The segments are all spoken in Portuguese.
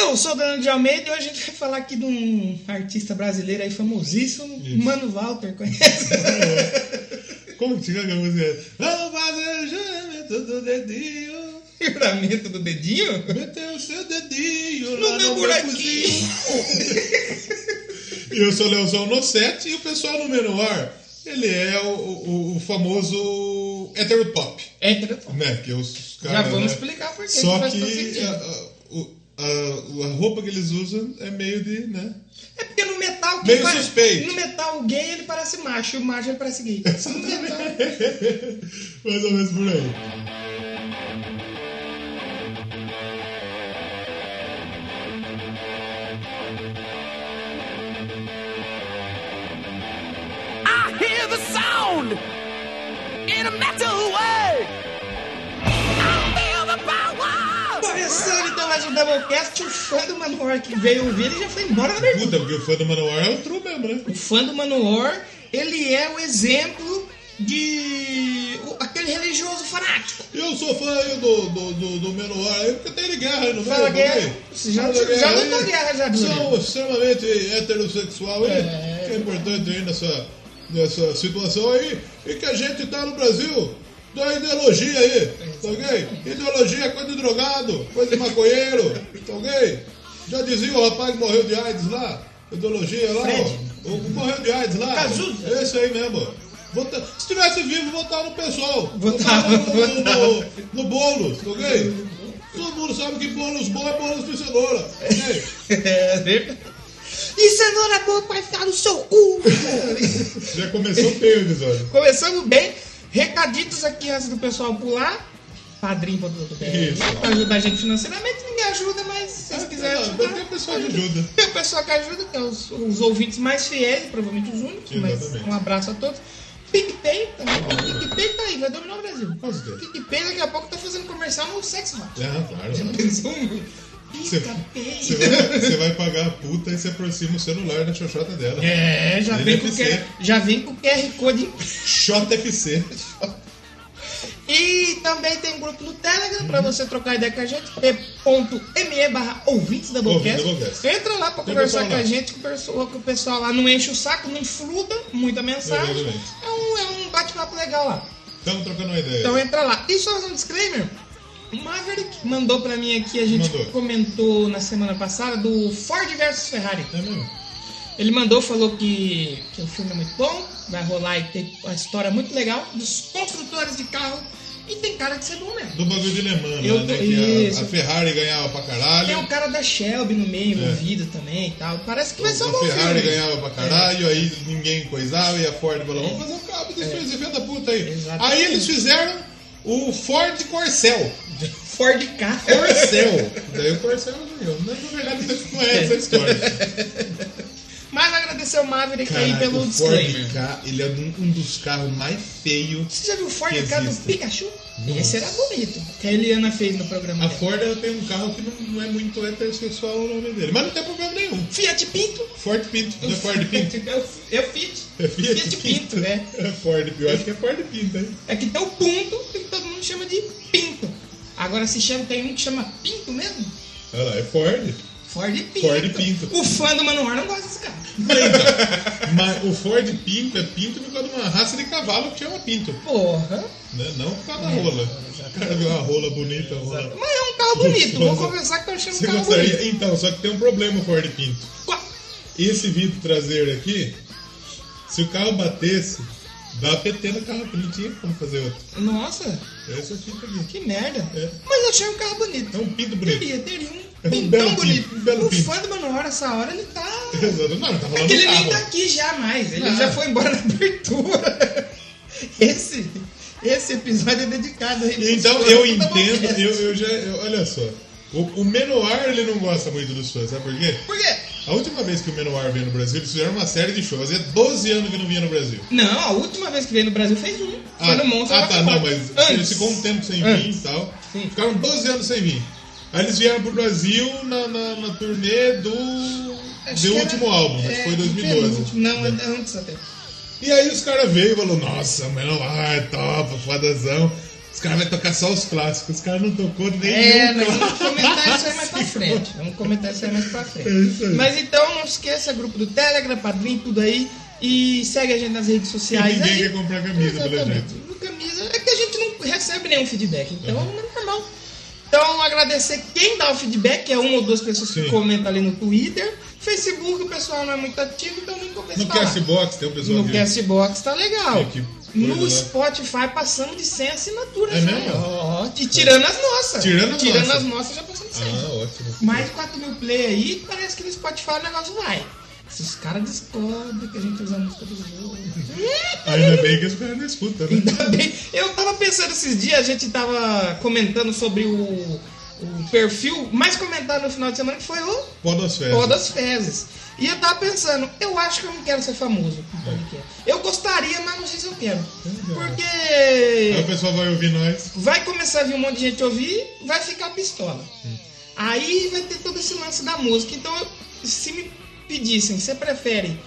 Eu sou o Daniel de Almeida e hoje a gente vai falar aqui de um artista brasileiro aí famosíssimo, Isso. Mano Walter, conhece? Como que fica a música? Vamos fazer o juramento do dedinho. Livramento do dedinho? Meteu o seu dedinho No meu buraquinho. E eu sou o Leozão no set e o pessoal no Menor, ele é o, o, o famoso heteropop, É interessante. né? Que os Já vamos né? explicar por quê. Só que sentido. a, a- o- a- a roupa que eles usam é meio de, né? É porque no metal... Meio pare- suspeito. No metal o gay ele parece macho e o macho ele parece gay. Metal. Mais ou menos por aí. Mais um Doublecast, o fã do Manowar que veio ouvir ele já foi embora da abertura. Puta, porque o fã do Manowar é o true mesmo, né? O fã do Manowar, ele é o exemplo de o- aquele religioso fanático. Eu sou fã aí do, do, do, do Menor aí, porque tem guerra no meio. Fala guerra. também. Você já- já guerra lutou aí. guerra já. São extremamente heterossexual É. que é importante aí nessa, nessa situação aí, e que a gente tá no Brasil da ideologia aí, tá ok? Ideologia é coisa de drogado, coisa de maconheiro, tá ok? Já dizia o rapaz que morreu de AIDS lá, ideologia lá, ó, o que morreu de AIDS lá, Cazuza. esse aí mesmo. Vota- se tivesse vivo, votar no pessoal. Votava, Votava no, no, Boulos, tá ok? Todo mundo sabe que Boulos bom é Boulos de cenoura, ok? É verdade. E cenoura boa pra ficar no seu cu. Já começou feio o episódio. Começamos bem. Recaditos aqui antes do pessoal pular. Padrinho. Isso. Pra ajudar a gente financeiramente, ninguém ajuda, mas se vocês quiserem Não, ajudar. Tem pessoal que ajuda. Tem o pessoal que ajuda, que é os, os ouvintes mais fiéis, provavelmente os únicos, mas Exatamente. um abraço a todos. PicPay também. PicPay tá aí, vai dominar o Brasil. PicPay daqui a pouco tá fazendo comercial no Sex Mart. Ah, claro. Já pensou? um Você, vai, vai pagar a puta e você aproxima o celular da xoxota dela. É, já vem, com o. QR, já vem com QR Code. XFC. E também tem um grupo no Telegram pra você trocar ideia com a gente, t.me barra ouvintes da Bocast. Entra lá pra Tem conversar com a lá. gente, que o pessoal, que o pessoal lá não enche o saco, não influda muita mensagem. É um, é um bate-papo legal lá. Estamos trocando uma ideia. Então entra lá. E só um disclaimer. Maverick mandou pra mim aqui, a gente Mandou. comentou na semana passada do Ford versus Ferrari. É mesmo? Ele mandou, falou que, que o filme é muito bom, vai rolar e tem uma história muito legal dos construtores de carro e tem cara de ser bom mesmo. Do bagulho de Le Mans, Eu né? Que a, a Ferrari ganhava pra caralho. Tem o cara da Shelby no meio envolvido também e tal. Parece que vai ser um a bom Ferrari filme. ganhava pra caralho, aí ninguém coisava e a Ford falou: vamos fazer um carro desse é. da puta aí. Exatamente. Aí eles fizeram o Ford Corcel. Ford K. Corcel. Daí o Corcel ganhou. Mas na verdade não é essa história. Mas agradecer o Maverick aí Caraca, pelo o Ford disclaimer. K, ele é um, um dos carros mais feios. Você já viu o Ford que K do existe. Pikachu? Nossa. Esse era bonito. Que a Eliana fez no programa A dela. Ford ela tem um carro que não, não é muito heterossexual o nome dele. Mas não tem problema nenhum. Fiat Pinto. Ford Pinto. Não é Ford Pinto? É o, é o Fiat. É Fiat, Fiat Pinto, né? É Ford, eu acho que é Ford Pinto, hein? É que tem o Punto, que todo mundo chama de Pinto. Agora se chama, tem um que chama Pinto mesmo? Olha lá, é Ford. Ford Pinto. Ford Pinto. O fã do Manoir não gosta desse carro. Mas o Ford Pinto é Pinto por causa de uma raça de cavalo que chama Pinto. Porra. Né? Não por causa da rola. O cara viu uma rola bonita. uma Rola... Mas é um carro bonito. Vou confessar que eu achei um Você carro gostaria? bonito. Então, só que tem um problema o Ford Pinto. Qual? Esse vidro traseiro aqui, se o carro batesse, dá PT no carro, que não tinha como fazer outro. Nossa, é Pinto aqui. que merda. É. Mas eu achei um carro bonito. É um Pinto bonito. Teria, teria um É um pintão belo bonito. um belo o pinto. fã do Manoir, essa hora, ele tá... Não tá É falando que do ele nem carro. tá aqui já mais. Ele Ah. já foi embora na abertura. Esse, esse episódio é dedicado aí. Então pro eu da entendo, eu, eu já. eu- olha só. O, o Menoir ele não gosta muito dos fãs, sabe por quê? Por quê? A última vez que o Menoir veio no Brasil, eles fizeram uma série de shows. Fazia 12 anos que não vinha no Brasil. Não, a última vez que veio no Brasil fez um. Ah, foi no Monstro ah da tá, não, mas Antes. eles ficou um tempo sem vir Antes. e tal. Sim. Ficaram 12 anos sem vir. Aí eles vieram pro Brasil na, na, na turnê do, Acho do último era- álbum, acho é, que foi 2012. penúltimo. Não, é antes até. E aí os caras veio e falaram, nossa, Menoir, top, fodazão. Os caras vão tocar só os clássicos. Os caras não tocou nenhum É, nós vamos comentar isso aí mais pra frente. Vamos comentar isso aí mais pra frente. É isso aí. Mas então não esqueça, grupo do Telegram, Padrim, tudo aí. E segue a gente nas redes E sociais ninguém aí. quer comprar camisa, pelo Exatamente. jeito. No camisa é que a gente não recebe nenhum feedback, então é normal. Então agradecer quem dá o feedback, que é uma ou duas pessoas que Sim. comentam ali no Twitter. Facebook o pessoal não é muito ativo, então nem começa No. Castbox tem um pessoal No que... Castbox tá legal. É, que No lá. Spotify passando de 100 assinaturas. É né? mesmo? Ó, e tirando as nossas. Tirando as nossas. as nossas já passando de 100. Ah, ótimo. Mais de 4 mil play aí, parece que no Spotify o negócio vai. Se os caras descobrem que a gente usa a música dos outros. Ainda bem que os caras não escutam, né? Ainda bem. Eu tava pensando esses dias, a gente tava comentando sobre o, o perfil mais comentado no final de semana, que foi o Podosfera. Pó das Fezes. E eu tava pensando, eu acho que eu não quero ser famoso podcast. Eu gostaria, mas não sei se eu quero. Aí o Porque pessoal vai ouvir nós. vai começar a vir um monte de gente ouvir, vai ficar pistola. Aí vai ter todo esse lance da música. Então, se me pedissem, você prefere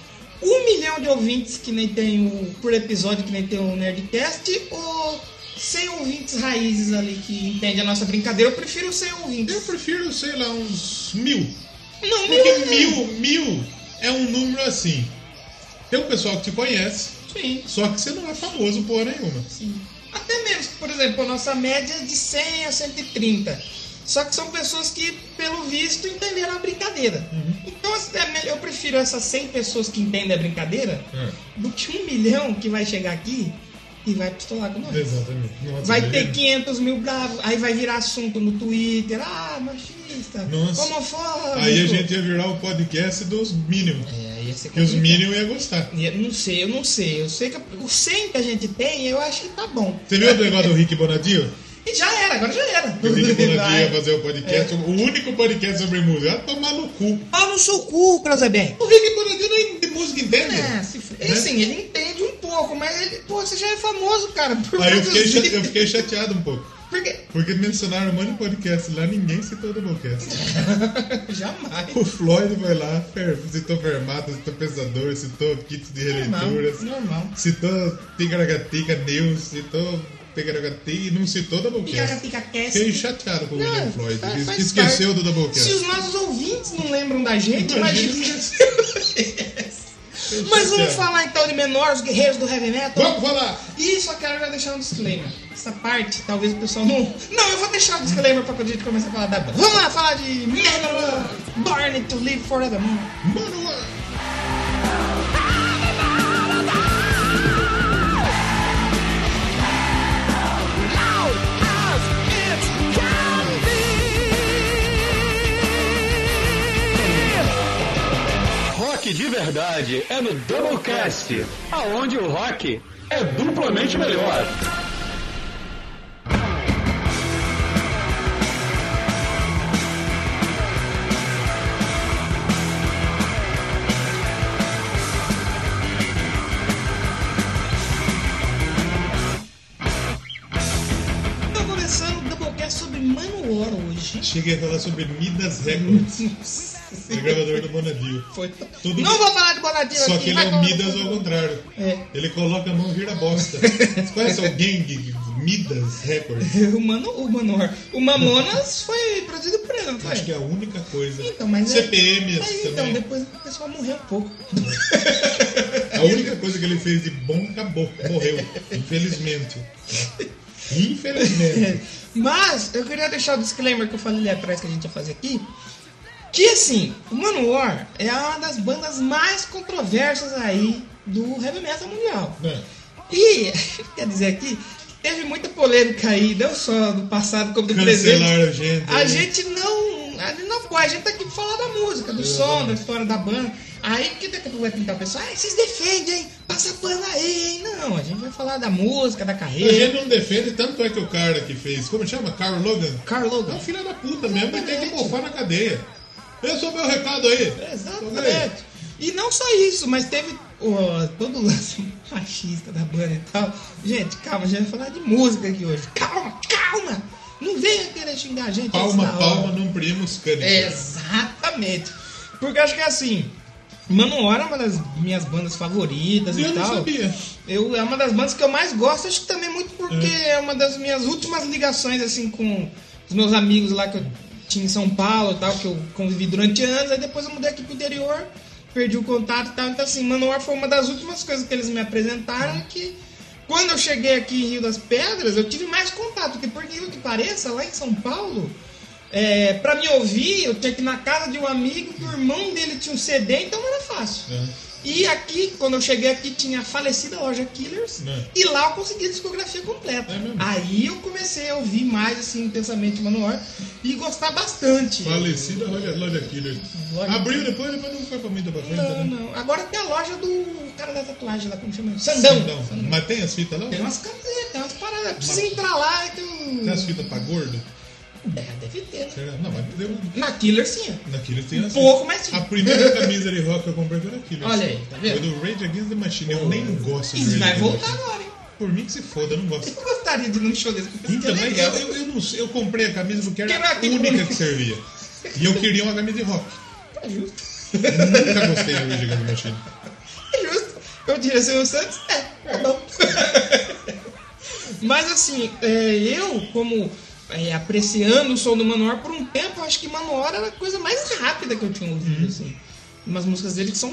um milhão de ouvintes que nem tem o, por episódio que nem tem o Nerdcast ou 100 ouvintes raízes ali que entendem a nossa brincadeira? Eu prefiro 100 ouvintes. Eu prefiro, sei lá, uns mil. Não, Porque mil, mil, mil é um número assim. Tem um pessoal que te conhece, Sim. só que você não é famoso porra nenhuma. Sim. Até mesmo, por exemplo, a nossa média é de 100 a 130. Só que são pessoas que, pelo visto, entenderam a brincadeira. Então, assim, é eu prefiro essas 100 pessoas que entendem a brincadeira É. do que um milhão que vai chegar aqui e vai pistolar com nós. Exatamente. Nossa, Vai ter 500 mil bravos, aí vai virar assunto no Twitter. Ah, machista, Nossa. homofóbico. Aí a gente ia virar o podcast dos Minions. É, ia ser Que os. Minions iam gostar. Eu não sei, eu não sei. Eu sei que o 100 que a gente tem, eu acho que tá bom. Você viu o negócio do Rick Bonadio? E já era, agora já era. O Bonadio Vai. ia fazer o podcast, o único podcast sobre música. Ia tomar no cu. Pau no seu cu, Cruzebeck. O Rick Bonadio nem de música entende. É, se f... Né? Assim, ele entende um pouco, mas ele, pô, você já é famoso, cara. Por Aí eu fiquei, eu fiquei chateado um pouco. Por quê? Porque mencionaram um monte de podcast lá, ninguém citou o Doublecast. Jamais. O Floyd foi lá, citou Fermata, citou Pensador, citou kits de releituras, Normal, normal. citou Ticaracatica News, citou e não citou Doublecast. Pica-pica Fiquei chateado com o Não, William Floyd, faz- que faz esqueceu parte. do Doublecast. Se os nossos ouvintes não lembram da gente, Imagina imagina. Mas vamos falar então de menor, os guerreiros do heavy metal. Vamos falar! E só quero já deixar um disclaimer. Essa parte, talvez o pessoal não. Não, eu vou deixar o disclaimer pra quando a gente começar a falar da banda. Vamos lá falar de Manowar, Born to Live Forevermore. Mano, Rock de verdade é no Doublecast, aonde o rock é duplamente melhor. Então, começando o Doublecast sobre Manowar hoje. cheguei a falar sobre Midas Records, o gravador do Bonadio. Foi. Tudo não vou falar de Bonadinho Só aqui. que ele é o tomar no Midas ao contrário. É. Ele coloca a mão e vira bosta. Você conhece alguém que Midas Records? O, Mano, o Manowar. O Mamonas foi produzido por ele, não foi? Acho que é a única coisa. Então, mas é- CPM Mas também. então, depois o pessoal morreu um pouco. A única coisa que ele fez de bom acabou. Morreu. Infelizmente. Infelizmente. Mas eu queria deixar o disclaimer que eu falei ali atrás que a gente ia fazer aqui. Que assim, o Manowar é uma das bandas mais controversas aí do heavy metal mundial. Né? E, quer dizer aqui, teve muita polêmica aí, não só do passado como do presente. A gente. A gente não. A gente não apoia, a gente tá aqui pra falar da música, do som, da história da banda. Aí que daqui a pouco vai pintar o pessoal, ah, vocês defendem, hein? Passa pano aí, hein? Não, a gente vai falar da música, da A carreira. gente não defende, tanto é que o cara que fez, como chama? Carl Logan? Carl É Logan. um filho da puta mesmo e tem que mofar na cadeia. Esse é o meu recado aí. Exatamente. E não só isso, mas teve ó, todo o lance machista da banda e tal. Gente, calma, a gente vai falar de música aqui hoje. Calma, calma! Não venha querer xingar a gente. Palma, palma, não primos cânico. Exatamente. Porque eu acho que é assim. Manowar é uma das minhas bandas favoritas e Eu não tal. sabia. Eu, é uma das bandas que eu mais gosto, acho que também muito porque é uma das minhas últimas ligações, assim, com os meus amigos lá que eu tinha em São Paulo tal, que eu convivi durante anos, aí depois eu mudei aqui pro interior, perdi o contato e tal. Então, assim, Manowar foi uma das últimas coisas que eles me apresentaram que. Quando eu cheguei aqui em Rio das Pedras, eu tive mais contato, porque por que pareça, lá em São Paulo, é, para me ouvir, eu tinha que ir na casa de um amigo, que o irmão dele tinha um CD, então não era fácil. É. E aqui, quando eu cheguei aqui, tinha a falecida loja Killers, É. e lá eu consegui a discografia completa. É? Aí eu comecei a ouvir mais, assim, intensamente Manowar, e gostar bastante. Falecida loja, loja Killer. Loja- Abriu depois, depois não foi pra muito pra frente, Não, né? não. Agora tem a loja do cara da tatuagem lá, como chama? Sandão. Não, Mas tem as fitas lá? Tem umas camisetas, tem umas paradas. Precisa entrar lá que eu. Tem as fitas pra gordo? É, deve ter. Será? Não, mas Na Killer sim. na Killer tem Um as pouco mais sim. A primeira camisa de rock que eu comprei foi na Killer. Olha aí, tá vendo? Foi do Rage Against the Machine. Eu nem gosto do Isso Rage vai Against voltar Machine. agora, hein? Por mim que se foda, eu não gosto. Eu gostaria de ir num show desse. Então, é mas legal. eu, eu, eu não sei, eu comprei a camisa porque era a aquele única que servia. E eu queria uma camisa de rock. É justo. Nunca gostei do Rage Against the Machine. É justo. Eu diria Silvio Santos? É, é bom. Mas assim, é, eu, como é, apreciando o som do Manowar por um tempo, eu acho que Manowar era a coisa mais rápida que eu tinha ouvido, assim. Umas músicas dele que são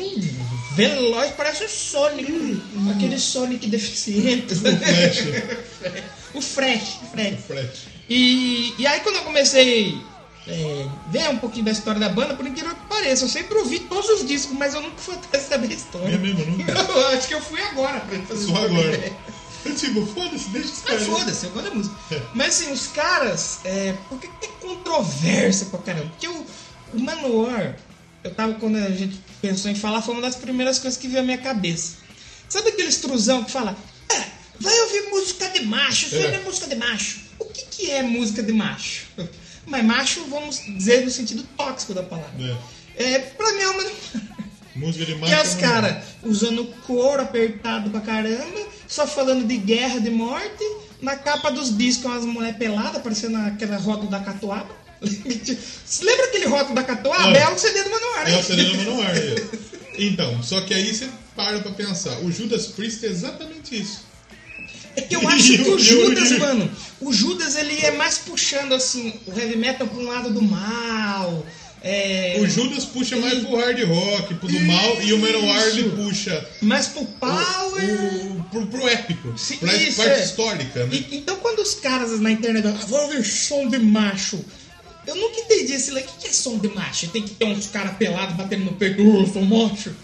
velozes, parece o Sonic. Aquele Sonic deficiente. Flash. o Fresh, Fresh. Flash. E, e aí quando eu comecei é, ver um pouquinho da história da banda, por incrível que pareça, eu sempre ouvi todos os discos, mas eu nunca fui até saber a história. É mesmo, nunca? Eu acho que eu fui agora pra fazer Só agora. tipo, foda-se, deixa os Ah, caras. foda-se, eu gosto da música. Mas assim, os caras, é, por que que tem controvérsia pra caramba? Porque o, o Manowar, eu tava, quando a gente pensou em falar, foi uma das primeiras coisas que veio à minha cabeça. Sabe aquele extrusão que fala, é, vai ouvir música de macho, isso É. é música de macho. O que que é música de macho? Mas macho, vamos dizer no sentido tóxico da palavra. É, pra mim é uma... Música de Que marcha. é os caras usando couro apertado pra caramba, só falando de guerra, de morte. Na capa dos discos, umas mulheres peladas, parecendo aquela rótulo da Catuaba. Você lembra aquele rótulo da Catuaba? É o CD do Manoar? É o CD do Manowar. é. Então, só que aí você para pra pensar. O Judas Priest é exatamente isso. É que eu acho que o Judas, mano, o Judas ele é mais puxando assim, o heavy metal pra um lado do mal. É, O Judas puxa mais pro hard rock, pro do mal, e o Manowar ele Isso. puxa mais pro power. o, pro, pro épico, Sim, pra isso, parte é. histórica, né? E- então quando os caras na internet ah, vou ouvir som de macho. Eu nunca entendi esse lá. O que que é som de macho? Tem que ter uns caras pelados batendo no peito, "Oh, eu sou macho.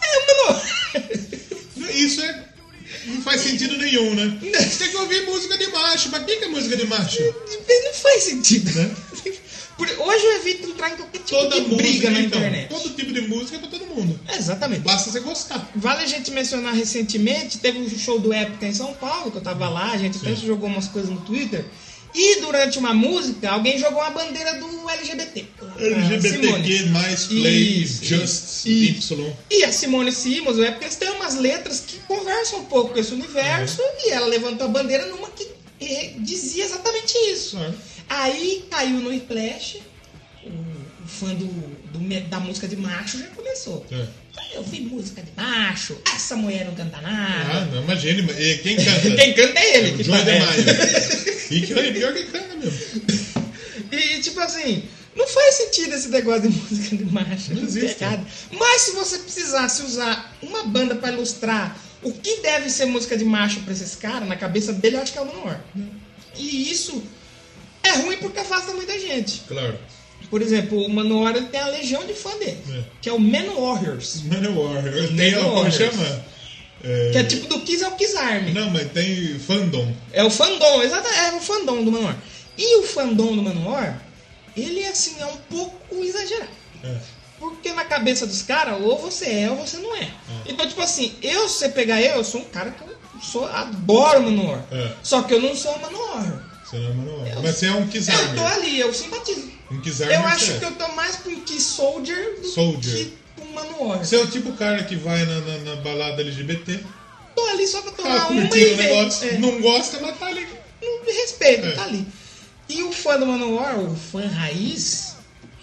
É, mano. Isso é. Não faz sentido nenhum, né? Você tem que ouvir música de macho. Mas quem que é música de macho? Não faz sentido, né? Hoje eu evito entrar em qualquer tipo Toda de música, briga na então, internet. todo tipo de música é pra todo mundo. É, exatamente. Basta você gostar. Vale a gente mencionar recentemente, teve um show do Épica em São Paulo, que eu tava lá, a gente até jogou umas coisas no Twitter. E durante uma música, alguém jogou uma bandeira do LGBT. a Simone. LGBTQ mais play just. Y. E a Simone Simons, é porque eles têm umas letras que conversam um pouco com esse universo, e ela levantou a bandeira numa que eh, dizia exatamente isso. Claro. Aí caiu no Flash, o, fã do, do da música de macho já começou. É. Eu vi música de macho, essa mulher não canta Ah, nada. não, imagine. mas, e Quem canta? Quem canta é ele. O que João tá- é. E que é pior que canta mesmo. E tipo assim, não faz sentido esse negócio de música de macho. Não Não existe. Mas se você precisasse usar uma banda pra ilustrar o que deve ser música de macho pra esses caras, na cabeça dele eu acho que é o Manowar. E isso é ruim porque afasta muita gente. Claro. Por exemplo, o Manowar tem a legião de fã dele, É. que é o Man Warriors. Manowar. Tem, Manowar. como chama? É, Que é tipo do Kiss ao Kiss Army. Não, mas tem fandom. É o fandom, exato, é o fandom do Manowar. E o fandom do Manowar, ele assim, é um pouco exagerado. É. Porque na cabeça dos caras, ou você é ou você não é. Então, tipo assim, eu, se você pegar eu, eu sou um cara que eu sou, adoro Manowar. É. Só que eu não sou Manowar. Você não é Manowar. Mas você é um Eu tô ali, eu simpatizo. Um Kizarmer Eu acho é. que eu tô mais um Key Soldier do Soldier. que pra um Manowar. Você é o tipo cara que vai na, na- na balada LGBT, Tô ali só pra tá tomar uma e curtindo o negócio, É. não gosta, mas tá ali. Não me respeita, É. tá ali. E o fã do Manowar, o fã raiz,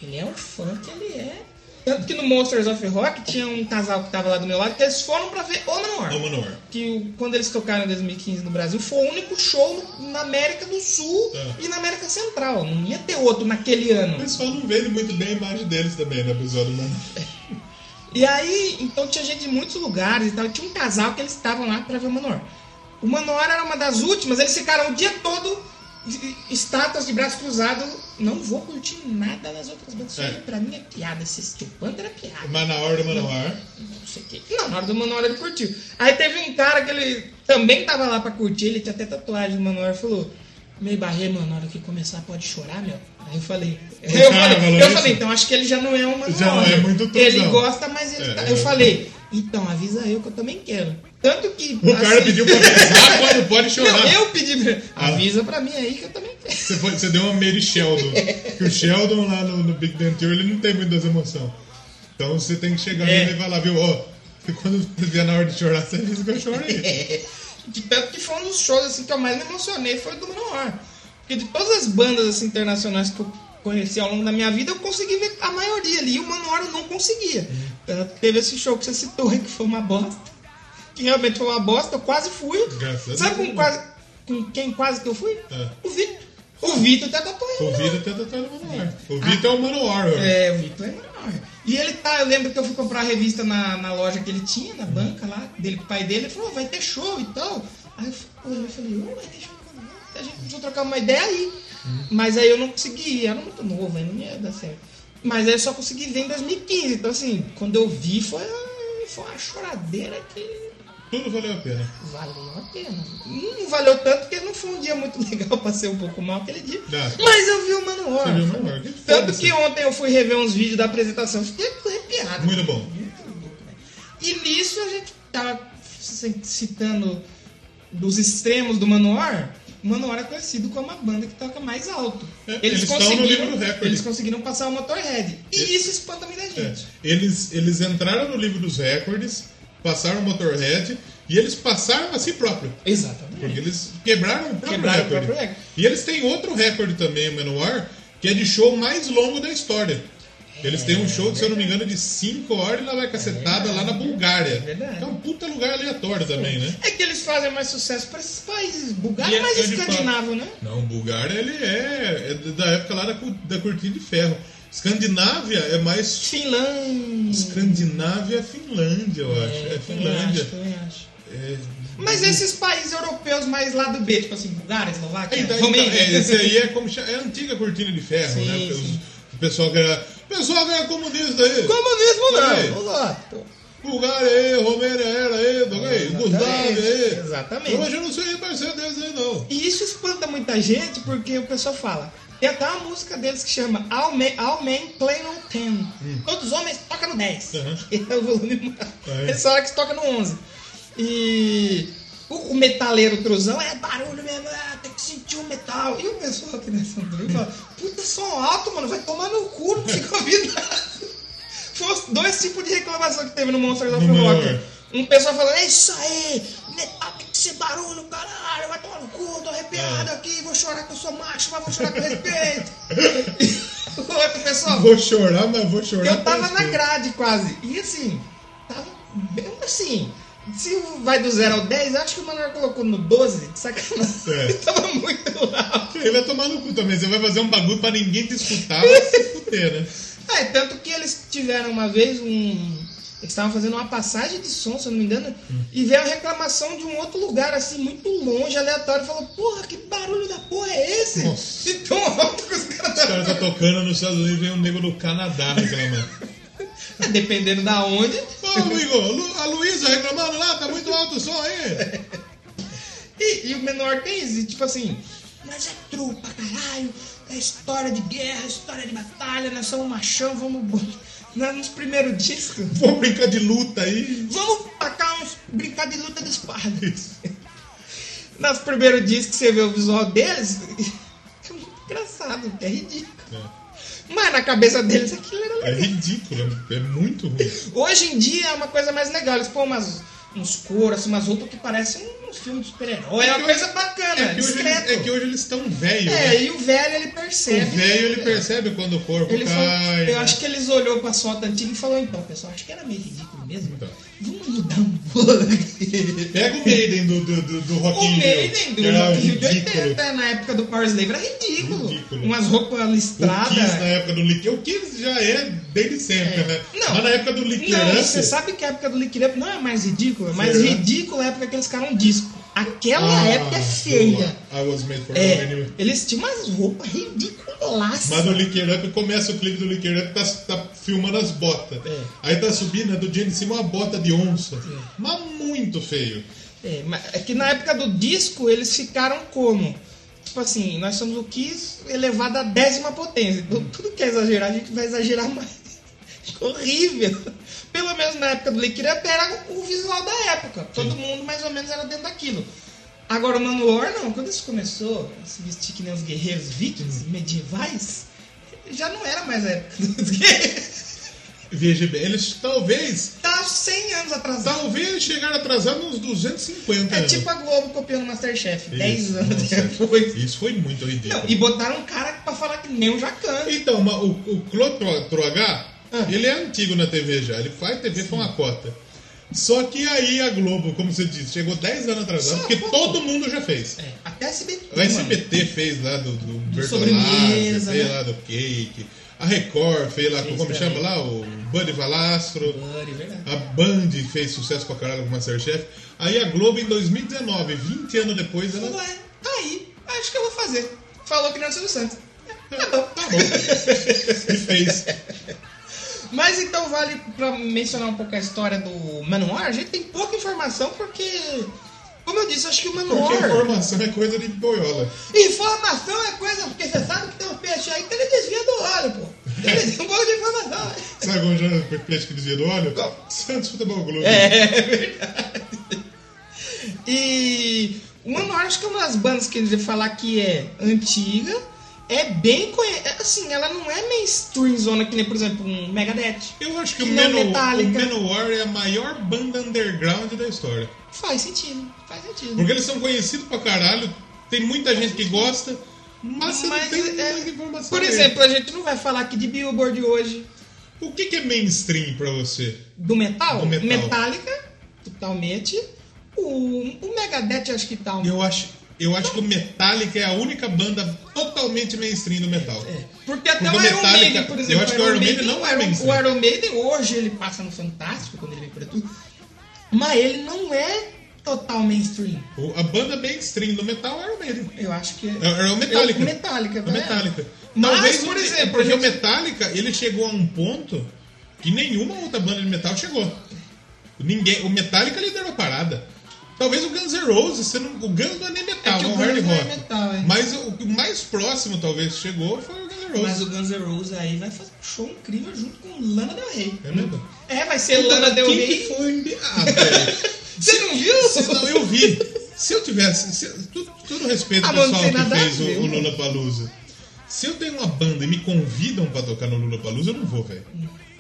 ele é um fã que ele é Tanto que no Monsters of Rock tinha um casal que tava lá do meu lado que eles foram pra ver o Manowar. É o Manowar. Que o- quando eles tocaram em 2015 no Brasil foi o único show no- na América do Sul É. e na América Central. Não ia ter outro naquele O ano. pessoal não vende muito bem a imagem deles também, né, pessoal do Manowar. E aí, então tinha gente de muitos lugares e tal. E tinha um casal que eles estavam lá pra ver o Manowar. O Manowar era uma das últimas, eles ficaram o dia todo estátuas de braço cruzado. Não vou curtir nada das outras bandas. É. pra mim é piada. Assistir o Panther é piada. Mas na hora do Manowar, Não sei o que. Não, na hora do Manowar ele curtiu. Aí teve um cara que ele também tava lá pra curtir, ele tinha até tatuagem do Manowar, falou. Meio barreiro, mano, na hora que começar pode chorar, meu. Aí eu falei. O Eu cara falei, eu falei, então acho que ele já não é um Manowar. Já não é muito truzão. Ele gosta, mas ele É, tá- é. Eu falei, então avisa eu que eu também quero. Tanto que. o cara assim, pediu pra avisar quando pode chorar. Não, eu pedi. Ah. Avisa pra mim aí que eu também quero. Você, foi- você deu uma Mary Sheldon. que o Sheldon lá no, no Big Bang Theory ele não tem muitas emoções. Então você tem que chegar É. e falar, viu, ó, que quando vier na hora de chorar, você avisa que eu choro aí. De tanto que foi um dos shows assim, que eu mais me emocionei foi o do Manowar. Porque de todas as bandas assim, internacionais que eu conheci ao longo da minha vida, eu consegui ver a maioria ali. E o Manowar eu não conseguia. Que teve esse show que você citou aí, que foi uma bosta. Que realmente foi uma bosta, eu quase fui. Graças a Sabe com, quase, com quem quase que eu fui? É. O Vitor. O Vitor tá tatuando. O Vitor tenta estar no Manowar. O Vitor é o Manowar. É, o Vitor é Manowar. E ele tá, eu lembro que eu fui comprar a revista na, na loja que ele tinha, na banca lá, dele com o pai dele, ele falou, vai ter show e tal. Aí eu eu falei, oh, vai ter show. A gente precisou trocar uma ideia aí. Mas aí eu não consegui, era muito novo, aí não ia dar certo. Mas aí eu só consegui ver em 2015. Então assim, quando eu vi foi, foi uma choradeira que Tudo valeu a pena. valeu a pena. Não valeu tanto porque não foi um dia muito legal, passei um pouco mal aquele dia. Não. Mas eu vi o Manowar. Você viu o que Tanto que ontem eu fui rever uns vídeos da apresentação, fiquei arrepiado. Muito bom. Muito louco, né? E nisso a gente tava c- citando dos extremos do Manowar. O Manowar é conhecido como a banda que toca mais alto. É, eles estão no livro do recorde. Eles conseguiram passar o Motorhead. E É. isso espanta muita É. gente. Eles, eles entraram no livro dos recordes, passaram o Motorhead e eles passaram a si próprio. Exatamente. Porque eles quebraram o próprio Quebraram o recorde. próprio recorde. E eles têm outro recorde também, o Manowar, que é de show mais longo da história. Eles têm um show, se eu não me engano, de 5 horas e lá vai cacetada lá na Bulgária. É verdade. Que é um puta lugar aleatório também, né? É que eles fazem mais sucesso para esses países. Bulgária é é- mais é escandinavo, né? Não, Bulgária ele é, é da época lá da, da cortina de ferro. Escandinávia é mais. Finlândia. Escandinávia é Finlândia, eu acho. É, também Finlândia. acho, também acho. É, Mas esses países europeus mais lá do B, tipo assim, Bulgária, Eslováquia, Então, então, Romênia. é, esse aí é como é a antiga cortina de ferro, Sim, né? Os- sim. O pessoal ganha. O pessoal ganha comunista aí. Comunismo Aí. não, vamos lá. Bulgária aí, Romênia era aí? Yugoslávia aí. Exatamente. Hoje eu não sei mais ser desses aí, não. E isso espanta muita gente porque o pessoal fala. Tem até uma música deles que chama All Men, All Men Play no 10. Todos os homens tocam no 10. Uhum. É o volume. É. Eles falam que toca no 11. E o, metaleiro truzão é barulho mesmo, ah, tem que sentir o metal. E o pessoal aqui nessa grupo fala: Puta som alto, mano, vai tomar no cu, não fica ouvindo nada. Foi dois tipos de reclamação que teve no Monsters of No Rock. Um pessoal falando, é isso aí, metal tem que ser barulho, caralho, vai tomar no cu, tô arrepiado É. aqui, vou chorar que eu sou macho, mas vou chorar com respeito. E o outro pessoal, Vou chorar, mas vou chorar. eu tava na grade quase. E assim, tava bem assim. Se vai do 0 ao 10, eu acho que o Manuel colocou no 12, de sacanagem. É. tava muito alto. Ele vai tomar no cu também. Você vai fazer um bagulho pra ninguém te escutar, vai se fuder, né? É, tanto que eles tiveram uma vez um. Eles estavam fazendo uma passagem de som, se eu não me engano, e veio a reclamação de um outro lugar, assim, muito longe, aleatório, falou, porra, que barulho da porra é esse? Nossa. E tão alto que os caras Os caras tá tocando nos Estados Unidos e vem um nego do Canadá reclamando. Dependendo da onde. Ô, amigo, a Luísa reclamando lá, tá muito alto o som aí. E, e o menor tem isso, tipo assim, mas é trupa, caralho, é história de guerra, história de batalha, nós somos machão, vamos. Na- Nos primeiros discos, Vamos brincar de luta aí. vamos tacar uns. brincar de luta de espada. Nos primeiros discos você vê o visual deles, é muito engraçado, é ridículo. Mas na cabeça deles aquilo era É legal. ridículo, é muito ruim. Hoje em dia é uma coisa mais legal, eles põem umas, uns coros, assim, umas roupas que parecem um um filme de super-herói. É É uma coisa bacana, É que, hoje é que hoje eles estão velhos, É, né? e o velho ele percebe. O velho ele percebe quando o corpo Ele cai. falou, eu né? acho que eles olhou pra foto antiga e falou, então, pessoal, acho que era meio ridículo mesmo. Então. Vamos mudar um pouco. Pega o Maiden do, do, do, do Rock O. Maiden do era Rock Rio de ridículo. 80, na época do Power Slave, era ridículo. Ridículo. Umas roupas O listradas. Kiss na época do Lick O Kiss já é desde sempre, É. né? Não. Mas na época do Lick Não, Up, você sabe que a época do Lick Up não é mais ridícula, é mais Será? ridícula a época que eles ficaram um disco. Aquela ah, época é feia. I was made for É, eles tinham umas roupas ridiculaças. Mas no Licker Up começa o clipe do Licker Up, tá, tá filmando as botas. É. Aí tá subindo, é do dia em cima uma bota de onça. Mas muito feio. É, mas é que na época do disco eles ficaram como? Tipo assim, nós somos o Kiss elevado à décima potência. Então tudo que é exagerar, a gente vai exagerar mais. Ficou horrível. Pelo menos na época do Liquid Up era o visual da época. Todo mundo mais ou menos era dentro daquilo. Agora o Manowar não, quando isso começou se vestir que nem os guerreiros vikings medievais, já não era mais a época dos guerreiros. Veja bem, eles talvez. Tá 100 anos atrasado. Talvez chegaram atrasados uns 250 É anos. tipo a Globo copiando o Masterchef, 10 Isso, anos nossa, depois. Isso foi muito ridículo. Não, e botaram um cara pra falar que nem um jacan. Então, mas o, o Claude Tro- Ah. ele é antigo na TV já. Ele faz TV com uma cota. Só que aí a Globo, como você disse, chegou 10 anos atrasado, Só porque pouco. todo mundo já fez. É, até SBT. O SBT fez lá do, do Bertolazzi, sobremesa, fez né? lá do Cake. A Record fez lá, Fez como chama lá? O Buddy Valastro. Buddy, verdade. A Band fez sucesso pra caralho com o Masterchef. Aí a Globo em 2019, 20 anos depois, ela. Falou, é, tá aí, acho que eu vou fazer. Falou que não é o Silvio Santos. Tá bom. Tá bom. e fez. Mas então vale pra mencionar um pouco a história do Manowar. A gente tem pouca informação porque, como eu disse, acho que o Porque Manowar. informação é coisa de boiola. Informação é coisa, porque você sabe que tem um peixe aí que ele desvia do óleo, pô. Ele tem um pouco de informação. né? Sabe como já peixe que desvia do óleo? Santos Futebol Clube. É verdade. E o Manowar acho que é uma das bandas que eles falar que é antiga, é bem conhecida. Assim, ela não é mainstream zona que nem, por exemplo, um Megadeth. Eu acho que, Que o, Manowar, o Metallica. Manowar é a maior banda underground da história. Faz sentido, faz sentido. Porque eles são conhecidos pra caralho, tem muita gente que gosta, mas Mas, tem é, informação. por exemplo, a gente não vai falar aqui de Billboard hoje o que, que é mainstream pra você? do metal. Do metal. Metallica, totalmente. O, o Megadeth acho que tá um Eu acho, eu acho que o Metallica é a única banda totalmente mainstream do metal. É, Porque até Porque o Iron Metallica- Maiden, por exemplo, eu acho que o Iron Maiden não é mainstream. O Iron Maiden hoje ele passa no Fantástico quando ele vem por tudo, mas ele não é total mainstream. A banda mainstream do metal é o Iron Maiden. Eu acho que É, é o Metallica. É o Metallica, É o Metallica. Mas, Talvez, por exemplo, porque a o gente- Metallica ele chegou a um ponto que nenhuma outra banda de metal chegou. Ninguém, o Metallica liderou a parada. Talvez o Guns N' Roses, você não, o Guns não é nem metal, É que é o um hard Guns não é rock. metal, é. Mas o, o mais próximo talvez chegou foi o Guns N' Roses. Mas o Guns N' Roses aí vai fazer um show incrível junto com Lana Del Rey. É mesmo? É, vai ser Lana Del Quem Rey. que foi? Ah, velho. Você não viu? Se- Não, eu vi. Se eu tivesse. Se, tudo, tudo respeito Ah, ao pessoal que fez ver, o, o? Lula Palusa. Se eu tenho uma banda e me convidam pra tocar no Lula Palusa, eu não vou, velho.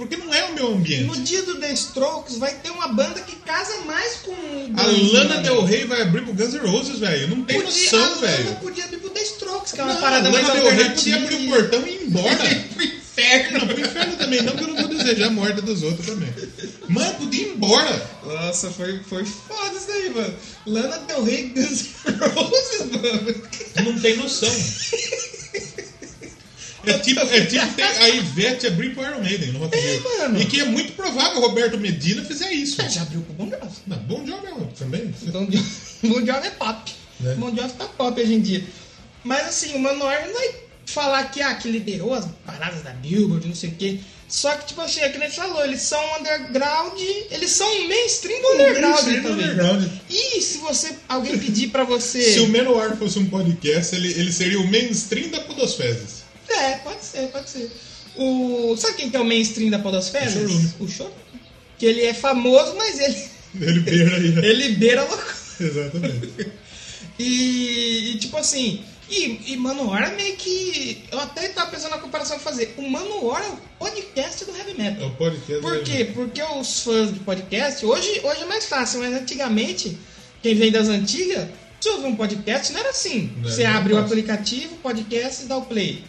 Porque não é o meu ambiente. No dia do The Strokes vai ter uma banda que casa mais com o A Guns, Lana né? Del Rey vai abrir pro Guns N' Roses, velho. Não tem Podia- noção, a Lana velho. podia abrir pro The Strokes, que é uma Não, parada a mais Lana Del Rey alternativa. podia abrir o portão e ir embora. pro inferno. Não, pro inferno também não, porque eu não vou desejar a morte dos outros também. Mano, podia ir embora. Nossa, foi, foi foda isso aí, mano. Lana Del Rey Guns N' Roses, mano. Não tem noção. É tipo, é tipo ter a Ivete abrir pro Iron Maiden in Rio. mano. E que é muito provável o Roberto Medina fizer isso. Ah, Já abriu pro Bon Jovi. Não, bom job é também. Bon Jovi, Bon Jovi é pop. Né? Bon Jovi tá pop hoje em dia. Mas assim, o Manowar não vai falar que, ah, que liderou as paradas da Billboard, não sei o quê. Só que, tipo assim, é que a gente falou, eles são underground, eles são mainstream do underground Mainstream também. underground. E se você, alguém pedir pra você... Se o Menor fosse um podcast, ele, ele seria o mainstream da Podosfezes. É, pode ser, pode ser. O... Sabe quem que é o mainstream da Podosfera? O Chorume. O Chorume. Que ele é famoso, mas ele, Ele beira aí. né? ele beira a loucura. Exatamente. E, e, tipo assim, e, e Manowar é meio que. Eu até tava pensando na comparação que fazer. O Manowar é o podcast do heavy É metal. o podcast. Por quê? Porque os fãs de podcast, hoje, hoje é mais fácil, mas antigamente quem vem das antigas, se ouvir um podcast, não era assim. Não, Você é abre o aplicativo, podcast e dá o play.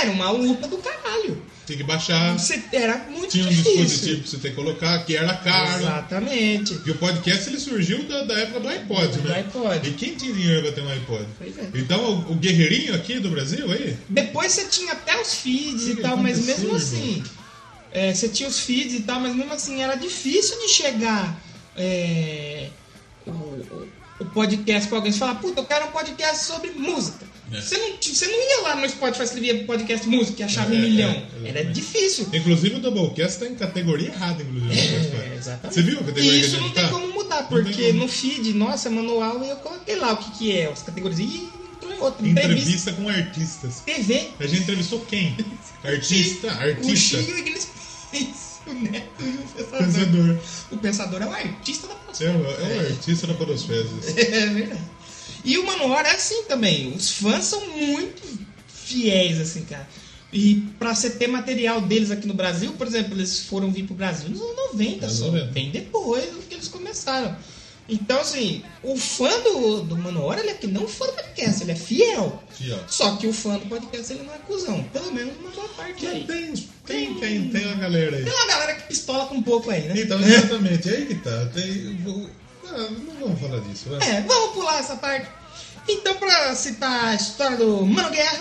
Era uma luta do caralho. Tem que baixar. Você, era muito Tinha um difícil. dispositivo pra você ter que colocar, que era caro. Exatamente. E o podcast ele surgiu da, da época do iPod, Do né? iPod. E quem tinha dinheiro pra ter um iPod? Pois é. Então o, o guerreirinho aqui do Brasil aí, Depois você tinha até os feeds Que e que tal, mas mesmo assim. é, você tinha os feeds e tal, mas mesmo assim era difícil de chegar é, o, o- podcast pra alguém e falar, puta, eu quero um podcast sobre música. É. Você, não, você não ia lá no Spotify escrever podcast música e achava É, um é, milhão. exatamente. era difícil. inclusive o Doublecast tá em categoria errada, inclusive. Spotify. É, exatamente. Você viu a categoria E que isso a não gente tem tá? como mudar, Não porque como. no feed, nossa, manual, eu coloquei lá o que, que é, as categorias. E entrou em outra. Entrevista. Entrevista com artistas. TV. A gente entrevistou quem? Artista, O artista. Chico Iglesias, o Neto e o Pensador. Pensador. O Pensador é o artista da É podosfera. o, é o artista da Podosfera. É verdade. E o Manowar é assim também. Os fãs são muito fiéis, assim, cara. E pra você ter material deles aqui no Brasil, por exemplo, eles foram vir pro Brasil nos anos 90 Anos só. 90. Bem depois do que eles começaram. Então, assim, o fã do, do Manowar, ele é que não fã do podcast, ele é fiel. Fiel. Só que o fã do podcast, ele não é cuzão. Pelo menos uma boa parte aí. Tem, tem, tem, tem uma galera aí. Tem uma galera que pistola com um pouco aí, né? Então, exatamente, aí que tá. Tem, ah, não vamos falar disso, vai. É, vamos pular essa parte. Então, pra citar a história do Mano Guerra,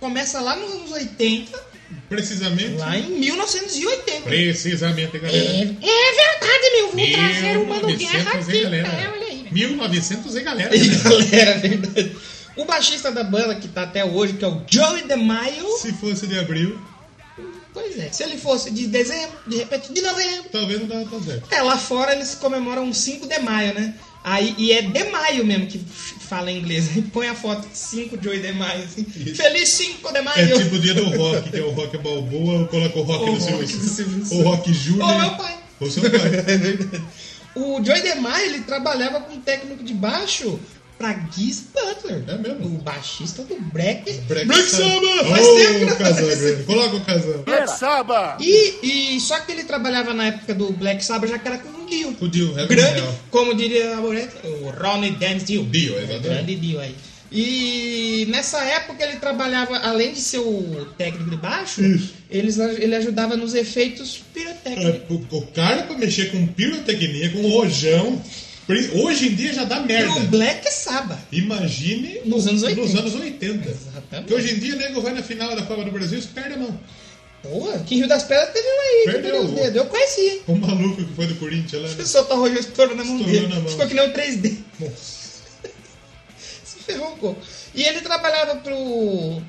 começa lá nos anos 80, Precisamente. lá em 1980. Precisamente, galera. É, é verdade, meu. Vou trazer o Mano Guerra 1900 aqui. galera. É, olha aí. 1900 e galera. E galera, é verdade. O baixista da banda que tá até hoje, que é o Joey DeMaio. Se fosse de abril, Pois é, se ele fosse de dezembro, de repente de novembro. talvez não dava tão certo. É, lá fora eles comemoram 5 de maio, né? Aí, e é de maio mesmo que fala em inglês. Aí põe a foto 5 de 8 de maio, assim. Feliz 5 de É maio! tipo o dia do rock, que é o rock balboa, eu coloco o rock O Silvio rock Santos. O rock Júnior. Ô, meu pai. Ou seu pai. É. O Joey DeMaio, ele trabalhava como técnico de baixo pra Giz Butler. É mesmo? O baixista do Black, Black, Black Sabbath! Faz tempo que não. Coloca o casal. Black Sabbath. E, e só que ele trabalhava na época do Black Sabbath, já que era com um Dio. O Dio, Heaven Grande, Hell. como diria o Ronnie James Dio. Dio, exatamente. Grande Dio aí. E nessa época ele trabalhava, além de ser o técnico de baixo, Isso. eles, ele ajudava nos efeitos pirotécnicos. É, O, o cara pra mexer com pirotecnia, com rojão, hoje em dia já dá merda. o Black Sabbath. Imagine Nos anos 80. Nos anos 80. Exatamente. Porque hoje em dia o nego vai na final da Copa do Brasil e perde a mão. Pô, aqui em Rio das Pedras teve um aí, que Perdeu. perdeu os dedos. Eu conheci. O maluco que foi do Corinthians lá. Né? soltou o rojão estourou na mão Estourou dele. na mão. Ficou que nem um 3D. Nossa. Se ferrou um pouco. E ele trabalhava pro,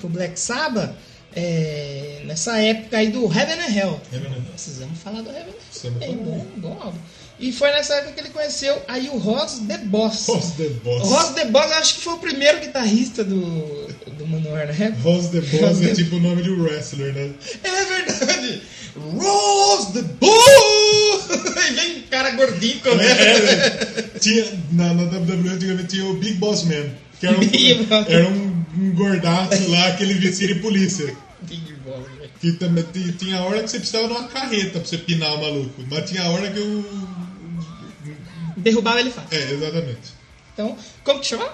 pro Black Sabbath é, nessa época aí do Heaven and Hell. Heaven and Hell. Precisamos falar do Heaven and Hell. Precisamos É falar. bom, bom álbum. E foi nessa época que ele conheceu aí o Ross The Boss. Ross the Boss. O Ross The Boss acho que foi o primeiro guitarrista do, do Manowar, né? Ross the Boss é tipo o nome de um wrestler, né? É verdade! Ross The Boss! Aí vem um cara gordinho correndo. É, tinha, na, na WWE antigamente tinha o Big Boss Man, que era um, era um, um gordaço lá que ele vestia de polícia. Big Boss, velho. Que também tinha, hora que você precisava de uma carreta pra você pinar o maluco. Mas tinha hora que eu. Derrubava ele fácil. É, exatamente. Então, como que chama?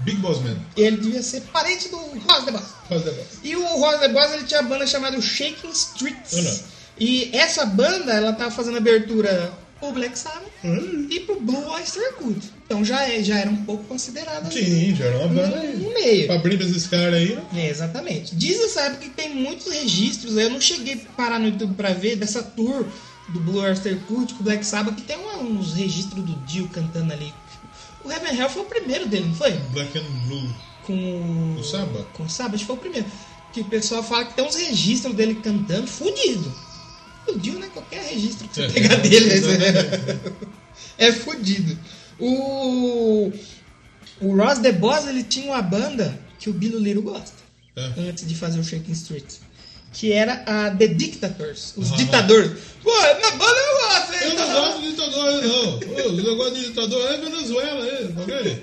Big Boss Man. Ele devia ser parente do Ross The Boss. Ross the Boss. E o Ross The Boss ele tinha uma banda chamada Shaking Streets. Olha. E essa banda, ela tava fazendo abertura pro Black Sabbath Hum. e pro Blue Oyster Cult. Então já, é, já era um pouco considerada Sim, já era uma banda no, no meio. Pra abrir pra esses caras aí, né? É, exatamente. Diz essa época que tem muitos registros, eu não cheguei a parar no YouTube pra ver, dessa tour do Blue Oyster Cult com o Black Sabbath, que tem uns registros do Dio cantando ali. O Heaven Hell foi o primeiro dele, não foi? Black and Blue. Com O Samba? Com o Sabbath foi o primeiro. Que o pessoal fala que tem uns registros dele cantando fudido. O Dio, né? Qualquer registro que você É, pegar é, dele exatamente. é fudido. O, o Ross The Boss, ele tinha uma banda que o Billy Little gosta. É. Antes de fazer o Shaking Street. Que era a The Dictators. Os Ah. ditadores. Pô, na banda eu gosto, hein? Eu não gosto de ditador, não. O negócio de ditador é Venezuela, tá ok?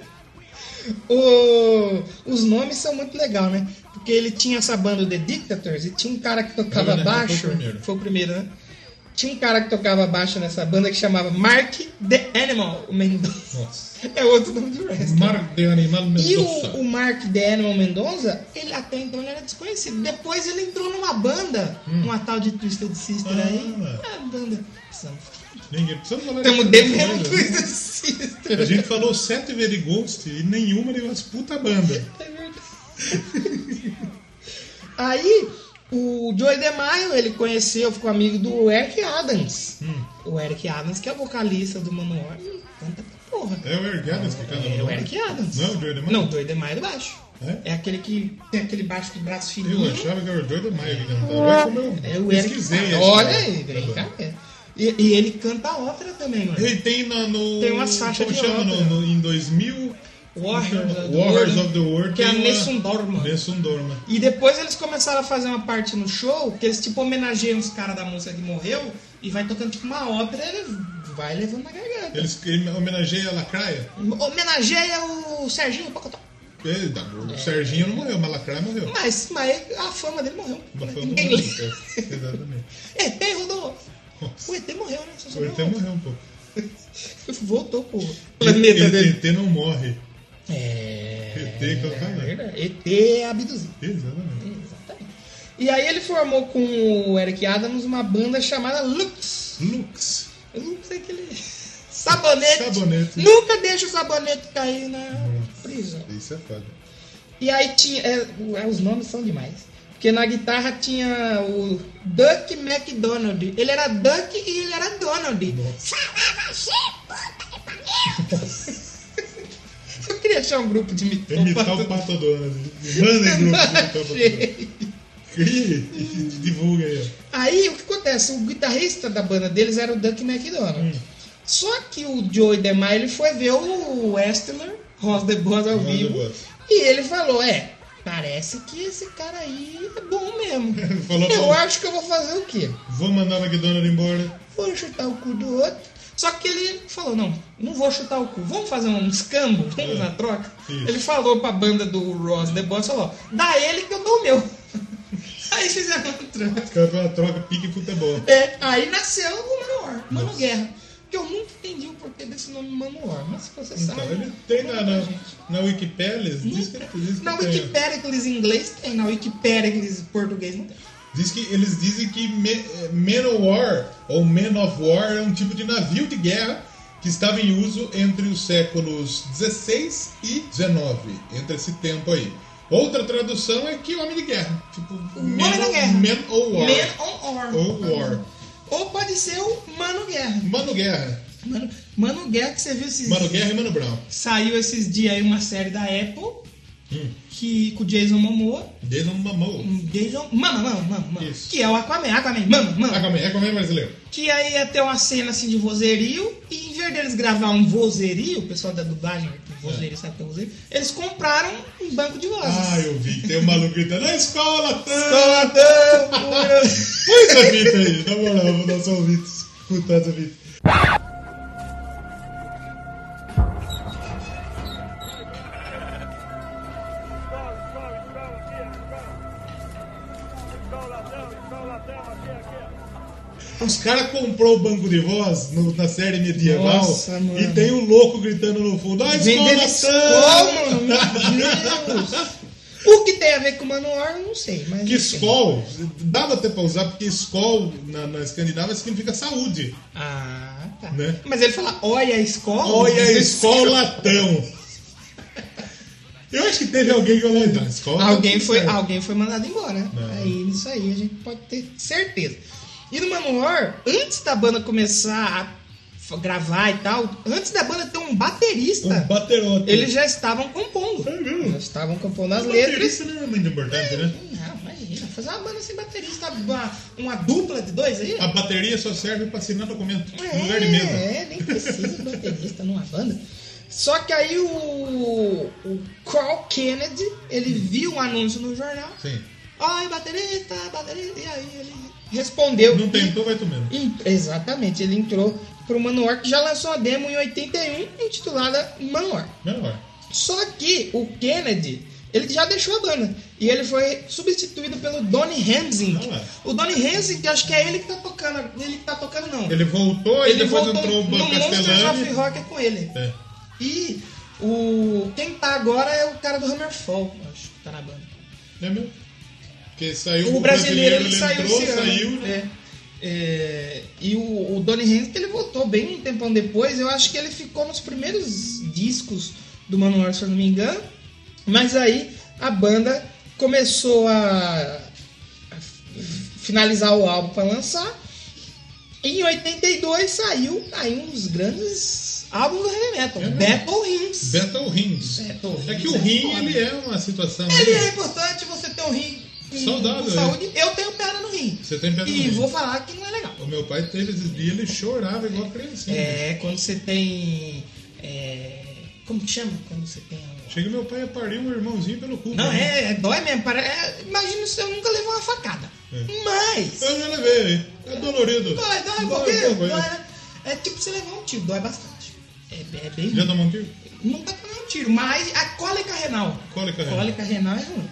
O- os nomes são muito legal, né? Porque ele tinha essa banda The Dictators e tinha um cara que tocava and Hell foi o baixo. primeiro. Foi o primeiro, né? Tinha um cara que tocava baixo nessa banda que chamava Mark The Animal Mendonça. Nossa. É outro nome do wrestler. Mark de Animal E Mendonça. o, o Mark The Animal Mendonça, ele até então ele era desconhecido. Depois ele entrou numa banda, uma tal de Twisted Sister aí. Ah. É a banda. Ninguém precisa falar Estamos de devendo né? Twisted Sister. A gente falou sete Very Ghost e nenhuma de umas puta banda. É verdade. Aí, o Joey DeMaio, ele conheceu, ficou amigo do Eric Adams. Hum. O Eric Adams, que é vocalista do Manowar, canta pra porra. É o Eric Adams que canta É no o Eric Adams. Não, o Joey DeMaio? Não, o Joey DeMaio é do baixo. É? É aquele que tem aquele baixo de braço Eu fininho. achava que era o Joey DeMaio que cantava. Mas como eu É o Eric pesquisei Olha aí, é. E, e ele canta ópera também, mano. Ele tem na, no. Tem umas faixas como de chama? No, ópera. no- em 2000. Warriors of the Warriors World, of the World. que é a tem uma- Nessun Dorma. Nessun Dorma. E depois eles começaram a fazer uma parte no show que eles tipo homenageiam os caras da música que morreu e vai tocando tipo uma ópera e ele vai levando na garganta. Eles ele homenageiam a Lacraia. Homenageia o Serginho Pocotó. Ele, O Serginho não morreu, mas a Lacraia morreu. Mas, mas a fama dele morreu. Né? fama Ninguém morreu. é, Exatamente. ET rodou. Nossa. O ET morreu, né? O ET morreu um pouco. Voltou planeta Ele- dele. ET não morre. É. ET que eu é. ET é abduzido. Exatamente. Exatamente. E aí ele formou com o Eric Adams uma banda chamada Lux. Lux. Lux é aquele. Sabonete. Sabonete. Nunca deixa o sabonete cair na prisão. Isso é foda. E aí tinha. é, é, os nomes são demais. Porque na guitarra tinha o Duck McDonald. Ele era Duck e ele era Donald. Eu queria achar um grupo de Imitar o mitopato. Pato Donald. Manda em grupo de imitar o Pato e divulga aí. ó. Aí o que acontece? O guitarrista da banda deles era o Duck McDonald. Hum. Só que o Joey DeMaio ele foi ver o Westler, Ross the Boss ao vivo. E ele falou: É, parece que esse cara aí é bom mesmo. Falou eu bom. acho que eu vou fazer o quê? Vou mandar o McDonald embora. Vou chutar o cu do outro. Só que ele falou: Não, não vou chutar o cu. Vamos fazer um escambo? Vamos É. na troca? Isso. Ele falou pra banda do Ross the Boss: falou, Dá ele que eu dou o meu. Aí fizeram uma troca. Fazem uma troca pique futebol. É, aí nasceu o Manowar, Mano Guerra. Que eu nunca entendi o porquê desse nome Manowar, mas se você Então, sabe. ele tem na, conta na, gente. na Wikipedia, diz que, diz que Na tem. Wikipédia em inglês tem, na Wikipédia em português não tem. Diz que eles dizem que eh, Man of War ou Man of War é um tipo de navio de guerra que estava em uso entre os séculos 16 e 19, entre esse tempo aí. Outra tradução é que homem de guerra, tipo homem da guerra. Man of War. Man on War. Ou War. Ou pode ser o Mano Guerra. Mano Guerra. Mano, Mano Guerra que você viu esses. Mano Guerra e Mano Brown. Saiu esses dias aí uma série da Apple Hum. que, com o Jason Momoa. Jason mamou. Um Jason. Mama, mama, mama, mama. Isso. Que é o Aquaman. Aquaman, mama, mama. Aquaman, Aquaman brasileiro. Que aí ia ter uma cena assim de vozerio, e em vez deles gravar um vozerio, o pessoal da dublagem, vozerio, sabe o que é vozerio? Eles compraram um banco de vozes. Ah, eu vi. Tem um maluco gritando, na escola, tá! Escoladão, pura. Põe essa fita aí, na moral, vou dar só um vídeo. Escutar essa fita. Os caras comprou o banco de voz no- na série medieval Nossa, e tem um louco gritando no fundo, ah, escola, escola, tá! meu Deus. O que tem a ver com Manowar, eu não sei. Mas Que. Skol, dava até pra usar, porque Skol na, na Escandinávia significa saúde. Ah, tá. Né? Mas ele fala, olha a escola. Olha, Skol latão. Eu acho que teve alguém que falou, não, Skol tá Alguém tudo foi, certo." alguém foi mandado embora. Não. Aí isso aí a gente pode ter certeza. E no Manowar, antes da banda começar a gravar e tal, antes da banda ter um baterista, Um baterote. eles já estavam compondo. É mesmo? Já estavam compondo as letras. Baterista não é muito importante, né? Não, imagina, fazer uma banda sem baterista, uma, uma dupla de dois aí. A bateria só serve pra assinar documento no lugar de mesa. É, nem precisa de baterista numa banda. Só que aí o, o Carl Kennedy, ele viu um anúncio no jornal. Sim. Ai, baterista, baterista. E aí ele respondeu. Não e- tentou, vai tomando. e- exatamente, ele entrou pro Manowar, que já lançou a demo em 81, intitulada Manowar. Menor. Só que o Kennedy, ele já deixou a banda. E ele foi substituído pelo Donny Hansing. Ah lá. O Donny Hansing, que acho que é ele que tá tocando, ele que tá tocando, não. Ele voltou e Ele depois voltou entrou o no Banco Monsters of Castellani. Rock é com ele. É. E o quem tá agora é o cara do Hammerfall, acho, que tá na banda. É mesmo? Porque saiu O brasileiro ele ele saiu entrou, esse ano. saiu, né? É. É, e o, o Donny Henry ele voltou bem um tempão depois. Eu acho que ele ficou nos primeiros discos do Manowar, se eu não me engano. Mas aí a banda começou a, a finalizar o álbum para lançar. E em 82 saiu aí um dos grandes álbuns do heavy metal, É mesmo? Battle Hymns. Battle Rings. Battle É que o é rim, ele é uma situação... Ele né? é importante você ter um rim com, Saudável, saúde. Eu tenho pedra no rim. Você tem pedra no E rim. vou falar que não é legal. O meu pai teve esses dias, ele chorava igual criancinha. É, quando você tem. é, como que chama? Quando você tem. Chega meu pai a parir um irmãozinho pelo cu. Não, né? é, é dói mesmo. pare- é, imagina se eu nunca levei uma facada. É. Mas. Eu já levei, é dolorido. Dói, dói Dói, pouquinho. dói, Dói, dói. né? É tipo você levar um tiro, dói bastante. É, é bem. Já tomou um tiro? Pra dar um tiro, mas a cólica renal. Cólica renal. Cólica renal é ruim.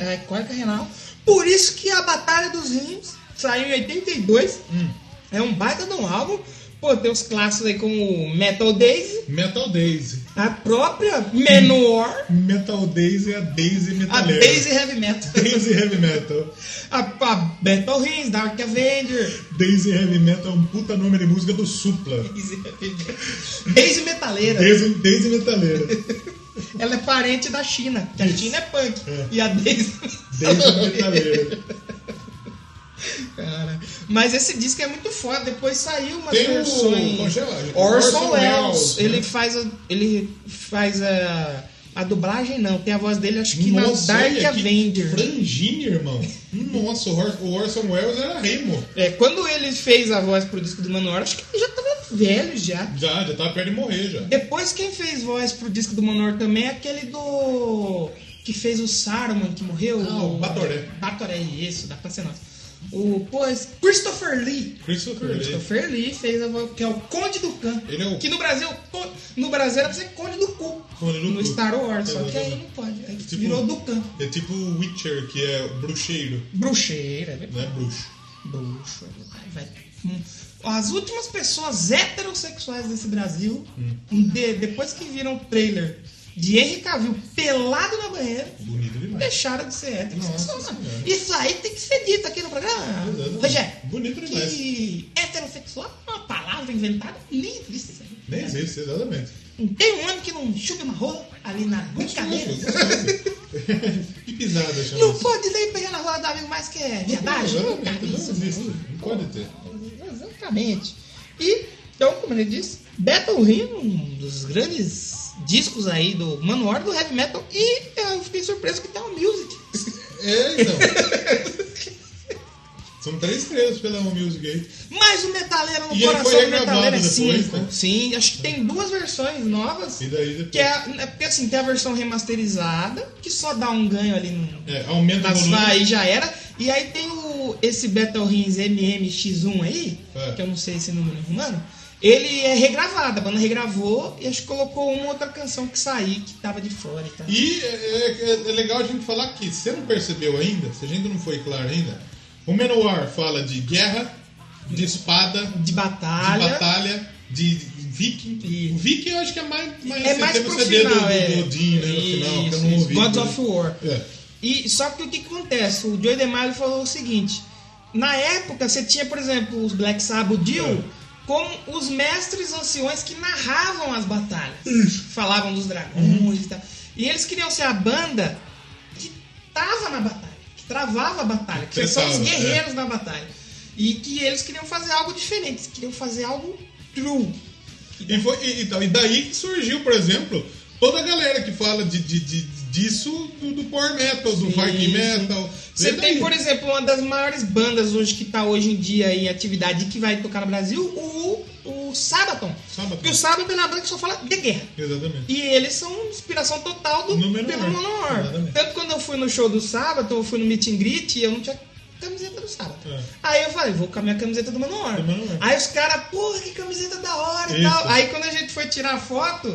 É, cólica renal. Por isso que a Batalha dos Rins saiu em 82. Hum. É um baita de um álbum. Pô, tem os clássicos aí como Metal Daisy, Metal Daisy. a própria Menor, Metal Daisy é a Daisy a metaleira. Daisy Heavy Metal, Daisy Heavy Metal. a, a Battle Rins, Dark Avenger, Daisy Heavy Metal é um puta nome de música do Supla. Daisy Heavy Metal. Daisy Metaleira. Daisy, Daisy Metaleira. Ela é parente da China, que a China é punk. É. E a Daisy. Daisy Metaleira. Cara, mas esse disco é muito foda. Depois saiu umas Tem o- versões. como chama? Orson, Orson Welles. Welles, Ele né? faz a, ele faz a, a dublagem, não. Tem a voz dele, acho que Nossa, na Dark olha Avenger. Franjinha, irmão. Nossa, o Or- o Orson Welles era Remo. É, quando ele fez a voz pro disco do Manowar, acho que ele já tava velho já. Já, já tava perto de morrer já. Depois quem fez voz pro disco do Manowar também é aquele do. que fez o Saruman que morreu. Ah, o Batoré. Batoré, isso, dá pra ser nosso. O, pô, esse Christopher Lee. Christopher Lee. Christopher Lee fez a voz, que é o Conde do. Ele é o- Que no Brasil, no Brasil era pra ser Conde do Cu. No. Star Wars, só que aí não pode. Aí Tipo- virou do Khan. É tipo o Witcher, que é bruxeiro, Bruxeira, é verdade. não é bruxo. Bruxo. Vai, vai. Hum. As últimas pessoas heterossexuais desse Brasil, de- depois que viram o trailer de Henry Cavill pelado na banheira, deixaram de ser heterossexual. Nossa mano. Senhora. Isso aí tem que ser dito aqui no programa. Exatamente. Rogério, Bonito demais. que heterossexual é uma palavra inventada livre. Nem existe, exatamente. Não tem um homem que não chupe uma rola ali na brincadeira. que pisada chama Não pode nem pegar na rola do amigo mais que é viadagem. Não existe. Não pode ter. Exatamente. E, então, como ele disse, Battle Hymn, um dos grandes discos aí do Manowar do Heavy Metal. E eu fiquei surpreso que tem o Music. É, então. São três estrelas pela Music aí. Mas o Metaleiro no E coração do Metaleiro é cinco. né? Sim, acho que tem duas versões novas. E daí depois. Que é, é porque assim, tem a versão remasterizada, que só dá um ganho ali no, É, aumenta o volume. aí já era. E aí tem o, esse Battle Rings MMX1 aí, É. que eu não sei esse número romano. Ele é regravado, a banda regravou e acho que colocou uma outra canção que saiu, que tava de fora e tal. E é, é- é legal a gente falar que, se você não percebeu ainda, se a gente não foi claro ainda, o Menowar fala de guerra, de espada, De batalha. de batalha, de viking. Isso. O viking eu acho que é mais, mais É mais pro o CD final, do, é. do Odin, né, no final, que eu não Isso, ouvi. Gods of War. É. E, só que o que, acontece? O Joey DeMaio falou o seguinte: na época você tinha, por exemplo, os Black Sabbath Dio É. como os mestres anciões que narravam as batalhas. Falavam dos dragões Uhum. e tal. E eles queriam ser a banda que tava na batalha, travava a batalha, que são os é. guerreiros na batalha. E que eles queriam fazer algo diferente, eles queriam fazer algo true. E, foi, e, e daí que surgiu, por exemplo, toda a galera que fala de, de, de- disso do, do Power Metal, do Sim, Viking. Metal. Você tem, por exemplo, uma das maiores bandas hoje que está hoje em dia em atividade e que vai tocar no Brasil, o, o Sabaton. Sabaton. Porque o Sabaton é uma banda que só fala de guerra. Exatamente. E eles são inspiração total do. Exatamente. Tanto quando eu fui no show do Sabaton, eu fui no meet and greet, eu não tinha camiseta do Sabaton. É. Aí eu falei, vou com a minha camiseta do Manowar. Aí os caras, porra, que camiseta da hora e Isso. tal. Aí quando a gente foi tirar a foto,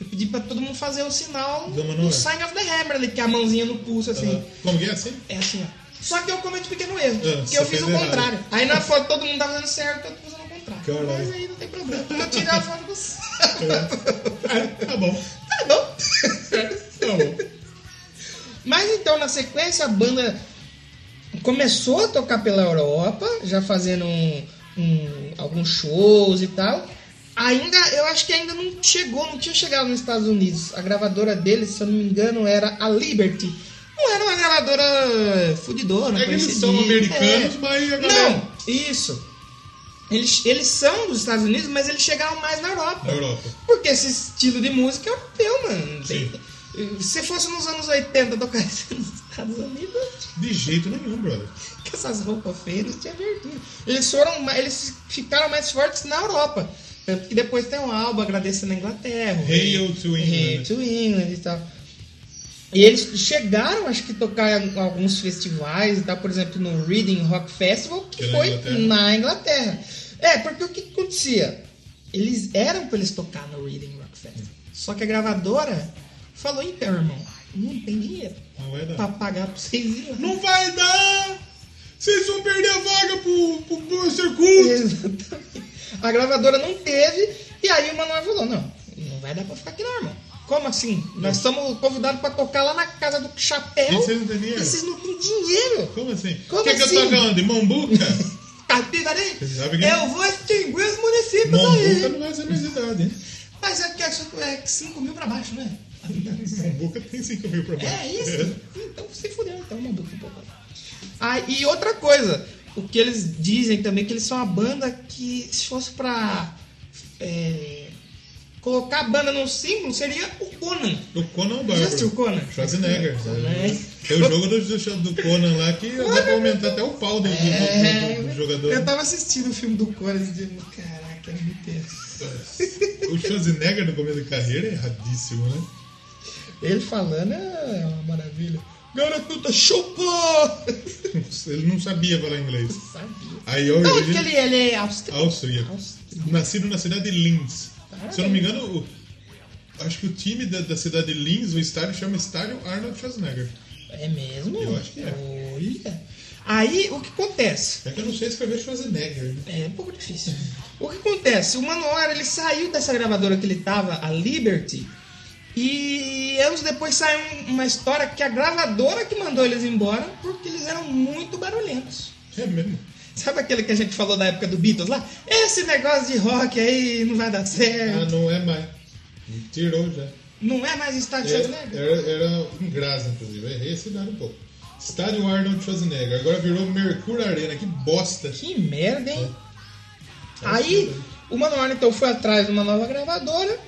eu pedi pra todo mundo fazer o sinal Do do. Sign of the Hammer ali, que é a mãozinha no pulso, assim. Ah, Como que é assim? É assim, ó. Só que eu cometi um pequeno erro, Ah, porque eu fiz o errado. contrário. Aí na foto todo mundo tá fazendo certo, eu tô fazendo Caralho. Mas aí não tem problema, porque eu tirei a foto do certo. Ah, tá bom. Tá bom. Tá bom. Mas então, na sequência, a banda começou a tocar pela Europa, já fazendo um- um- alguns shows e tal. Ainda, eu acho que ainda não chegou, não tinha chegado nos Estados Unidos. A gravadora deles, se eu não me engano, era a Liberty. Não era uma gravadora fudidora, É que eles são americanos, É. mas a galera. Não, isso. Eles, eles são dos Estados Unidos, mas eles chegaram mais na Europa. Na Europa. Porque esse estilo de música é europeu, mano. Não Sim. Se fosse nos anos 80 tocar isso nos Estados Unidos, De jeito nenhum, brother. com essas roupas feiras, tinha abertura. Eles foram, eles ficaram mais fortes na Europa. Tanto que depois tem um álbum agradecendo a Inglaterra. Hail to England. Hail to England e tal. E eles chegaram, acho que, tocar em alguns festivais tal, por exemplo, no Reading Rock Festival, que Que é na foi Inglaterra. na Inglaterra. É, porque o que, que acontecia? Eles eram pra eles tocar no Reading Rock Festival. Só que a gravadora falou, então, irmão, não tem dinheiro Não vai pra dar. pagar pra vocês irem lá. Não vai dar! Vocês vão perder a vaga pro, pro Buster Cult! Exatamente. A gravadora não teve, e aí o Manoel falou: não, não vai dar pra ficar aqui não, irmão. Como assim? Nós estamos convidados pra tocar lá na casa do Chapéu. E vocês não têm dinheiro? E vocês não têm dinheiro. Como assim? Como Quer que assim? eu toque onde? Mombuca? Aí? Você sabe que- Eu vou extinguir os municípios Mombuca aí. não minha cidade, hein? Mas é que é 5 mil pra baixo, né? Mombuca tem 5 mil pra baixo. É isso? Então se fudeu, então, Mambuca um pouco. Ah, e outra coisa, o que eles dizem também, que eles são uma banda que, se fosse pra é, colocar a banda num símbolo, seria o Conan. O Conan Já Bárbaro. assistiu o Conan? Schwarzenegger. É. Tem o jogo do, do, Conan lá que dá pra aumentar até o pau do, do- do- do- do jogador. É, Eu tava assistindo o filme do Conan e dizendo, caraca, é muito tenso. O Schwarzenegger no começo da carreira é erradíssimo, né? Ele falando é uma maravilha. Garota chupa! Ele não sabia falar inglês. Sabia. Aí ó, Não, ele, ele é austríaco. Austríaco. Austríaco. Nascido na cidade de Linz. Parabéns. Se eu não me engano, o- acho que o time da, da cidade de Linz, o estádio, chama Estádio Arnold Schwarzenegger. É mesmo? Eu acho que é. Olha. Aí o que acontece? É que eu não sei escrever Schwarzenegger. né? É um pouco difícil. O que acontece? O Manoel ele saiu dessa gravadora que ele tava, a Liberty, e anos depois saiu um- uma história que a gravadora que mandou eles embora porque eles eram muito barulhentos. É mesmo. Sabe aquele que a gente falou da época do Beatles lá? Esse negócio de rock aí não vai dar Ah, certo. não é mais. Tirou já. Não é mais estádio Era, Schwarzenegger? era, era em Graça, inclusive. Errei esse dado um pouco. Estádio Arnold Schwarzenegger. Agora virou Mercury Arena. Que bosta. Que merda, hein? É. Aí o Manoel então foi atrás de uma nova gravadora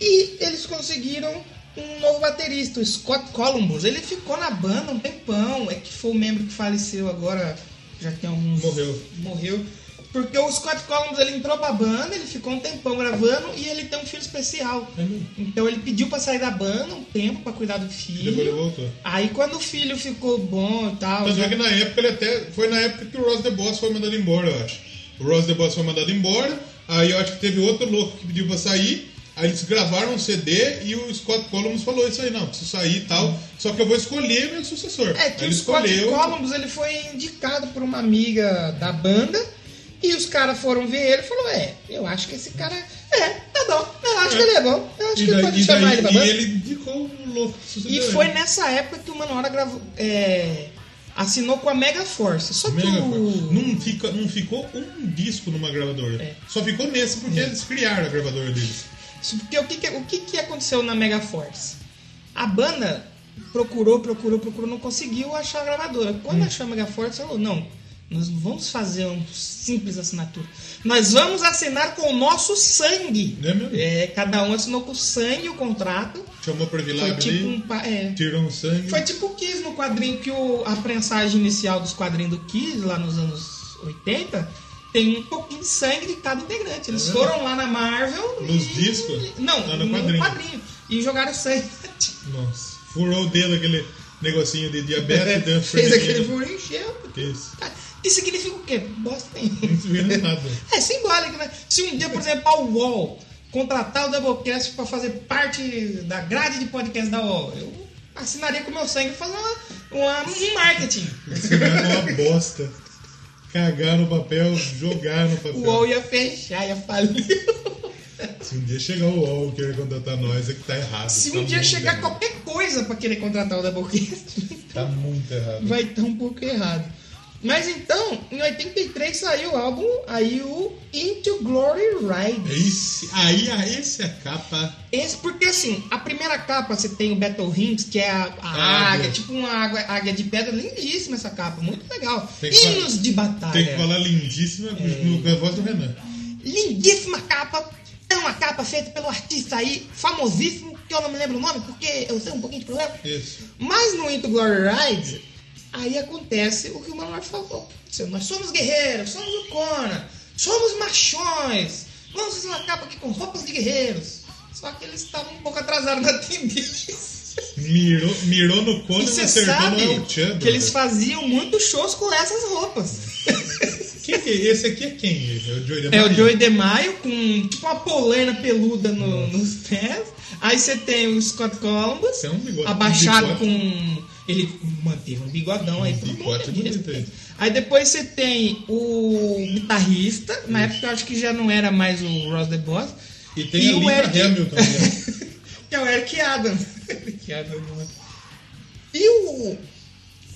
e eles conseguiram um novo baterista, o Scott Columbus. Ele ficou na banda um tempão, é que foi o membro que faleceu agora, já tem alguns. Morreu. Morreu. Porque o Scott Columbus ele entrou pra banda, ele ficou um tempão gravando e ele tem um filho especial. É. Então ele pediu pra sair da banda um tempo pra cuidar do Depois ele filho. voltou. Aí quando o filho ficou bom e tal. Tanto já- é que na época ele até. Foi na época que o Ross The Boss foi mandado embora, eu acho. O Ross The Boss foi mandado embora. Aí eu acho que teve outro louco que pediu pra sair. Aí eles gravaram um CD e o Scott Columbus falou isso aí, não, preciso sair e tal. Só que eu vou escolher meu sucessor. É que aí o ele Scott escolheu. Columbus ele foi indicado por uma amiga da banda e os caras foram ver ele e falou: É, eu acho que esse cara é, tá bom, eu acho É. que ele é bom, eu acho E que daí, pode e chamar daí- ele pra e banda. ele indicou um louco E foi nessa época que o Manora gravou, é, assinou com a Mega Force. Só que Mega o. Não, fica, não ficou um disco numa gravadora. É. Só ficou nesse porque eles criaram a gravadora deles. Porque o que, que- o que, que aconteceu na Mega Force? A banda procurou, procurou, procurou, não conseguiu achar a gravadora. Quando Hum. achou a Mega Force, falou: não, nós não vamos fazer um simples assinatura. Nós vamos assinar com o nosso sangue. É mesmo? É, cada um assinou com sangue o contrato. Chamou pra Foi Vilab tipo um. É, tirou um sangue. foi tipo o Kiss no quadrinho, que o, a prensagem inicial dos quadrinhos do Kiss, lá nos anos 80, tem um pouquinho de sangue de cada integrante. Eles É foram lá na Marvel. Nos e- discos? Não, Ah, no no, quadrinho. quadrinho. E jogaram sangue. Nossa. Furou o dedo aquele negocinho de diabetes dentro Fez aquele furo e encheu. Isso. Isso significa o quê? Bosta nenhuma. Não vê nada. É simbólico, né? Se um dia, por exemplo, a UOL contratar o Doublecast pra fazer parte da grade de podcast da UOL, eu assinaria com o meu sangue fazer uma, uma- um marketing. Cara é uma bosta. Cagar no papel, jogar no papel. O UOL ia fechar, ia falir. Se um dia chegar o UOL querer contratar nós, é que tá errado. Se Tá um dia chegar errado. qualquer coisa pra querer contratar o Doublecast, Tá muito errado. vai estar um pouco errado. Mas então, em 83 saiu o álbum, aí o Into Glory Ride. Esse, aí, a- esse é a capa. Esse, porque assim, a primeira capa você tem o Battle Hymns, que é a, a Ah, águia, é. tipo uma águia, águia de pedra, lindíssima essa capa, muito legal. Hinos de batalha. Tem que falar lindíssima É. com a voz do Renan. Lindíssima capa. É uma capa feita pelo artista aí, famosíssimo, que eu não me lembro o nome, porque eu sei um pouquinho de problema. Isso. Mas no Into Glory Ride, aí acontece o que o Manuel falou. Nós somos guerreiros, somos o Conan, somos machões. Vamos fazer uma capa aqui com roupas de guerreiros. Só que eles estavam um pouco atrasados na tendência. Mirou, mirou no cone e você acertou sabe no Chan. que eles faziam muitos shows com essas roupas. Quem que é? Esse aqui é quem? É o Joey É o DeMaio? Joey DeMaio com tipo uma polena peluda no- nos pés. Aí você tem o Scott Columbus Tem um bigode- abaixado um com. Ele manteve um bigodão aí por bigode muito bonito aí. Aí depois você tem o guitarrista, na época eu acho que já não era mais o Ross the Boss. E tem E a o Eric- Hamilton. que é o Eric Adams. Eric Adams, né? E o.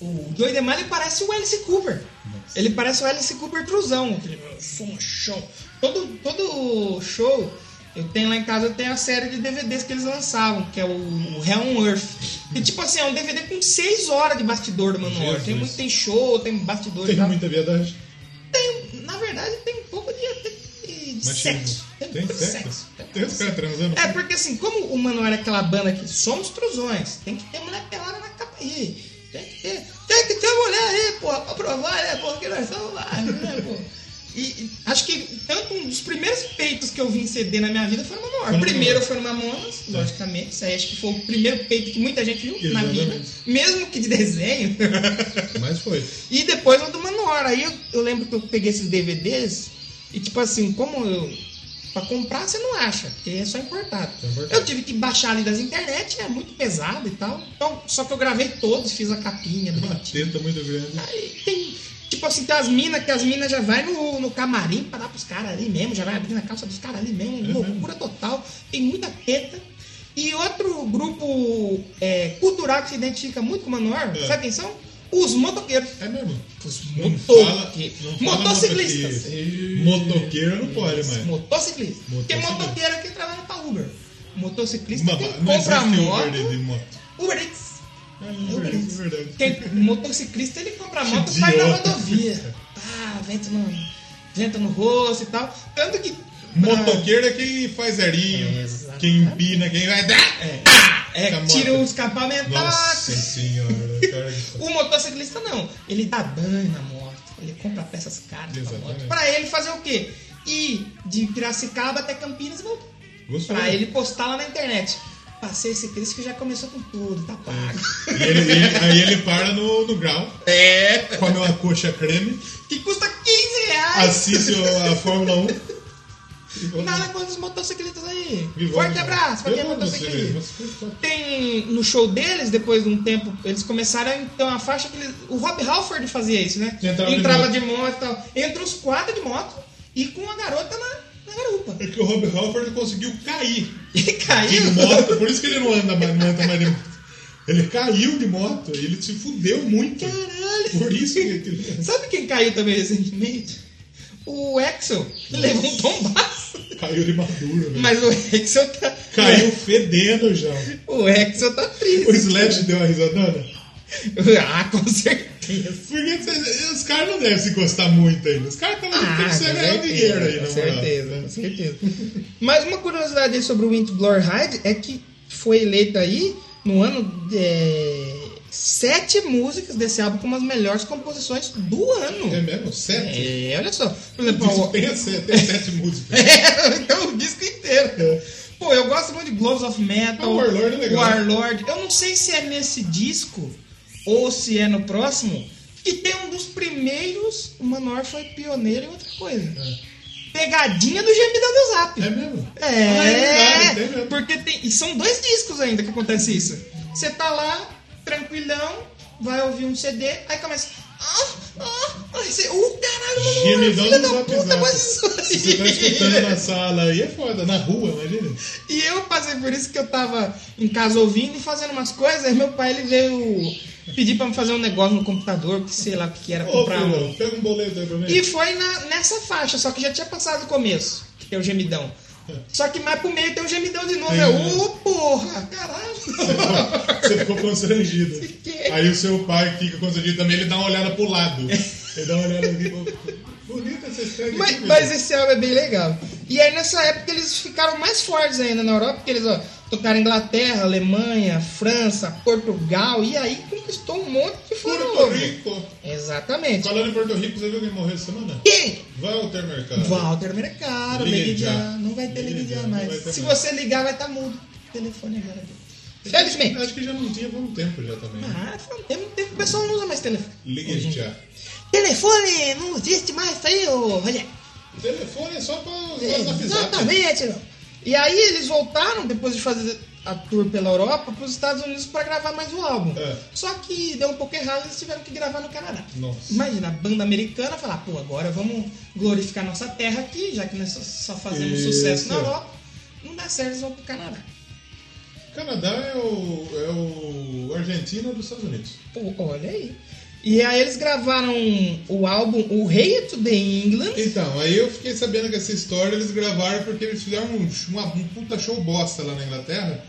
O Joey DeMaio ele parece o Alice Cooper. Ele parece o Alice Cooper truzão. Aquele som, show. Todo, todo show, eu tenho lá em casa, eu tenho a série de DVDs que eles lançavam, que é o, o Hell on Earth. E tipo assim, é um DVD com 6 horas de bastidor do Manual. Jesus. Tem, muito, tem show, tem bastidor Tem muita viadagem. Tem, na verdade, tem um pouco de, de, sexo. Tem pouco de sexo? Tem os caras transando. É, porque assim, como o Manuel era aquela banda que somos truzões, tem que ter mulher pelada na capa aí. Tem que ter, tem que ter mulher aí, porra, pra provar, né, porra, que nós somos lá, né, porra. E, acho que tanto um dos primeiros peitos que eu vi em CD na minha vida foi no Manuel. Foi primeiro foi no Mamonas, logicamente. Isso aí acho que foi o primeiro peito que muita gente viu na vida. Exatamente. Mesmo que de desenho. Mas foi. E depois o do Manowar. Aí eu, eu lembro que eu peguei esses DVDs e, tipo assim, como eu. Pra comprar você não acha, porque é só importado. Importado. Eu tive que baixar ali das internet, é muito pesado e tal. Então, só que eu gravei todos, fiz a capinha. Uma teta muito grande. Aí tem. Tipo assim, tem as minas que as minas já vai no, no camarim pra dar pros caras ali mesmo, já vai abrir na calça dos caras ali mesmo, É loucura total. Tem muita teta. E outro grupo é, cultural que se identifica muito com o Manuel, É. sabe quem são? Os motoqueiros. É mesmo. Os motoqueiros. Motociclistas. motoqueiro. Não pode mais. Motociclista. Porque motoqueiro é quem trabalha pra Uber. Motociclista Mas quem compra moto. Uber de moto. Uber Eats. É é motociclista ele compra moto e vai na rodovia. Ah, vento no, vento no rosto e tal. Tanto que. Motoqueiro é quem faz zerinho, Exatamente. quem empina, quem vai dar. É, Tá tira moto. o escapamento. Nossa senhora. cara O motociclista não. Ele dá banho na moto. Ele compra peças caras pra moto. Pra ele fazer o quê? Ir de Piracicaba até Campinas e voltar. Gostou? Pra ele postar lá na internet. Passei esse Cris que já começou com tudo, tá pago. E ele- ele- aí ele para no, no grau, É. come uma coxa creme, Que custa 15 reais. assiste a Fórmula 1. e volta. Nada contra os motociclistas aí. Forte abraço pra quem é motociclista. vídeo, Tem no show deles, depois de um tempo, eles começaram a então a faixa que eles, o Rob Halford fazia isso, né? Entrava de Entrava moto. de moto e tal. Entre os quatro de moto e com a garota na, na garupa. É que o Rob Halford conseguiu cair E de caiu. moto, por isso que ele não anda mais, não anda mais de moto. Ele caiu de moto, e ele se fudeu muito. Caralho. Por isso que ele Sabe quem caiu também recentemente? O Axel. Ele levou um tombaço. caiu de maduro, velho. Mas o Axel tá. Caiu fedendo já. O Axel tá O triste. Slash deu uma risadona? Ah, com certeza. Porque cê- os caras não devem se gostar muito ainda. Os caras estão Ah, precisando ganhar dinheiro aí, com moral. certeza, com certeza. Mas uma curiosidade aí sobre o Into Glory Ride é que foi eleito aí no ano é, sete músicas desse álbum como as melhores composições do ano. É mesmo? Sete? É, olha só. Por exemplo, tem, sete, tem sete músicas. É, então o disco inteiro. É. Pô, eu gosto muito de Gloves of Metal. Ah, o Warlord é legal. Warlord. Eu não sei se é nesse disco ou se é no próximo. Que tem um dos primeiros. O Manor foi pioneiro em outra coisa. Pegadinha do gemidão do Zap. É mesmo? É, Ah, é verdade, tem mesmo. porque tem. E são dois discos ainda que acontece isso. Você tá lá, tranquilão, vai ouvir um CD, aí começa. Ah, ah, aí você, uh, caralho, Gemidão filha no da zap puta, zap. mas você tá escutando na sala aí, é foda. Na rua, imagina. E eu passei por isso que eu tava em casa ouvindo e fazendo umas coisas, aí meu pai ele veio pedir pra me fazer um negócio no computador, que sei lá o que era, Ô, comprar um. filhão, pega um boleto aí pra mim. E foi na- nessa faixa, só que já tinha passado o começo, que é o gemidão. Só que mais pro meio tem o gemidão de novo. Tem, Eu, né? ô porra, caralho. Você ficou constrangido. Fiquei. Aí o seu pai fica constrangido também, ele dá uma olhada pro lado. Ele dá uma olhada pô, bonita essa história Mas, mas esse álbum é bem legal. E aí nessa época eles ficaram mais fortes ainda na Europa, porque eles ó, tocaram Inglaterra, Alemanha, França, Portugal, e aí conquistou um monte de fã Porto. Rico. Exatamente. Falando em Porto Rico, você viu quem morreu essa semana? Quem? Walter Mercado. Walter Mercado, já. Não vai ter não mais. Se mais. você ligar, vai estar mudo. O telefone agora. Felizmente. Acho que já não tinha há um tempo já também. né? Ah, faz um tempo, tempo que o pessoal não usa mais telefone. Dia. Telefone não existe mais, isso aí, ô Rogério. Telefone é só usar zap zap. Exatamente. não. E aí eles voltaram, depois de fazer a tour pela Europa, para os Estados Unidos para gravar mais um álbum. É. Só que deu um pouco errado, eles tiveram que gravar no Canadá. Nossa. Imagina, a banda americana falar, pô, agora vamos glorificar nossa terra aqui, já que nós só- só fazemos Isso. sucesso na Europa. Não dá certo, eles vão pro Canadá. Canadá é o, é o Argentina dos Estados Unidos. Pô, olha aí. E aí eles gravaram o álbum O Rei to the England. Então, aí eu fiquei sabendo que essa história eles gravaram porque eles fizeram um, uma- um puta show bosta lá na Inglaterra.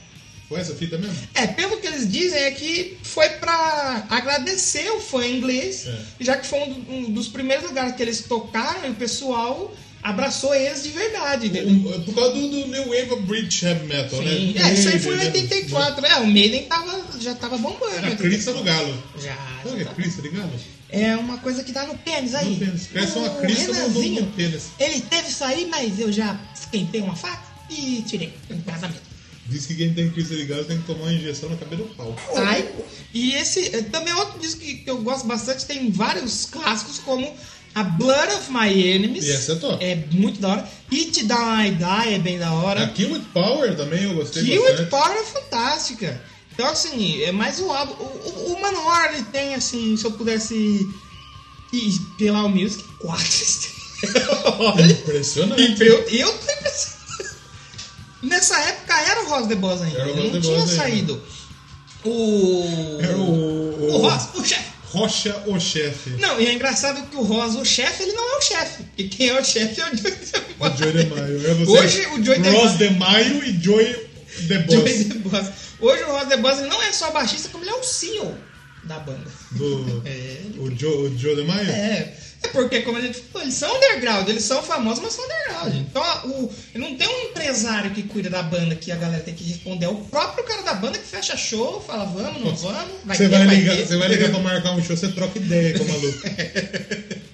Foi essa fita mesmo? É, pelo que eles dizem é que foi pra agradecer o fã inglês, É. já que foi um, um dos primeiros lugares que eles tocaram e o pessoal abraçou eles de verdade. Um- Por causa do, do New Wave of British Heavy Metal, Sim. né? É, isso aí foi em Né? 84, né? O Maiden tava, já tava bombando. A né? crista do galo. Já. Sabe já é crista de galo? É uma coisa que dá no pênis aí. No pênis. Cresce uma crista no- no- Renanzinho, no pênis. Ele teve isso aí, mas eu já esquentei uma faca e tirei no casamento. Diz que quem tem crista de galo tem que tomar uma injeção na cabeça do pau. Ai, e esse eh, também é outro disco que, que eu gosto bastante, tem vários clássicos como a Blood of My Enemies. E é muito da hora. It Down I Die é bem da hora. A Kill With Power também eu gostei Kill bastante. It Power é fantástica. Então, assim, é mais um álbum. O, o, o Manowar, ele tem, assim, se eu pudesse ir pela Music, quatro estrelas. Impressionante. Eu, eu tô impressionado. Nessa época era o Ross the Boss ainda. O não tinha Boss ainda. saído. O. Era o, O Ross, o chefe. Rocha o chefe. Não, e é engraçado que o Ross, o chefe, ele não é o chefe. Porque quem é o chefe é o Joey O Joey DeMaio. É você, Hoje o Joey Ross DeMaio- DeMaio e Joey The Boss. Joey The Boss. Hoje o Ross The Boss ele não é só baixista, como ele é o CEO da banda. Do, É, o, Joe, o Joe DeMaio? É. É porque, como a gente falou, eles são underground, eles são famosos, mas são underground. Então, o, não tem um empresário que cuida da banda que a galera tem que responder. É o próprio cara da banda que fecha show, fala vamos, não vamos, vai Você ter, vai, vai ligar, ter. você vai ligar pra marcar um show, você troca ideia com o maluco.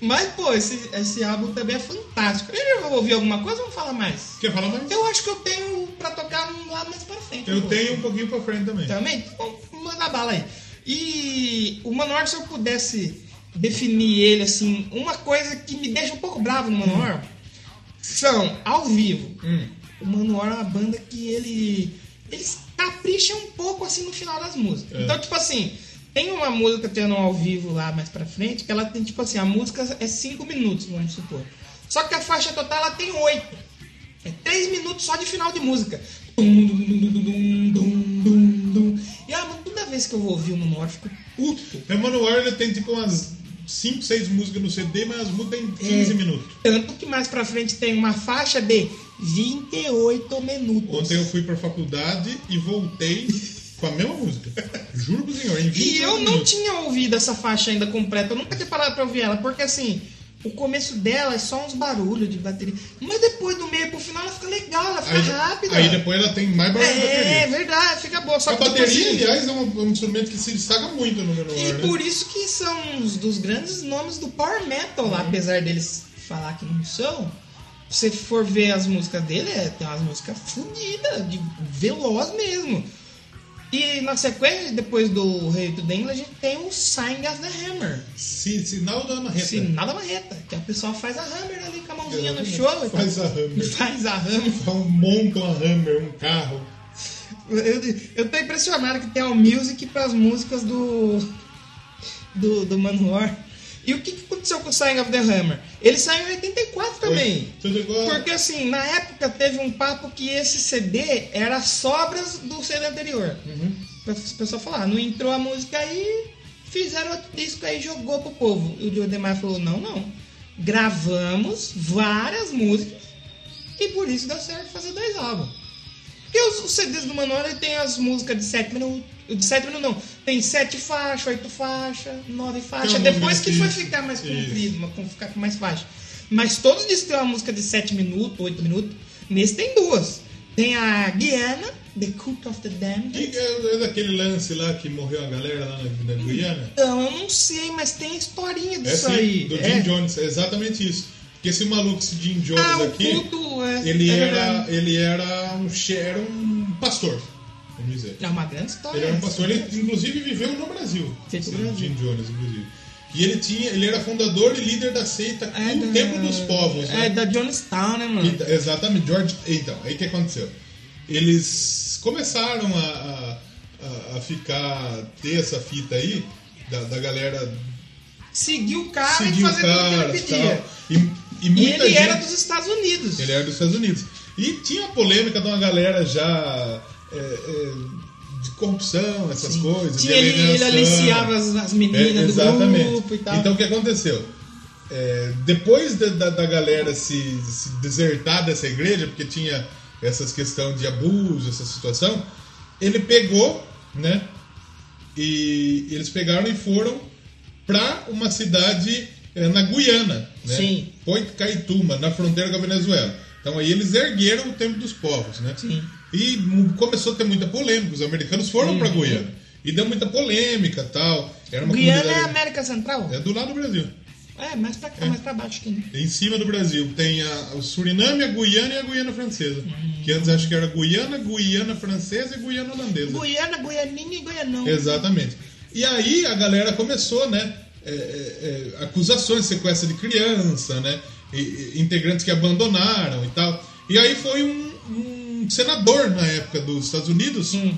Mas, pô, esse, esse álbum também é fantástico. Eu vou ouvir alguma coisa ou vamos falar mais? Quer falar mais? Eu acho que eu tenho pra tocar um lado mais pra frente. Eu Pô. tenho um pouquinho pra frente também. Também? Então, manda bala aí. E o Manowar, se eu pudesse definir ele assim, uma coisa que me deixa um pouco bravo no Manowar são, ao vivo, Hum. o Manowar é uma banda que ele. Eles capricham um pouco assim no final das músicas. É. Então, tipo assim, tem uma música tendo ao vivo lá mais pra frente, que ela tem, tipo assim, a música é 5 minutos, vamos supor. Só que a faixa total ela tem 8. É 3 minutos só de final de música. Dum, dum, dum. E ah, toda vez que eu vou ouvir o Manowar, eu fico puto. O Manowar ele tem tipo umas 5, 6 músicas no CD, mas as músicas têm 15 É. minutos. Tanto que mais pra frente tem uma faixa de 28 minutos. Ontem eu fui pra faculdade e voltei com a mesma música. Juro pro senhor, em 20 E eu não minutos. tinha ouvido essa faixa ainda completa, eu nunca tinha parado pra ouvir ela, porque assim, o começo dela é só uns barulhos de bateria. Mas depois do meio pro final ela fica legal, ela fica Aí, rápida. aí depois ela tem mais barulho de É, bateria. verdade, fica boa. Só A bateria, assim, aliás, é um, um instrumento que se destaca muito no Manowar, E né? por isso que são uns dos grandes nomes do power metal lá, apesar deles falar que não são. Se você for ver as músicas dele, é, tem umas músicas fodidas, de veloz mesmo. E na sequência, depois do Rei do Dengue, a gente tem o Sign of the Hammer. Si- sinal da marreta. Sinal da marreta. Que o pessoal faz a Hammer ali com a mãozinha no show. tal. Faz a Hammer. Faz a Hammer. Então, monta uma Hammer, um carro. Eu, eu tô impressionado que tem All Music pras músicas do. do, do Manowar. E o que, que aconteceu com o Sign of the Hammer? Ele saiu em 84 também. Porque assim, na época teve um papo que esse CD era sobras do CD anterior. As pessoas falaram, não entrou a música aí, fizeram outro disco aí jogou pro povo. E o Joe DeMar falou, não, não. Gravamos várias músicas e por isso deu certo fazer dois álbuns. Porque os, os CDs do Manuel ele tem as músicas de 7 minutos. De 7 minutos não. Tem 7 faixas, 8 faixas, 9 faixas. Tem Depois que foi ficar mais comprido, mas ficar com mais faixas. Mas todos dizem que tem uma música de 7 minutos, 8 minutos. Nesse tem duas. Tem a Guiana, The Cult of the Damned. É, é daquele lance lá que morreu a galera lá na, na Guiana? Então, eu não sei, mas tem a historinha É disso sim, aí. do Jim é. Jones, é exatamente isso. Porque esse maluco, esse Jim Jones Ah, aqui, culto, é, ele, é era, ele era um era um pastor, vamos dizer. É uma grande história. Ele era um pastor, ele inclusive viveu no Brasil. No esse Brasil. Jim Jones, inclusive. E ele tinha, ele era fundador e líder da seita É O da- Templo dos Povos, né? É da Jonestown, né, mano? Então, exatamente, George. Então, aí que aconteceu? Eles começaram a, a, a- a ficar. ter essa fita aí da, da galera Seguiu o cara seguir e o fazer tudo que cara ele e pedia. E, e E muita ele gente. era dos Estados Unidos. Ele era dos Estados Unidos. E tinha uma polêmica de uma galera já. É, é, de corrupção, essas coisas. Tinha de ele, ele aliciava as, as É, meninas do exatamente. grupo e tal. Então o que aconteceu? É, depois da, da, da galera se, se desertar dessa igreja, porque tinha essas questões de abuso, essa situação, ele pegou, né? E eles pegaram e foram para uma cidade é, na Guiana, né? Sim. Point Caetuma, na fronteira com a Venezuela. Então aí eles ergueram o Templo dos Povos, né? Sim. E começou a ter muita polêmica. Os americanos foram para Uhum. Guiana. E deu muita polêmica tal. Era uma Guiana é comunidade- América Central? é do lado do Brasil. É, mais pra cá, mais pra baixo aqui. né? Em cima do Brasil tem a, o Suriname, a Guiana e a Guiana Francesa. Uhum. Que antes acho que era Guiana, Guiana Francesa e Guiana Holandesa. Guiana, Guianinha e Guianão. Exatamente. E aí a galera começou, né? é, é, é, acusações sequestro de criança, né? e- integrantes que abandonaram e tal. E aí foi um senador na época dos Estados Unidos Hum.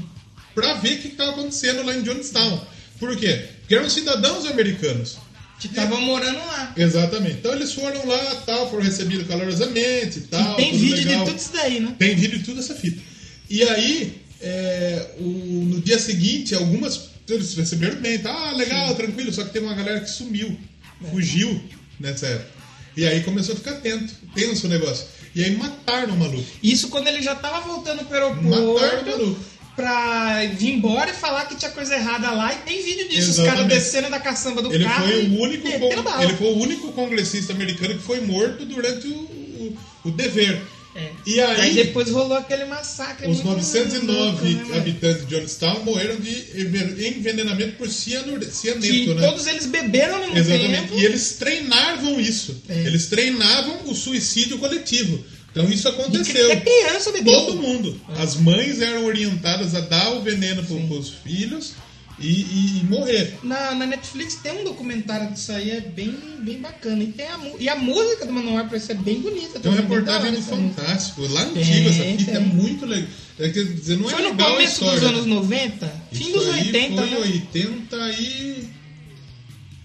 pra ver o que estava acontecendo lá em Johnstown. Por quê? Porque eram cidadãos americanos. Que estavam morando lá. Exatamente. Então eles foram lá, tal, foram recebidos calorosamente e tal. e tem vídeo legal. de tudo isso daí, né? Tem vídeo de tudo essa fita. E aí, é, o- no dia seguinte, algumas eles receberam bem, tá? Ah, legal, tranquilo, só que teve uma galera que sumiu, É. fugiu nessa época. E aí começou a ficar atento, tenso o negócio. E aí mataram o maluco. Isso quando ele já tava voltando pro Mataram o aeroporto maluco. pra vir embora e falar que tinha coisa errada lá. E tem vídeo disso, os Exatamente. caras descendo da caçamba do Ele carro. foi, o único con- ele foi o único congressista americano que foi morto durante o, o, o dever. É. E aí, Aí depois rolou aquele massacre. os muito 909 louco, né, habitantes de Johnstown morreram de enven- envenenamento por cianur- Que cianeto, né? todos eles beberam mesmo Exatamente. tempo. E eles treinavam isso. É. Eles treinavam o suicídio coletivo. Então isso aconteceu. até criança bebendo. Todo mundo. As mães eram orientadas a dar o veneno para os filhos e, e- e morrer. Na, na Netflix tem um documentário disso aí, é bem, bem bacana. E, tem a, e a música do Manoel parece ser bem bonita. Tem uma reportagem do essa música. Fantástico. Lá antiga essa fita é muito legal. É, quer dizer, não é Foi no legal começo dos anos 90, fim Isso dos aí 80, foi né? 80 e...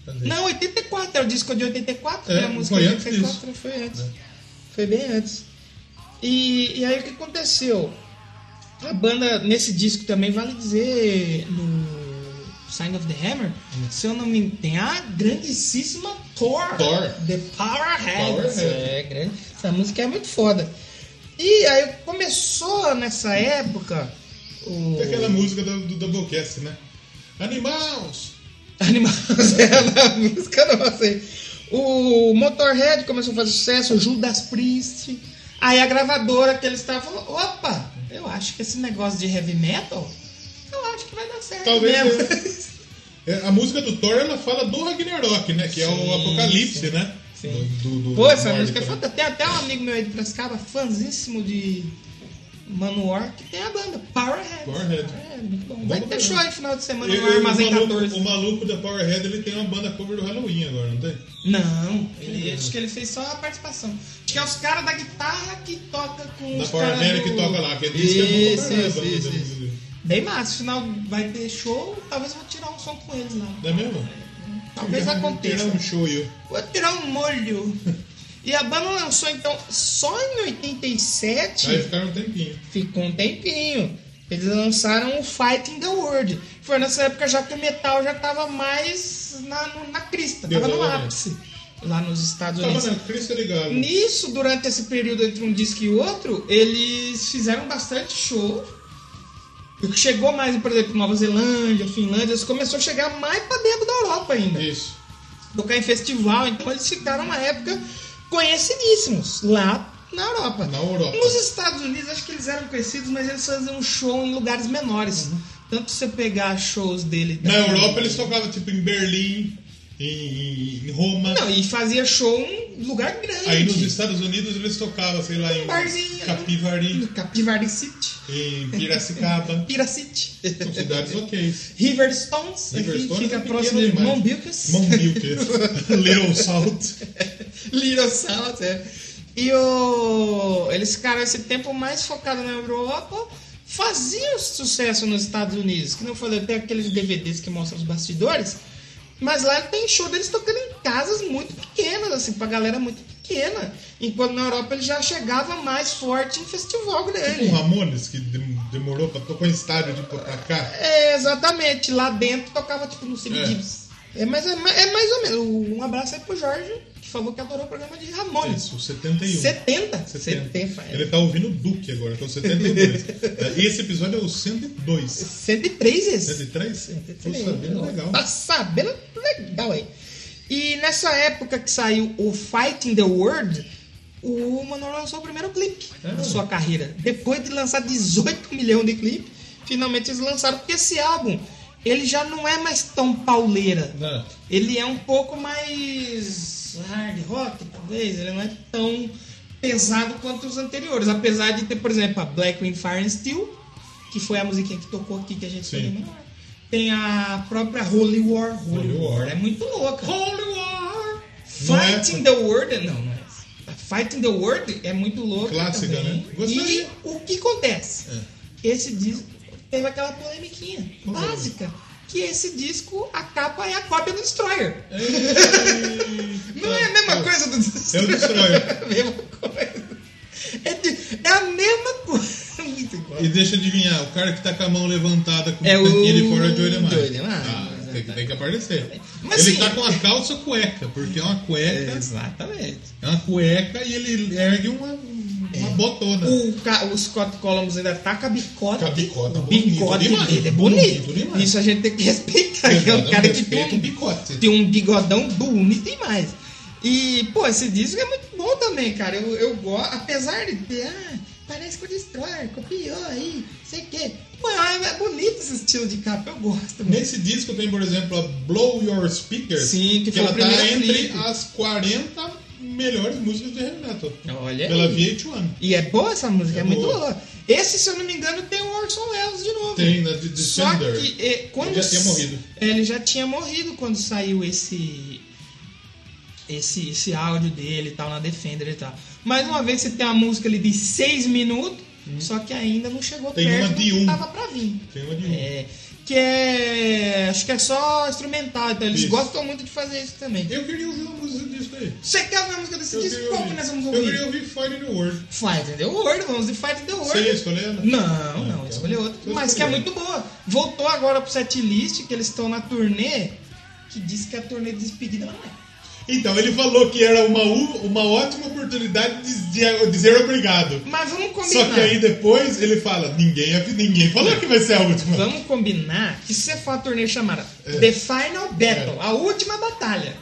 Cadê? Não, 84, é o disco de 84, É, né? A música foi de antes 84 foi antes. Foi bem antes. E, e aí o que aconteceu? A banda, nesse disco também, vale dizer, no Sign of the Hammer, se eu não me engano, tem a grandíssima Thor. Thor. The Powerhead. Powerhead. É, grande. Essa música é muito foda. E aí começou nessa época o... Tem aquela música do, do Doublecast, né? Animals! Animais é a música nossa aí. O Motorhead começou a fazer sucesso, o Judas Priest. Aí a gravadora que eles estavam falou: opa, eu acho que esse negócio de heavy metal, acho que vai dar certo Talvez mesmo. É, a música do Thor ela fala do Ragnarok, né? Que é o Sim, Apocalipse, sim. né? Sim. Do, do, do- Pô, essa música é foda. Tem até um amigo meu aí de Piracicaba, fãzíssimo de Manowar, que tem a banda, Powerhead. Powerhead. É, muito bom. Vai ter show aí final de semana no e o, Armazém maluco, 14. o maluco da Powerhead ele tem uma banda cover do Halloween agora, não tem? Não, ele, acho que ele fez só a participação. Acho que é os caras da guitarra que toca com Da os caras Powerhead do... que toca lá, que ele disse que é bom pra Isso, isso, isso, né? isso. Bem massa, final vai ter show, talvez eu vou tirar um som com eles lá. Não é mesmo? Talvez um- aconteça. Tirar um show aí. Vou tirar um molho. E a banda lançou então só em 87. Aí ficaram um tempinho. Ficou um tempinho. Eles lançaram o Fight in the World. Foi nessa época já que o metal já tava mais na, na crista, tava no Exatamente. ápice lá nos Estados Tava Unidos. na crista ligado. Nisso, durante esse período entre um disco e outro, eles fizeram bastante show. O que chegou mais, por exemplo, Nova Zelândia, Finlândia, eles começou a chegar mais pra dentro da Europa ainda Isso. tocar em festival, então eles ficaram uma época conhecidíssimos lá na Europa. Na Europa. Nos Estados Unidos, acho que eles eram conhecidos, mas eles faziam show em lugares menores. Tanto você pegar shows dele. Na Europa eles tocavam tipo em Berlim, em, em Roma. Não, e fazia show em lugar grande. Aí nos Estados Unidos eles tocavam, sei lá, em Barzinho. Capivari, Capivari City, em Piracicaba. Piracity. São cidades ok. River Stones, River aqui Stones fica é próximo de. Mombilcas. Mombilque, Little Salt. Little South, é. E o... eles ficaram esse tempo mais focados na Europa, faziam sucesso nos Estados Unidos. Que não falei, tem aqueles DVDs que mostram os bastidores, mas lá tem show deles tocando em casas muito pequenas, assim, pra galera muito pequena. Enquanto na Europa ele já chegava mais forte em festival grande. O Ramones, que dem- demorou pra tocar em estádio de pra cá. É, exatamente. Lá dentro tocava tipo no É. CBGBs. É. mais, é, mais- é mais ou menos. Um abraço aí pro Jorge, que falou que adorou o programa de Ramones. Isso, 71. 70? 70. 70. Ele tá ouvindo o Duque agora, que é o 72. É, Esse episódio é o 102. 103 esse. 103? Tô sabendo legal. Tá sabendo legal aí. E nessa época que saiu o Fight in the World, o Manuel lançou o primeiro clipe Ah. da sua carreira. Depois de lançar 18 milhões de clipes, finalmente eles lançaram. Porque esse álbum, ele já não é mais tão pauleira. Não. Ele é um pouco mais hard rock, talvez. Ele não é tão pesado quanto os anteriores. Apesar de ter, por exemplo, a Black Wind Fire and Steel, que foi a musiquinha que tocou aqui que a gente Sim. menor. Tem a própria Holy War. Holy, Holy War. War. é muito louca. Holy War! Fighting the World. Não, não é Fighting the World é muito louca. Clássica, também. né? Gostaria. E o que acontece? É. Esse disco teve aquela polemiquinha é? básica. Que esse disco, a capa é a cópia do Destroyer. Não é a mesma coisa do É o Destroyer. Destroyer. É a mesma coisa. É, de- é a mesma coisa. E deixa eu adivinhar, o cara que tá com a mão levantada com É o o fora de olho mais. Demar, Ah, tem, que- tem que aparecer. Mas ele sim. tá com a calça cueca, porque é uma cueca. Exatamente. É uma cueca e ele ergue uma, uma botona. O, o Scott Collins ainda tá com a bicota. Com a bicota, O bonito bigode demais, dele é bonito bonito. demais. Isso a gente tem que respeitar. que é um cara que tem um, bicote. tem um bigodão bonito demais. E, pô, esse disco é muito bom também, cara. Eu, eu gosto, apesar de ter, ah, parece com o Destroyer, copiou aí, sei o quê. Pô, é, é bonito esse estilo de capa, eu gosto. Muito. Nesse disco tem, por exemplo, a Blow Your Speakers. Sim, que foi ela tá entre clipe. as 40 melhores músicas de heavy metal. Olha Pela aí. VH1. E é boa essa música, é, É muito boa. Esse, se eu não me engano, tem o Orson Welles de novo. Tem na de Só Descender. que eh, quando Ele já tinha morrido. É, Ele já tinha morrido quando saiu esse esse esse áudio dele e tal na Defender e tal. Mais uma vez você tem uma música ali de seis minutos, só que ainda não chegou Hum. Tem perto uma de um. tava pra vir. Tem uma de um. É, que é acho que é só instrumental, então eles Isso. gostam muito de fazer isso também. Eu queria ouvir uma música disso aí. Você quer ouvir a música desse Eu disco? Qual que nós vamos Eu ouvir? queria ouvir Fight in the World. Fight in the World, vamos de Fight in the World. Você ia escolhendo? Não, não, então. escolhi outra. Eu Mas que é muito boa. Voltou agora pro setlist, que eles estão na turnê, que diz que é a turnê de despedida, mas não é. Então, ele falou que era uma, uma ótima oportunidade de, de dizer obrigado. Mas vamos combinar. Só que aí depois ele fala, ninguém, ninguém falou que vai ser a última. Vamos combinar que se você for a turnê chamada É. The Final Battle, a última batalha.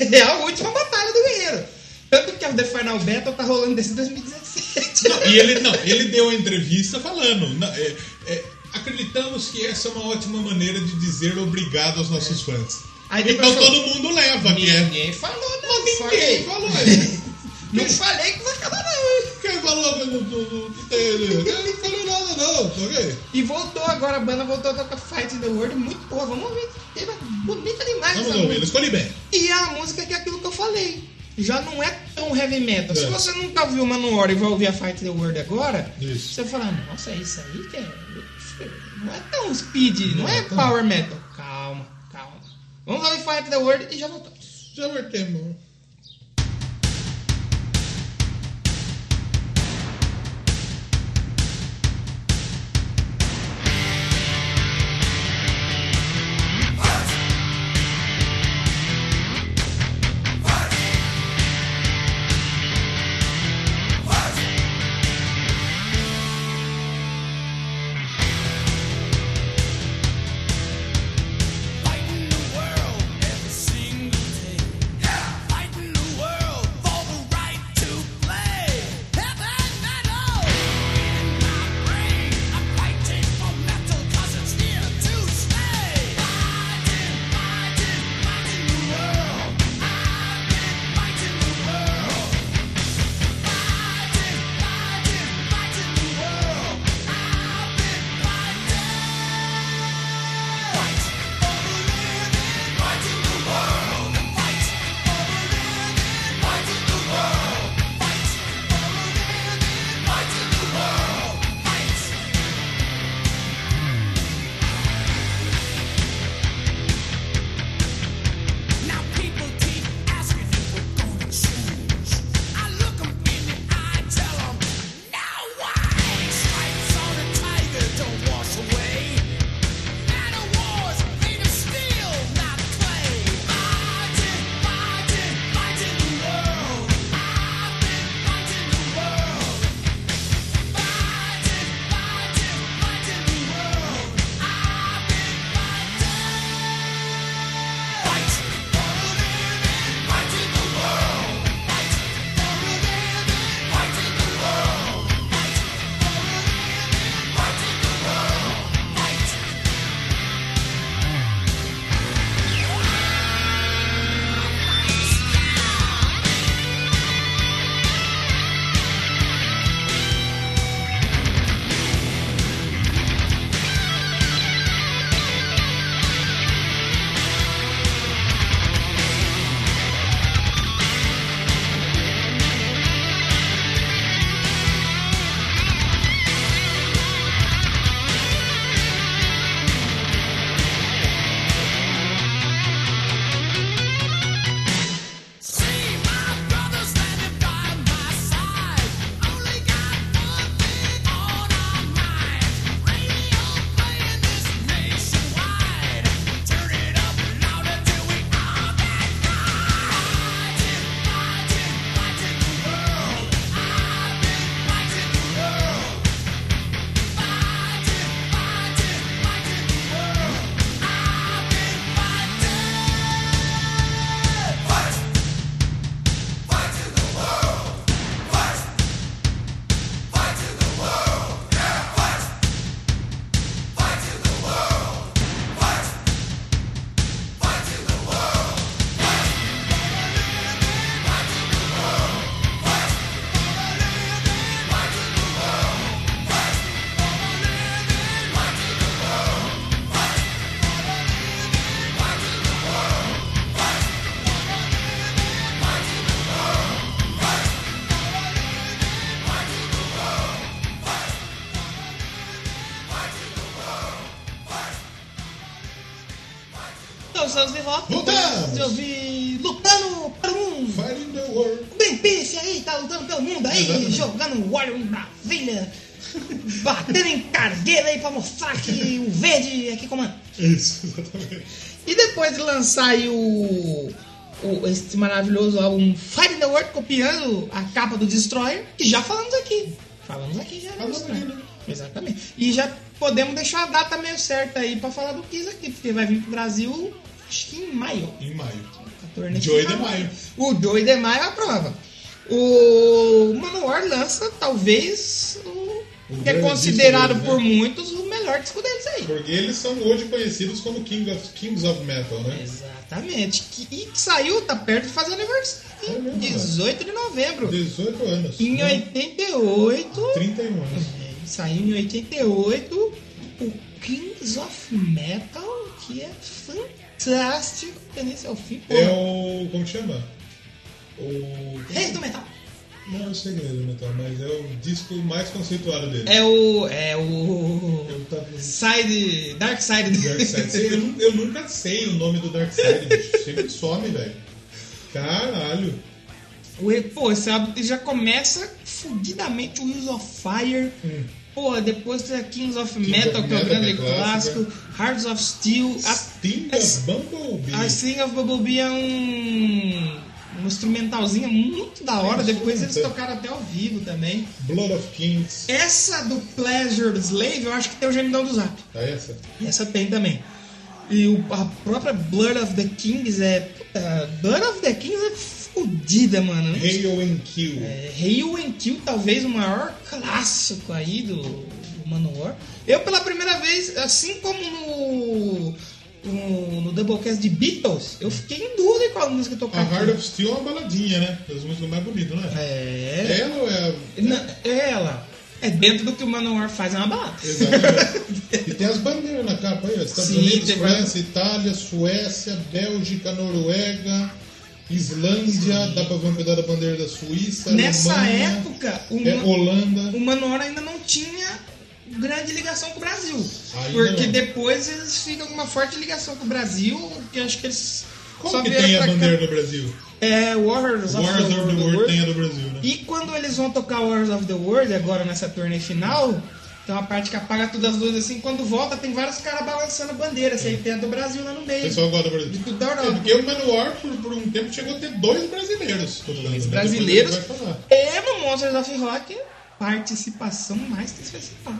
É a última batalha do guerreiro. Tanto que o The Final Battle tá rolando desde 2017. Não, e ele não, ele deu uma entrevista falando. não, é, é, acreditamos que essa é uma ótima maneira de dizer obrigado aos nossos fãs. Aí então falou, todo mundo leva, que é. Ninguém falou, não. Ninguém falei. falou. é. Não falei que vai acabar, não. Quem falou que não- não- não- que tem- tá ok? E voltou agora, a banda voltou a tocar Fight in the World, muito boa, vamos ouvir. Teve bonita demais Vamos ouvir, música. escolhi bem. E é a música que é aquilo que eu falei. Já não é tão heavy metal. Se É. você nunca ouviu Manowar e vai ouvir a Fight the World agora, Isso. você fala, nossa, é isso aí que é. Não é tão speed, não, Não é é tão- power metal. Vamos ouvir Fight in the World e já voltamos. Já voltemos. Exatamente. E depois de lançar aí o, o- esse maravilhoso álbum Fight in the World, copiando a capa do Destroyer, que já falamos aqui. Falamos aqui já. no Falamos aqui, né? Exatamente. E já podemos deixar a data meio certa aí pra falar do Kiss aqui, porque vai vir pro Brasil, acho que em maio. Em maio. Final. de Maio. O Joey de Maio é a prova. O Manowar lança, talvez, o, O que é considerado por né? muitos melhor disco deles aí. Porque eles são hoje conhecidos como King of, Kings of Metal, né? Exatamente. Que, e que saiu, tá perto de fazer aniversário. É mesmo, 18 de novembro. 18 anos. Em né? 88. 31 anos. É saiu em 88 o Kings of Metal, que é fantástico. Tendência ao fim. É o. Como chama? O. Reis do Metal. Não é o segredo do metal, mas é o disco mais conceituado dele. É o. É o. Eu tava- Side. Dark Side. Dark Side. Eu, eu nunca sei o nome do Dark Side, bicho. Sempre some, velho. Caralho. O- Pô, esse álbum já começa fudidamente o Wheels of Fire. Hum. Pô, depois tem a Kings of Kings Metal, of que é o grande é clássico. clássico. Hearts of Steel. A, Sting a- of Bumblebee. a Sting of Bumblebee é um, um instrumentalzinho muito da hora. Depois eles tocaram até ao vivo também. Blood of Kings. Essa do Pleasure Slave, eu acho que tem o gemidão do Zap. É essa? Essa tem também. E o- a própria Blood of the Kings é. puta, Blood of the Kings é fodida, mano. Hail and Kill. É, Hail and Kill, talvez o maior clássico aí do, do Manowar. Eu, pela primeira vez, assim como no, no, no Doublecast de Beatles, eu fiquei em dúvida qual música tocar. A. Heart of Steel é uma baladinha, né? Das músicas mais bonitas, não é? É. Ela ou é a... É ela. É dentro do que o Manowar faz, é uma balada. Exatamente. e tem as bandeiras na capa aí, ó. Estados Sim, Unidos, França, Itália, Suécia, Bélgica, Noruega, Islândia, dá pra ver um pedaço da bandeira da Suíça, Nessa Alemanha, época, o, é, Holanda. o Manowar ainda não tinha grande ligação com o Brasil. Ainda porque não. depois eles ficam com uma forte ligação com o Brasil, que acho que eles Como que tem a pra cá- bandeira do Brasil? É Warriors of the of the World. World tem a do Brasil, né? E quando eles vão tocar Wars of the World, agora nessa turnê final, tem uma parte que apaga todas as luzes assim, quando volta tem vários caras balançando a bandeira, assim, aí tem a do Brasil lá no O meio. pessoal gosta do Brasil. De tudo da Europa. É porque o Manowar, por, por um tempo, chegou a ter dois brasileiros né? brasileiros. E no Monsters of Rock, participação mais que especial.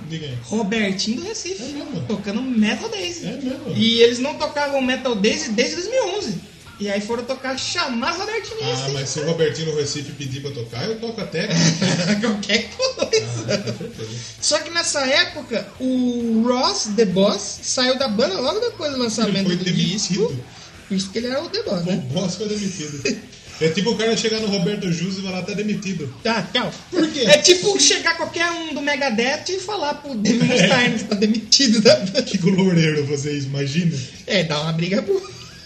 Robertinho do Recife, É mesmo? tocando Metal Days. É? E eles não tocavam Metal Days desde 2011. E aí foram tocar chamar Robertinho do Ah, mas se o Robertinho no Recife pedir pra tocar, eu toco até. Qualquer coisa. Ah. Só que nessa época, o Ross, The Boss, saiu da banda logo depois do lançamento do foi disco. demitido. Por isso que ele era o The Boss, O né? boss foi demitido. É tipo o cara chegar no Roberto Jus e falar, tá demitido. Tá, tchau. Por quê? É tipo chegar qualquer um do Megadeth e falar pro David Mustaine que tá demitido da banda. Que glorreiro vocês imaginam? É, dá uma briga boa.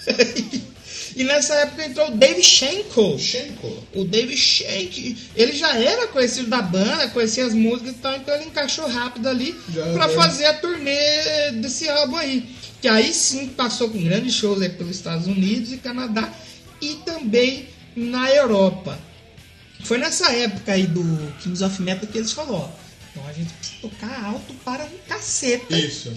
E nessa época entrou o Dave Schenkel. Schenko. O Dave Shank, ele já era conhecido da banda, conhecia as músicas e tal, então ele encaixou rápido ali era. fazer a turnê desse álbum aí. Que aí sim passou com grandes shows aí pelos Estados Unidos e Canadá e também na Europa. Foi nessa época aí do Kings of Metal que eles falaram, ó, então a gente precisa tocar alto para um caceta Isso.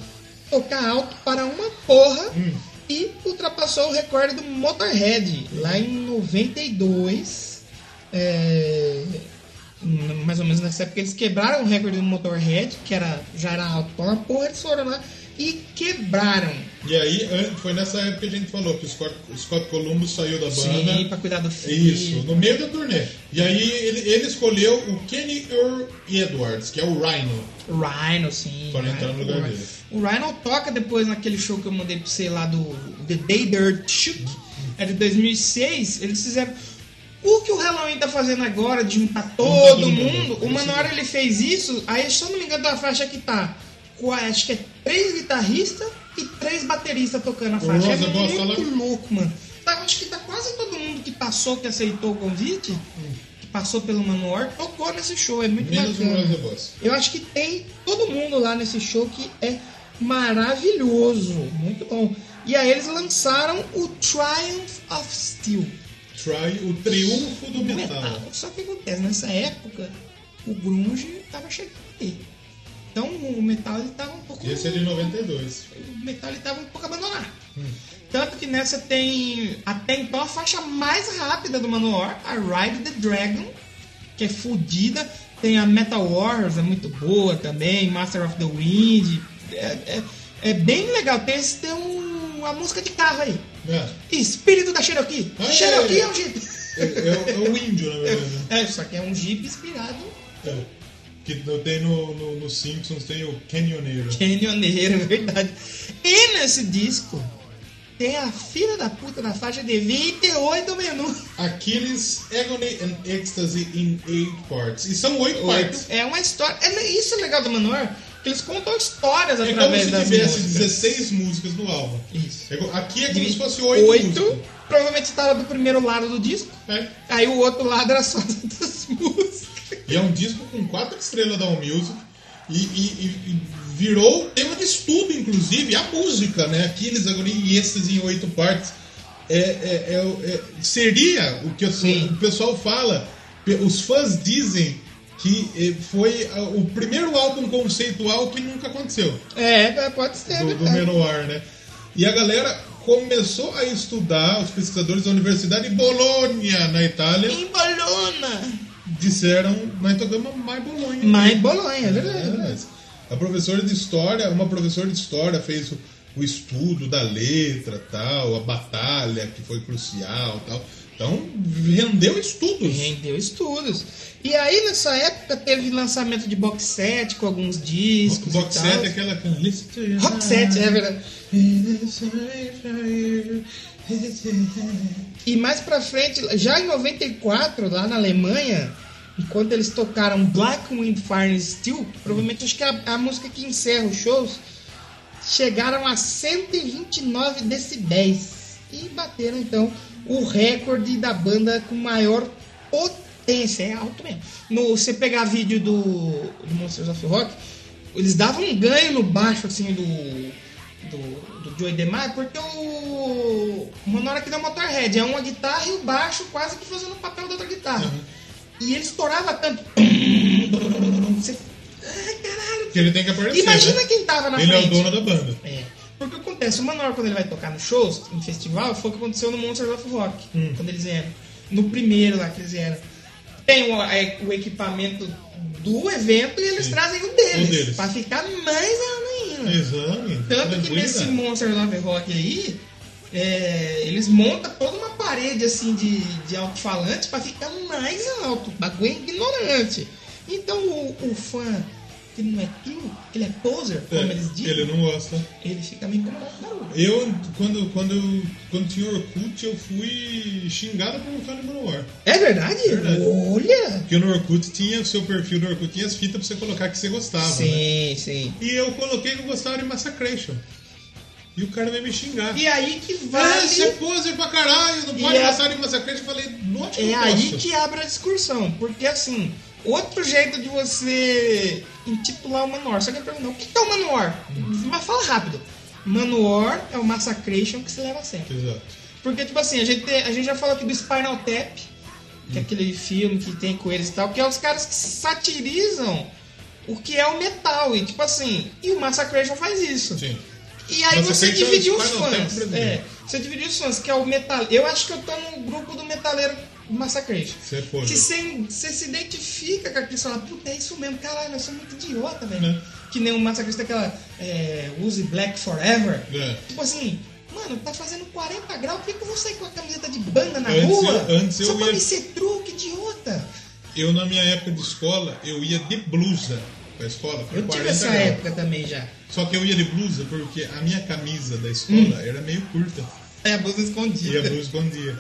tocar alto para uma porra Hum. e ultrapassou o recorde do Motorhead lá em 92. É, mais ou menos nessa época eles quebraram o recorde do Motorhead, que era, já era alto para uma porra, eles foram lá e quebraram. E aí, foi nessa época que a gente falou que o Scott, o Scott Columbus saiu da banda. Sim, pra cuidar do filho. Isso, no meio da turnê. E aí ele, ele escolheu o Kenny Earl Edwards, que é o Rhino. Rhino, sim. Para entrar no lugar dele. O Rhino toca depois naquele show que eu mandei pra você lá do The Day Dirt Shoot. É de 2006. Eles fizeram. O que o Halloween tá fazendo agora, de juntar todo, todo mundo, mundo. o Manowar ele fez isso. Aí, se eu não me engano, uma faixa que tá. acho que é três guitarristas e três bateristas tocando a faixa. É Rosa gosta muito lá? louco, mano. Tá, acho que tá quase todo mundo que passou, que aceitou o convite, que passou pelo Manowar, tocou nesse show. É muito Menos bacana. Eu acho que tem todo mundo lá nesse show que é maravilhoso, muito bom. E aí eles lançaram o Triumph of Steel Try o triunfo do do metal. metal. Só que acontece, nessa época o grunge tava chegando aí. Então o metal ele tava um pouco Esse é de 92. o metal ele tava um pouco abandonado. Tanto que nessa tem até então a faixa mais rápida do Manowar, a Ride the Dragon, que é fodida. Tem a Metal Wars, é muito boa também, Master of the Wind. É, é- é bem legal. Tem, esse- tem um- uma música de carro aí. É, Espírito da Cherokee. Ah, é. Cherokee é um Jeep. é, é- é o índio, na verdade. É, só que é um Jeep inspirado É. Que tem no, no, no Simpsons tem o Canyoneiro. Canyoneiro, é verdade. E nesse disco tem a filha da puta na faixa de 28 minutos. Aquiles, Agony and Ecstasy in Eight Parts. E são oito partes. É uma história. É, isso é legal do Manowar, que eles contam histórias É como através se das tivesse músicas. 16 músicas no álbum. Isso. É Aqui é como se fosse oito Oito, músicas. provavelmente estava do primeiro lado do disco. É. Aí o outro lado era só das músicas. E é um disco com quatro estrelas da All Music. E, e- e- virou tema de estudo, inclusive, a música, né? Aquiles, Agony e Êxtase em oito partes. É, é- é é- seria o que eu- o pessoal fala, os fãs dizem que eh, foi o primeiro álbum conceitual que nunca aconteceu. É, pode ser, do, do. Menor, né? E a galera começou a estudar, os pesquisadores da Universidade de Bolonha, na Itália, Em Bolona. Disseram, nós tocamos mais Bolonha. Mais Bolonha, é verdade. é verdade. A professora de história, uma professora de história fez o, o estudo da letra, tal, a batalha que foi crucial, tal. Então rendeu estudos. Rendeu estudos. E aí, nessa época, teve lançamento de box set com alguns discos. Box set é aquela Rock set, é verdade. E mais pra frente, já em 94, lá na Alemanha, enquanto eles tocaram Black Wind Fire Steel, provavelmente acho que é a, a música que encerra os shows, chegaram a 129 decibéis e bateram então o recorde da banda com maior potência, é alto mesmo. No, você pegar vídeo do, do Monsters of Rock, eles davam um ganho no baixo assim do do, do Joey DeMar, porque o Manora que deu Motorhead é uma guitarra e o baixo quase que fazendo o papel da outra guitarra. E ele estourava tanto. Você, ai, caralho. Que ele tem que aparecer. Imagina né? quem tava na Ele é frente. o dono da banda. É. Porque o que acontece, o Manowar quando ele vai tocar nos shows, em festival, foi o que aconteceu no Monsters of Rock, Hum. quando eles vieram. No primeiro lá que eles vieram. Tem o, é, o equipamento do evento e eles Sim. trazem o deles, O deles. pra ficar mais. Exame. Tanto que nesse Monsters of Rock aí, é, eles montam toda uma parede assim de, de alto-falante pra ficar mais alto. Bagulho é ignorante. Então o, o fã que não é true, que ele é poser, É, como eles dizem, ele não gosta. ele fica meio incomodado. Eu, quando, quando, quando tinha Orkut, eu fui xingado por um fã de Manowar. É verdade? Verdade. Olha! Porque no Orkut tinha o seu perfil do Orkut, tinha as fitas pra você colocar que você gostava. né? Sim, sim. E eu coloquei que eu gostava de Massacration. E o cara veio me xingar. E aí que Ah, vale. você é poser pra caralho, não E pode é- gostar de Massacration. Eu falei, não É aí posso. que abre a discussão. Porque assim, outro jeito de você intitular o Manowar. Só que eu pergunto, o que é o Manowar? Mas fala rápido. Manowar é o Massacration que se leva sério. Exato. Porque, tipo assim, a gente, a gente já falou aqui do Spinal Tap, que é aquele filme que tem com eles e tal, que é os caras que satirizam o que é o metal. E, tipo assim, e o Massacration faz isso. Sim. E aí você é o os fãs. É, você divide os fãs, que é o metal. Eu acho que eu tô no grupo do metaleiro Massacration. Você é. Que você, se identifica com aquilo e fala, puta, é isso mesmo, caralho, eu sou muito idiota, velho. Né? Que nem o Massacration tem aquela é, Use Black Forever. É. Tipo assim, mano, tá fazendo 40 graus, por que que eu vou sair com a camiseta de banda na Antes rua? eu- antes eu Só pra ia- me ser truque, idiota. Eu, na minha época de escola, eu ia de blusa pra escola. pra Eu tive 40 essa graus. época também já. Só que eu ia de blusa porque a minha camisa da escola era meio curta. É a blusa E a blusa escondia.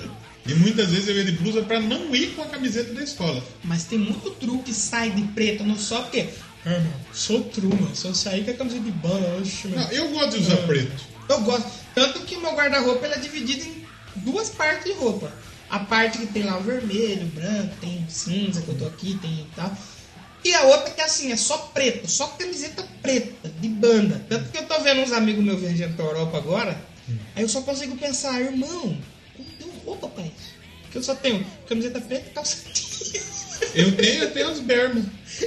E muitas vezes eu ia de blusa pra não ir com a camiseta da escola. Mas tem muito truque sai de preto, não só porque. Ah, irmão, sou truma, só sair com a camiseta de banda, oxe, meu. Não, eu gosto de usar Ah. preto. Eu gosto. Tanto que o meu guarda-roupa é dividido em duas partes de roupa. A parte que tem lá o vermelho, o branco, tem o cinza que eu tô aqui, tem e tal. E a outra que é assim, é só preto, só camiseta preta, de banda. Tanto que eu tô vendo uns amigos meus viajando pra Europa agora, aí eu só consigo pensar, irmão, pra isso? Porque eu só tenho camiseta preta e calça. Eu tenho até as bermas.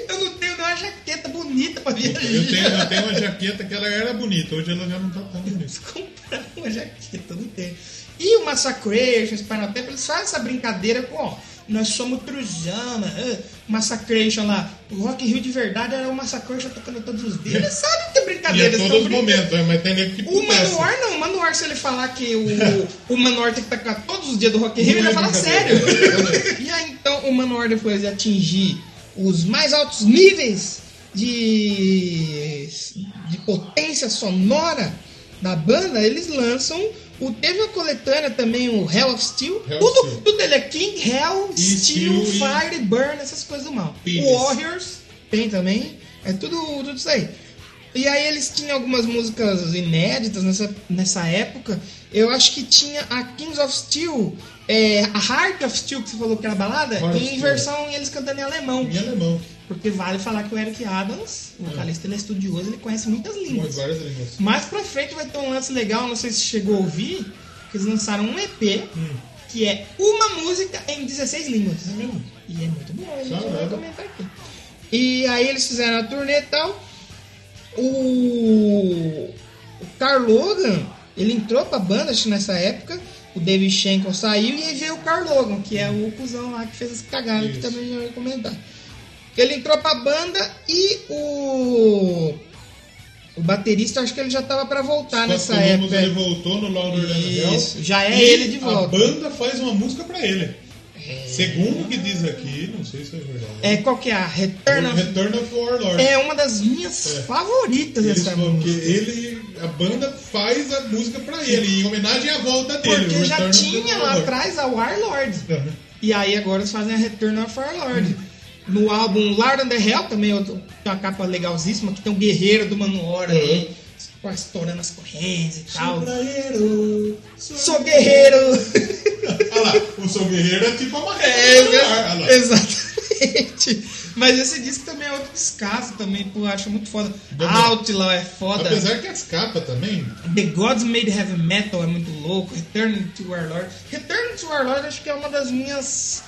Eu não tenho uma jaqueta bonita pra viajar. Eu tenho, eu tenho uma jaqueta que ela era bonita, hoje ela já não tá tão bonita. comprar uma jaqueta, não tem. E o Massacration, o Spinal Tap, eles fazem essa brincadeira com, ó, nós somos truzana, ah, Massacration lá. O Rock Rio de verdade era o Massacration tocando todos os dias. Eles sabem que é E brincadeira. a eles todos os momentos, é, mas tem nego que O. Manowar não, o Manowar se ele falar que o, o Manowar tem que tocar todos os dias do Rock Rio, Não ele é vai falar sério. e aí então o Manowar depois de atingir os mais altos níveis de, de potência sonora da banda, eles lançam O, teve a coletânea também, o Hell of Steel. Hell tudo, Steel. tudo dele é King, Hell, E Steel, Steel e- Fire, Burn, essas coisas do mal. Penis. Warriors tem também. É tudo, tudo isso aí. E aí eles tinham algumas músicas inéditas nessa, nessa época. Eu acho que tinha a Kings of Steel, é, a Heart of Steel, que você falou que era balada, Heart of em Steel. versão eles cantando em alemão. Em alemão. Porque vale falar que o Eric Adams, o vocalista, ele é estudioso, ele conhece muitas línguas. várias línguas. Mais pra frente vai ter um lance legal, não sei se chegou a ouvir, que eles lançaram um EP, Hum. que é uma música em 16 línguas. E é muito bom, a gente Caramba. vai comentar aqui. E aí eles fizeram a turnê e tal. O, o Carl Logan, ele entrou pra banda, acho nessa época. O David Schenkel saiu e aí veio o Carl Logan, que é o cuzão lá que fez as cagadas, que também já vai comentar. Ele entrou pra banda e o. O baterista, acho que ele já tava pra voltar nessa Scott Columbus, época. ele voltou no Louder Than Hell. Isso, já é ele de volta. A banda faz uma música pra ele. Segundo o que diz aqui, não sei se é verdade. É, qual que é a Return of... Return of Warlord. É uma das minhas É. favoritas essa música. ele, a banda faz a música pra ele, em homenagem à volta dele. Porque já tinha lá atrás a Warlord. Uhum. E aí agora eles fazem a Return of Warlord. No álbum Lord and the Hell também outro, tem uma capa legalzíssima que tem um guerreiro do Manowar ali, Uhum. Estourando as correntes e tal. Sou Sou guerreiro! Olha lá, o Sou Guerreiro é tipo a marreta É, celular, lá. exatamente. Mas esse disco também é outro descaso também, pô, eu acho muito foda. Outlaw é foda. Apesar que as capas também, The Gods Made Heavy Metal é muito louco. Return to Warlord. Return to Warlord acho que é uma das minhas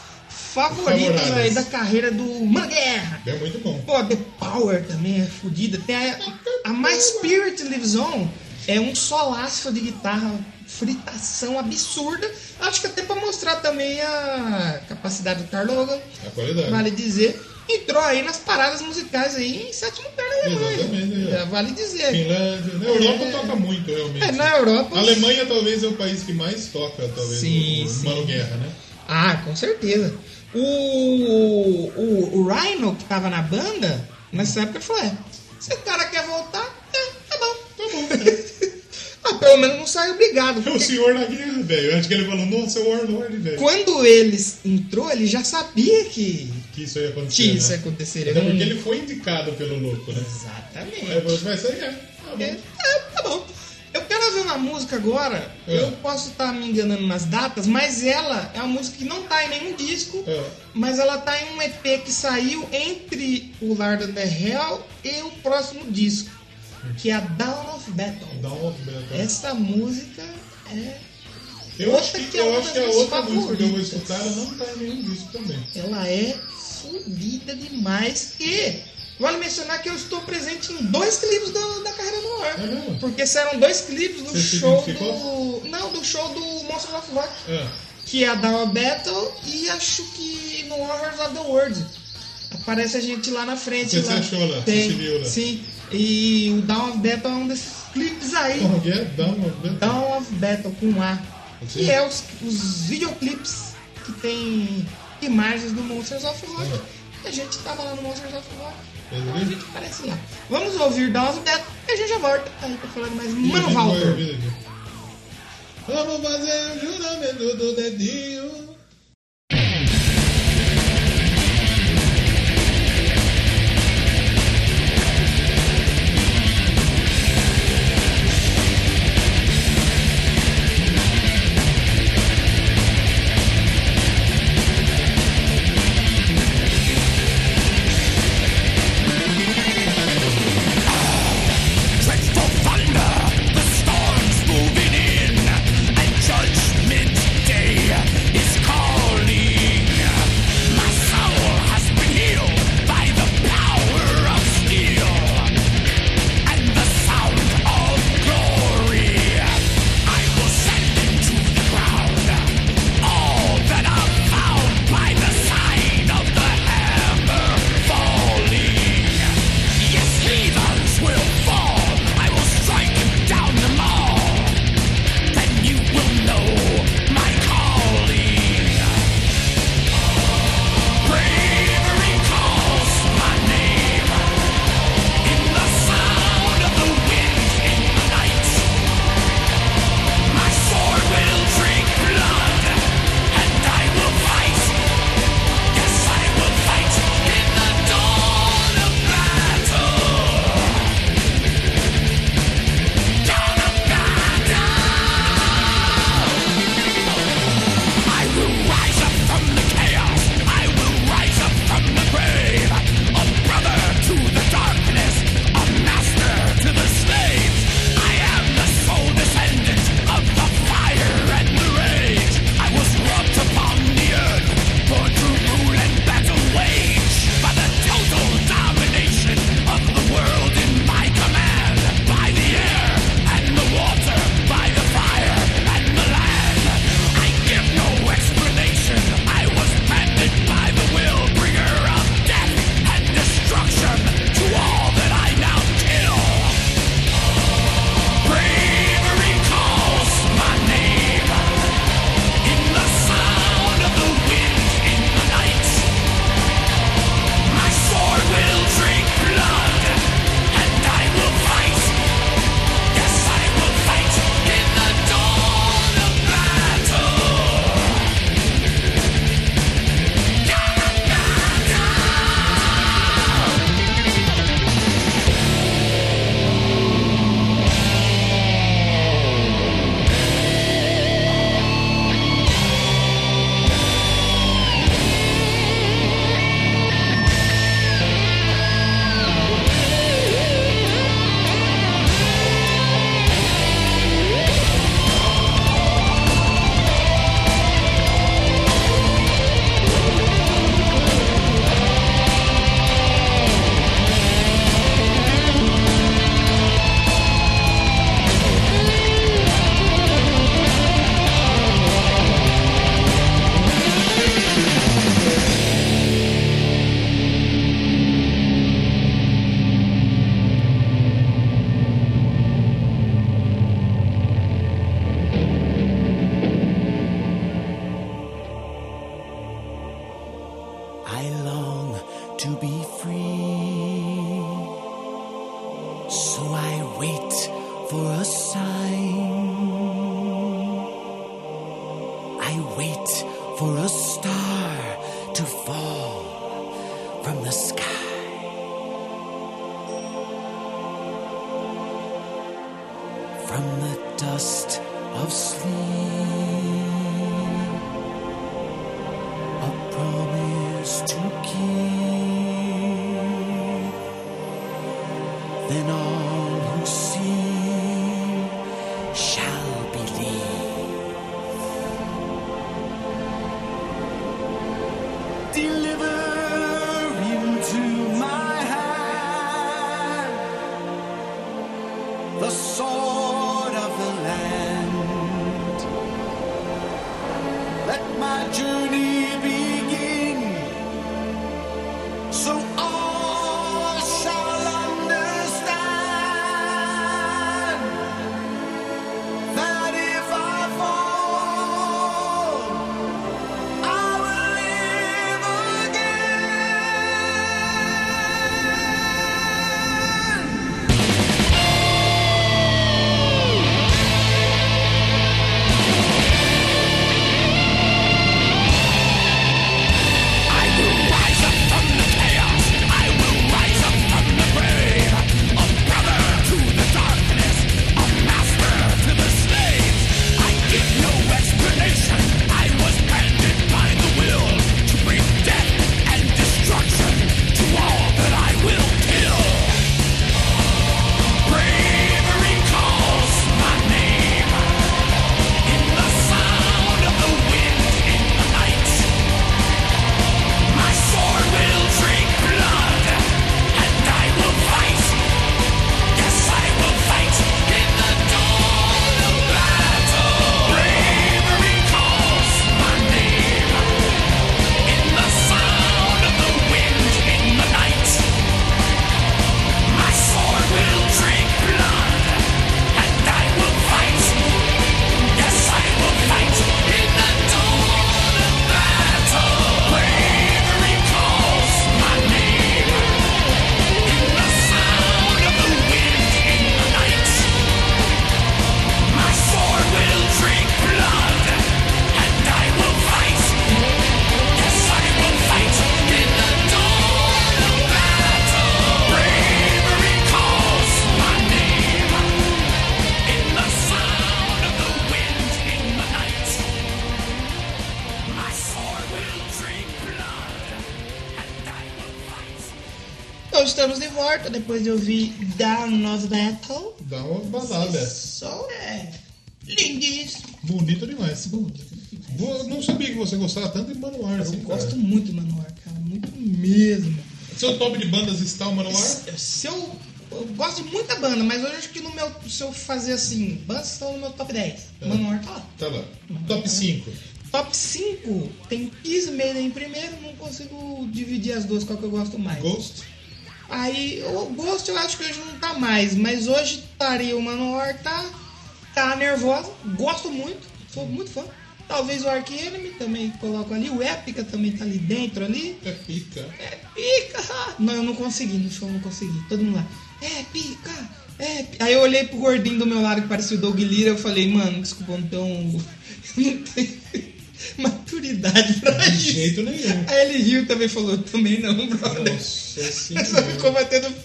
favoritas Favoráveis. aí da carreira do Mano Guerra. é muito bom. Pô, The Power também é fodida. Tem a, a My Spirit Lives On é um solaço de guitarra, fritação absurda. Acho que até pra mostrar também a capacidade do Carl Logan, A qualidade. vale dizer. Entrou aí nas paradas musicais aí em sétimo lugar na Alemanha. Exatamente, é. Vale dizer. Finlândia. Na Europa É. toca muito, realmente. É, na Europa. A Alemanha talvez é o país que mais toca, talvez, Sim, o sim. Mano Guerra, né? Ah, com certeza. O, o, o Rhino, que tava na banda, nessa época, falou: é, se o cara quer voltar, é, tá bom. Tá bom. Ah, pelo menos não sai obrigado. É o porque senhor da guerra, velho. Acho que ele falou, nossa, é o Warlord, velho. Quando eles entrou, ele já sabia que, Que isso ia acontecer. que isso né? ia acontecer. Até Ele não- porque ele foi indicado pelo louco, né? Exatamente. Aí falou, vai sair, é. Tá bom. É, é, tá bom. Uma música agora. É. Eu posso estar me enganando nas datas, mas ela é uma música que não tá em nenhum disco. É. Mas ela tá em um EP que saiu entre o Lord of the Hell e o próximo disco, que é a Dawn of Battle. Of Battle. Essa música é. Eu outra acho que, que é eu acho que a das outra minhas música que eu vou favoritas. escutar, ela não tá em nenhum disco também. Ela é fodida demais. E vale mencionar que eu estou presente em dois clipes do- da carreira no ar. É? Porque serão dois clipes do Você show do. Não, do show do Monster of Rock. É. que é a Dawn of Battle e acho que no Horrors of the World. Aparece a gente lá na frente. Você lá. achou lá, Tem, você viu lá. Sim. E o Dawn of Battle é um desses clipes aí. Como que é? Dawn of Battle. Dawn of Battle com A. Que é os, os videoclipes que tem imagens do Monsters of Rock. Uhum. A gente tava lá no Monsters of Rock. Uhum. A gente aparece lá. Vamos ouvir of Battle e a gente já volta. Aí pra falar mais Mano Walter. Vamos fazer o juramento do dedinho. Depois de ouvir Down of Battle. Dá uma badada. Só é lindíssimo. Bonito demais. Vou- não sabia que você gostava tanto de Manoar. Eu Assim, gosto cara. muito do Manowar, cara. Muito mesmo. Seu top de bandas está o Manoar? Se eu, eu gosto de muita banda, mas hoje acho que no meu. Se eu fazer assim, bandas estão no meu top 10. É. Manowar tá lá. Tá lá. Top 5. Top 5 tem Kiss Maiden em primeiro, não consigo dividir as duas, qual que eu gosto mais. Ghost. Aí o Ghost eu acho que hoje não tá mais, mas hoje estaria o Manowar, tá, tá nervosa, gosto muito, sou muito fã. Talvez o Ark Enemy também coloco ali, o Epica também tá ali dentro ali. É pica. É pica! Não, eu não consegui, no show eu não consegui. Todo mundo lá, é pica! É pi-". Aí eu olhei pro gordinho do meu lado que parecia o Doug Lira, eu falei, mano, desculpa, não tenho. Eu não tenho maturidade pra De isso. jeito nenhum. Aí ele riu também falou, também não, brother. Nossa Aí só senhora. ficou batendo.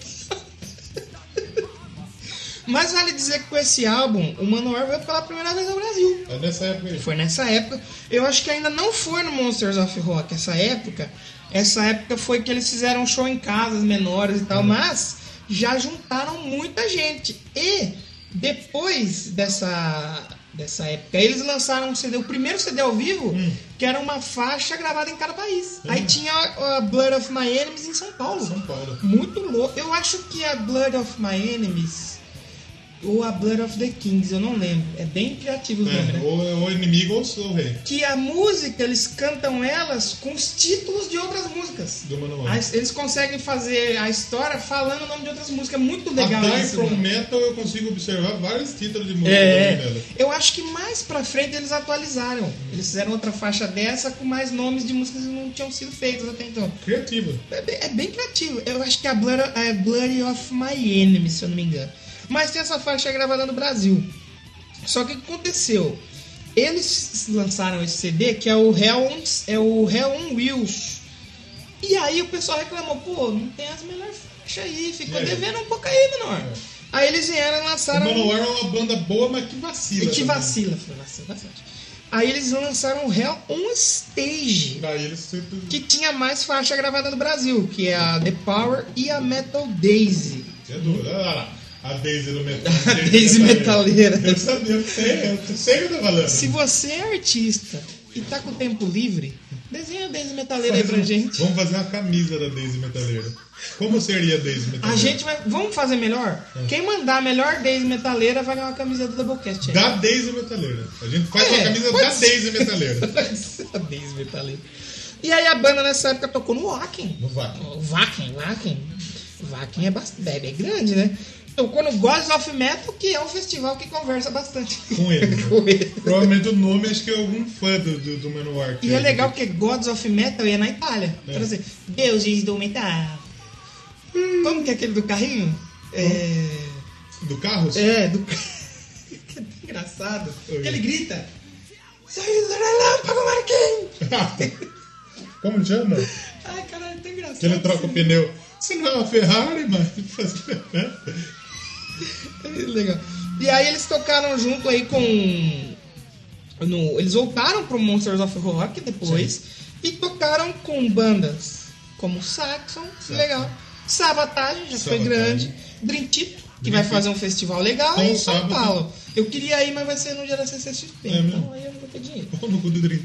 Mas vale dizer que com esse álbum, o Manowar veio pela primeira vez ao Brasil. É nessa época aí. Foi nessa época. Eu acho que ainda não foi no Monsters of Rock essa época. Essa época foi que eles fizeram um show em casas menores e tal, mas já juntaram muita gente. E depois dessa, dessa época, eles lançaram um CD, o primeiro CD ao vivo, que era uma faixa gravada em cada país. Aí tinha a Blood of My Enemies em São Paulo. São Paulo. Muito louco. Eu acho que a Blood of My Enemies ou a Blood of the Kings, eu não lembro. É bem criativo o nome, É, né? ou é o inimigo ou o rei Que a música, eles cantam elas com os títulos de outras músicas. do manual. Eles conseguem fazer a história falando o nome de outras músicas. É muito legal Até isso. From mano. Metal eu consigo observar vários títulos de música É, dela. eu acho que mais pra frente eles atualizaram. Eles fizeram outra faixa dessa com mais nomes de músicas que não tinham sido feitas até então. Criativa. É bem, é bem criativo. Eu acho que é a Blood, é Blood of My Enemy, se eu não me engano. Mas tem essa faixa gravada no Brasil. Só que o que aconteceu? Eles lançaram esse CD que é o Hell on, é o Hell on Wheels. E aí o pessoal reclamou, pô, não tem as melhores faixas aí, ficou É. devendo um pouco aí, menor. Aí eles vieram e O lançaram. Manowar é uma banda boa, mas que vacila. E que também. vacila, foi vacila bastante. Aí eles lançaram o Hell on Stage sempre. que tinha mais faixa gravada no Brasil, que é a The Power e a Metal Daisy. É duro. Olha lá, a Daisy do metal. A Daisy metaleira. Eu sabia, eu sei, eu sei o que eu tô falando. Se você é artista e tá com tempo livre, desenha a Daisy metaleira aí pra gente. Vamos fazer uma camisa da Daisy Metaleira. Como seria a Daisy Metaleira? A gente vai. Vamos fazer melhor? Quem mandar a melhor Daisy metaleira vai ganhar uma camiseta do Doublecast. aí. Da Daisy Metaleira. A gente faz É, uma camisa da ser. Daisy Metaleira. A Daisy metaleira. E aí a banda nessa época tocou no Wacken. No. O Wacken, Wacken. Wacken é, bastante, é bem grande, né? Tocou no Gods of Metal, que é um festival que conversa bastante Com ele. né? com ele. Provavelmente o nome acho que é algum fã do, do, do Manowar. E é legal porque Gods of Metal é na Itália. É. Quer dizer, deuses do metal. Como que é aquele do carrinho? É. Do Carros? É, do. que é engraçado. Oi. Que ele grita: Saiu da relâmpago, Marquinhos! Como chama? Ai, caralho, tão engraçado. Que ele troca o pneu. Você não é uma Ferrari, mas. né? É legal. E aí eles tocaram junto aí com. no- eles voltaram pro Monsters of Rock depois e tocaram com bandas como Saxon, legal. Sabotage, já foi grande. Dream Theater, que vai fazer um festival legal em São Sábado. Paulo. Eu queria ir, mas vai ser no dia da CCXP. É então aí eu não vou ter dinheiro.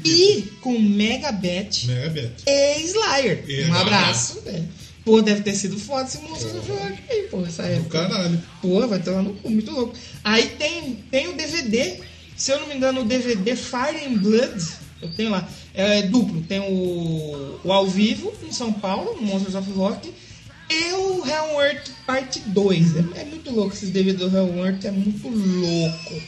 E com Megabet Megabet. e Slayer. E um abraço. velho. Pô, deve ter sido foda esse Monsters of Rock aí, pô, essa Do época. caralho. Pô, vai tomar no cu, muito louco. Aí tem, tem o DVD, se eu não me engano, o DVD Fire and Blood, eu tenho lá, é duplo. Tem o, o ao vivo em São Paulo, Monsters of Rock, e o Hellworth Parte 2. É, é muito louco esses DVD do Hellworth, é muito louco.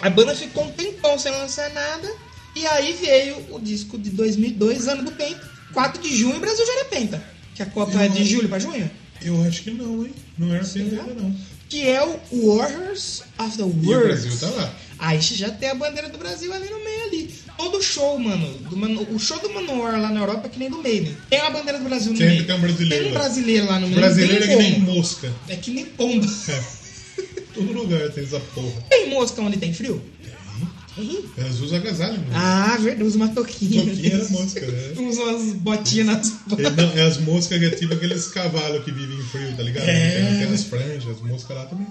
A banda ficou um tempão sem lançar nada, e aí veio o disco de 2002, ano do Penta, 4 de junho, Brasil já era Penta. Que a Copa é de julho pra junho. Eu acho que não, hein? Não era assim ainda, não. que é o Warriors of the E o World. Brasil tá lá. Aí já tem a bandeira do Brasil ali no meio ali. Todo show, mano, do Mano- o show do Manowar lá na Europa é que nem do Maiden. Tem a bandeira do Brasil no Sempre meio. tem um brasileiro Tem um brasileiro lá no meio. Brasileiro é que nem mosca. É que nem pomba. Todo lugar tem essa porra. Tem mosca onde tem frio? Elas usam agasalho, mano. Ah, verdade, usa uma toquinha. Toquinha era mosca, né? Usa umas botinhas nas É, não, é as moscas que é tipo aqueles cavalos que vivem em frio, tá ligado? É. Tem aquelas franjas, as moscas lá também.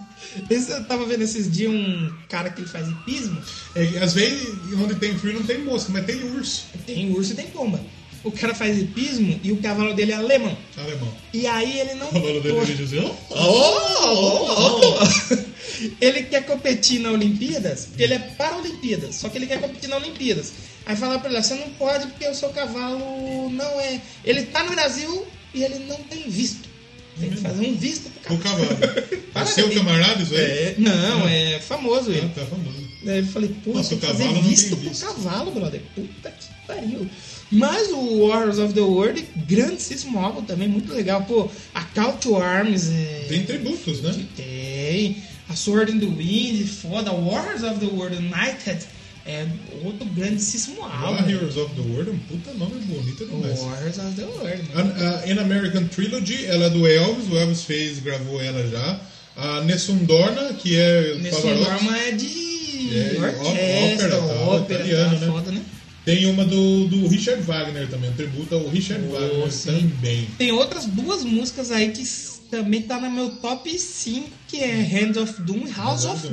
Esse- Eu tava vendo esses dias um cara que ele faz hipismo. É, às vezes, onde tem frio não tem mosca, mas tem urso. Tem urso e tem pomba. O cara faz hipismo e o cavalo dele é alemão. Alemão. E aí ele não. O cavalo dele assim, ó. Oh, oh, oh. Ele quer competir na Olimpíadas, porque ele é para Olimpíadas, só que ele quer competir na Olimpíadas. Aí fala pra ele, você não pode porque o seu cavalo não é. Ele tá no Brasil e ele não tem visto. Tem que fazer um visto pro O cavalo. cavalo. É seu aí. camarada isso aí? É, não, é famoso ele. Ah, tá famoso. Daí eu falei, pô, Nossa, tem que fazer cavalo não visto pro visto. cavalo, brother. Puta que pariu. Mas o Warriors of the World, grandíssimo álbum também, muito legal. Pô, a Call to Arms é. Tem tributos, né? Tem. A Sword in the Wind, foda. Warriors of the World United é outro grandíssimo álbum. Warriors of the World é um puta nome bonito demais. Warriors of the World. A, a In American Trilogy, ela é do Elvis, o Elvis fez, gravou ela já. A Nessundorna, que é Pavarotti. norma é de É, orquestra, ópera, tá, ópera, italiano, tá né? foda, né? Tem uma do, do Richard Wagner também, um tributo ao Richard Wagner sim. também. Tem outras duas músicas aí que também tá no meu top 5, que é Hand of Doom e House of...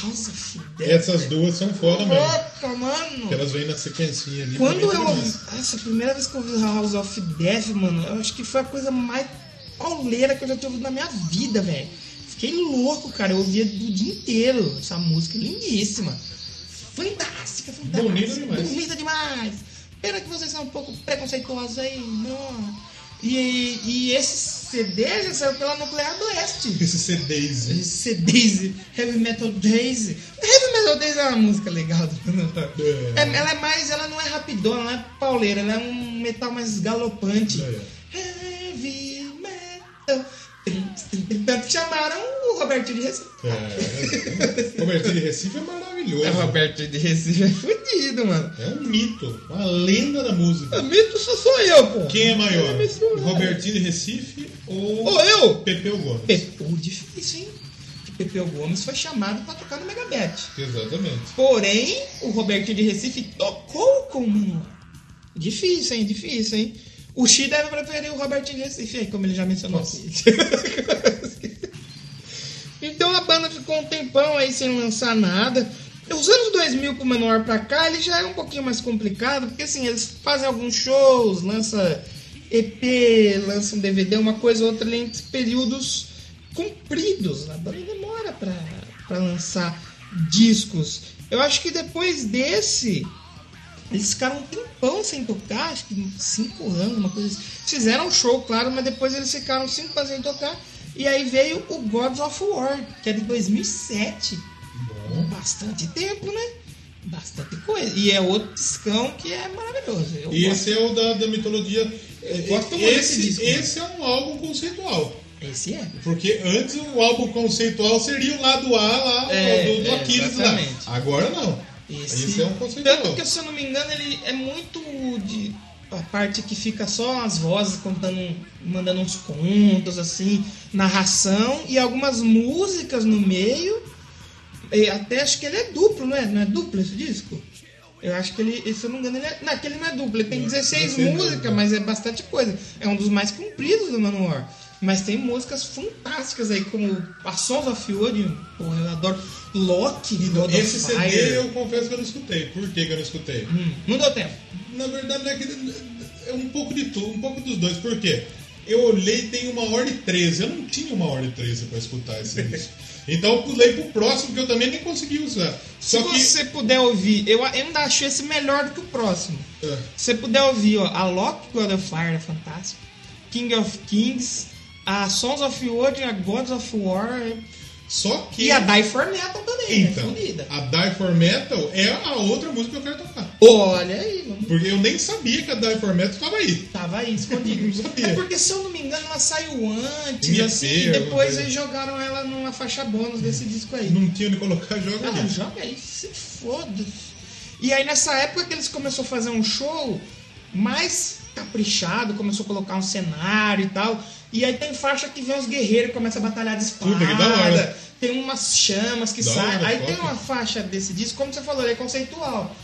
House of Death. Essas duas são foda mesmo. Louca, mano! Que elas vêm na sequencinha ali. Quando eu. Essa primeira vez que eu ouvi House of Death, mano, eu acho que foi a coisa mais pauleira que eu já tinha ouvido na minha vida, velho. Fiquei louco, cara. Eu ouvia o dia inteiro. Essa música lindíssima. Fantástica, fantástica. Bonita demais. Bonita demais. Pena que vocês são um pouco preconceituosos aí, não. E, e esse CD já saiu pela Nuclear Blast. Esse CDs. Esse CDs, Heavy Metal Days. Heavy Metal Days é uma música legal. É. É, ela é mais, ela não é rapidona, não é pauleira, ela é um metal mais galopante. É. Heavy Metal. Chamaram o Roberto de Recife. É. Robertinho de Recife é maravilhoso. O Roberto de Recife é fudido, mano. É um mito, uma lenda da música. Mito só sou eu, pô. Quem é maior? É. Robertinho de Recife ou Ou eu? Pepeu Gomes? Pepeu, difícil, hein? Pepeu Gomes foi chamado pra tocar no Megabet. Exatamente. Porém, o Roberto de Recife tocou com o Manoel. Difícil, hein? Difícil, hein? O Xi deve preferir o Roberto de Recife, aí, como ele já mencionou aqui. então a banda ficou um tempão aí sem lançar nada. Os anos 2000 pro Menor pra cá, ele já é um pouquinho mais complicado, porque assim, eles fazem alguns shows, lança EP, lançam DVD, uma coisa ou outra ali entre períodos compridos. A banda demora pra, pra lançar discos. Eu acho que depois desse, eles ficaram um tempão sem tocar, acho que cinco anos, uma coisa assim. Fizeram um show, claro, mas depois eles ficaram cinco anos sem tocar. E aí veio o Gods of War, que é de 2007. Bom. Bastante tempo, né? Bastante coisa. E é outro discão que é maravilhoso. Eu E gosto. esse é o da, da mitologia. Eu gosto muito desse esse, disco, esse é um álbum conceitual. Esse é. Porque antes o álbum conceitual seria o lado A lá É, do, do é, Aquiles lá. exatamente. Agora não. Esse, Esse é um conceitual. Tanto que, se eu não me engano, ele é muito de. A parte que fica só as vozes contando, mandando uns contos, assim, narração e algumas músicas no meio. E até acho que ele é duplo, não é? Não é duplo esse disco? Eu acho que ele, se eu não me engano, ele é. Não, aquele não é duplo, ele tem 16 16 músicas, mas é bastante coisa. É um dos mais compridos do Manowar. Mas tem músicas fantásticas aí, como a Sons of porra, eu adoro Loki, God of Esse CD Fire. eu confesso que eu não escutei. Por que, que eu não escutei? Hum, não deu tempo. Na verdade, é, que, é um pouco de tudo, um pouco dos dois. Por quê? Eu olhei e tem uma hora e 13. Eu não tinha uma hora e 13 pra escutar esse disco. Então eu pulei pro próximo, que eu também nem consegui usar. Se Só que. você puder ouvir, eu ainda acho esse melhor do que o próximo. É. Se você puder ouvir, ó, a Loki God of Fire é fantástico. King of Kings, a Sons of War, a Gods of War Só que. e a Die for Metal também, Então, é fundida. a Die for Metal é a outra música que eu quero tocar. Olha aí, mano. Porque eu nem sabia que a Die for Metal estava aí. Tava aí, escondido. Não sabia. É porque, se eu não me engano, ela saiu antes, EP, assim, e depois eles jogaram ela numa faixa bônus desse disco aí. Não tinha onde colocar, joga Ah, aí. joga aí, se foda. E aí nessa época que eles começaram a fazer um show mais caprichado, começou a colocar um cenário e tal. E aí tem faixa que vem os guerreiros e começa a batalhar de espada. Puta. Tem umas chamas que saem. Aí tem uma faixa desse disco, como você falou, ele é conceitual.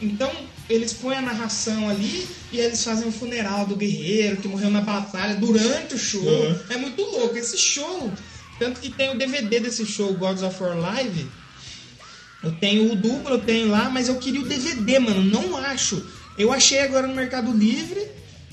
Então, eles põem a narração ali e eles fazem o funeral do guerreiro que morreu na batalha durante o show. Uhum. É muito louco. Esse show, tanto que tem o DVD desse show, Gods of War Live. Eu tenho o duplo, eu tenho lá, mas eu queria o DVD, mano. Não acho. Eu achei agora no Mercado Livre.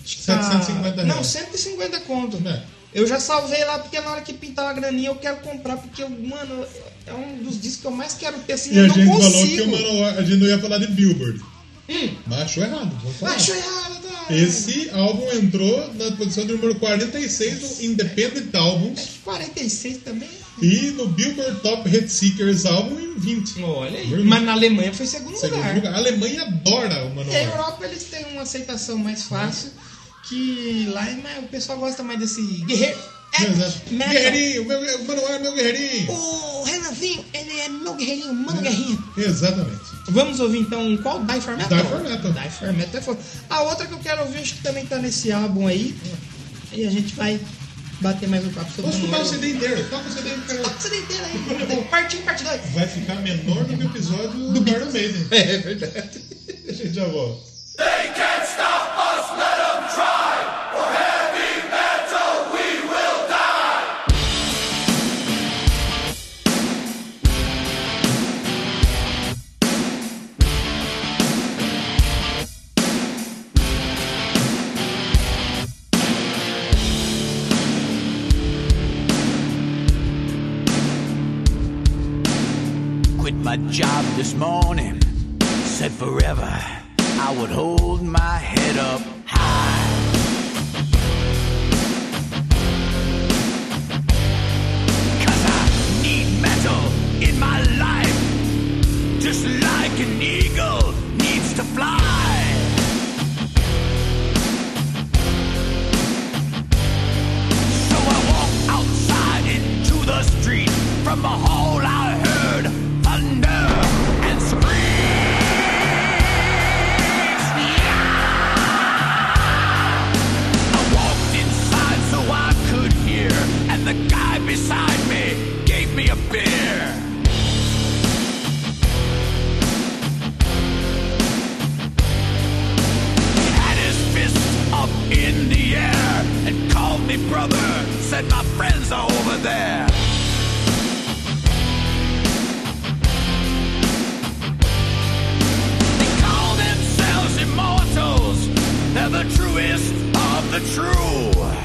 acho que tá- 750 Não, reais. 150 conto. É. Eu já salvei lá porque na hora que pintar uma graninha eu quero comprar, porque, mano, é um dos discos que eu mais quero ter assim, E eu a não gente falou que consigo. o Manowar, a gente não ia falar de Billboard. Hum. Mas achou errado. vou falar. Acho errado, tá? Esse álbum entrou na posição número 46 no Independent Albums 46 também. E no Billboard Top Hit Seekers álbum em 20. Olha aí. Mas na Alemanha foi segundo, Segundo lugar. lugar. A Alemanha adora o E Manowar. Europa eles têm uma aceitação mais fácil, que lá é o pessoal gosta mais desse guerreiro. É, Exato. metal. Guerreirinho, meu, o Manowar é meu guerreirinho. O Renanzinho, ele é meu guerreirinho, mano guerrinho. Exatamente. Vamos ouvir então qual? Die for Metal? Die for Metal. Die for Metal é foda. A outra que eu quero ouvir, acho que também tá nesse álbum aí. E a gente vai bater mais um papo sobre Vamos escutar o. CD inteiro. Toca o CD inteiro. Toca o CD inteiro aí. Parte 1, parte 2. Vai ficar menor do que o episódio do Iron Maiden. É verdade. A gente já volta. My job this morning. Said forever I would hold my head up high. Cause I need metal in my life. Just like an eagle needs to fly. So I walked outside into the street. From the hall I the guy beside me gave me a beer. He had his fist up in the air and called me brother. Said my friends are over there. They call themselves immortals. They're the truest of the true.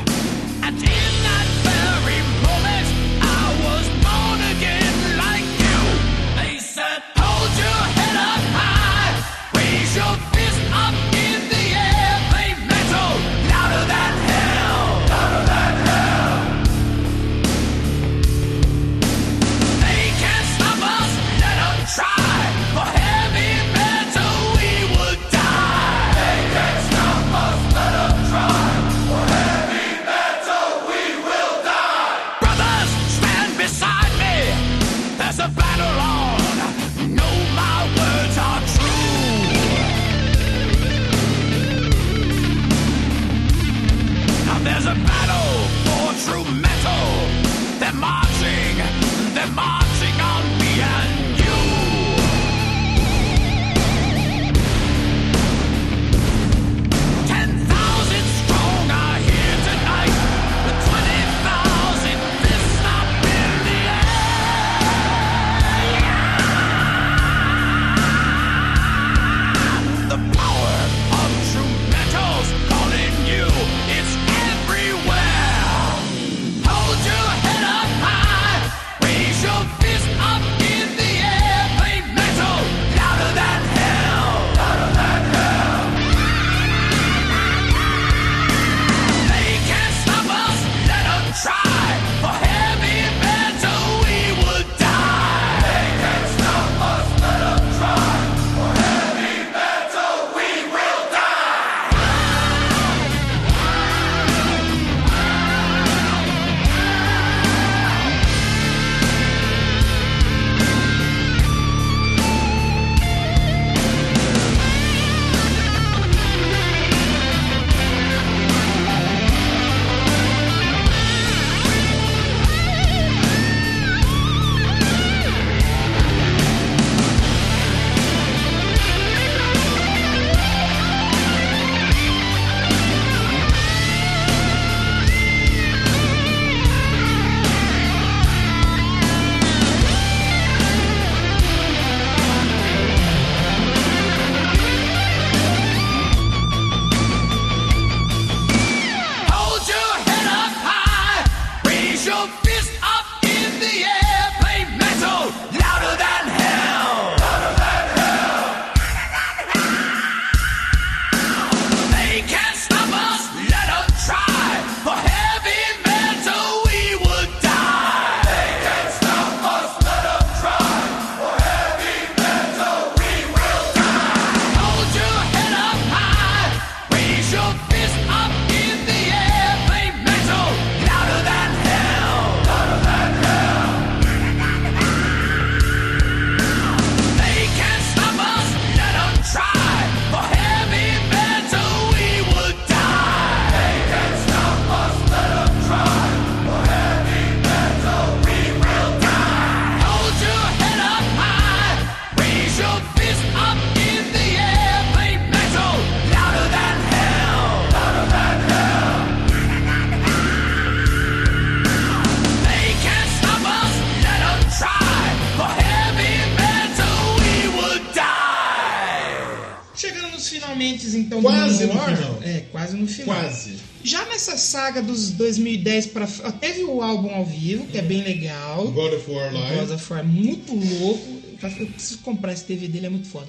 War, muito louco. Eu preciso comprar esse DVD, ele é muito foda.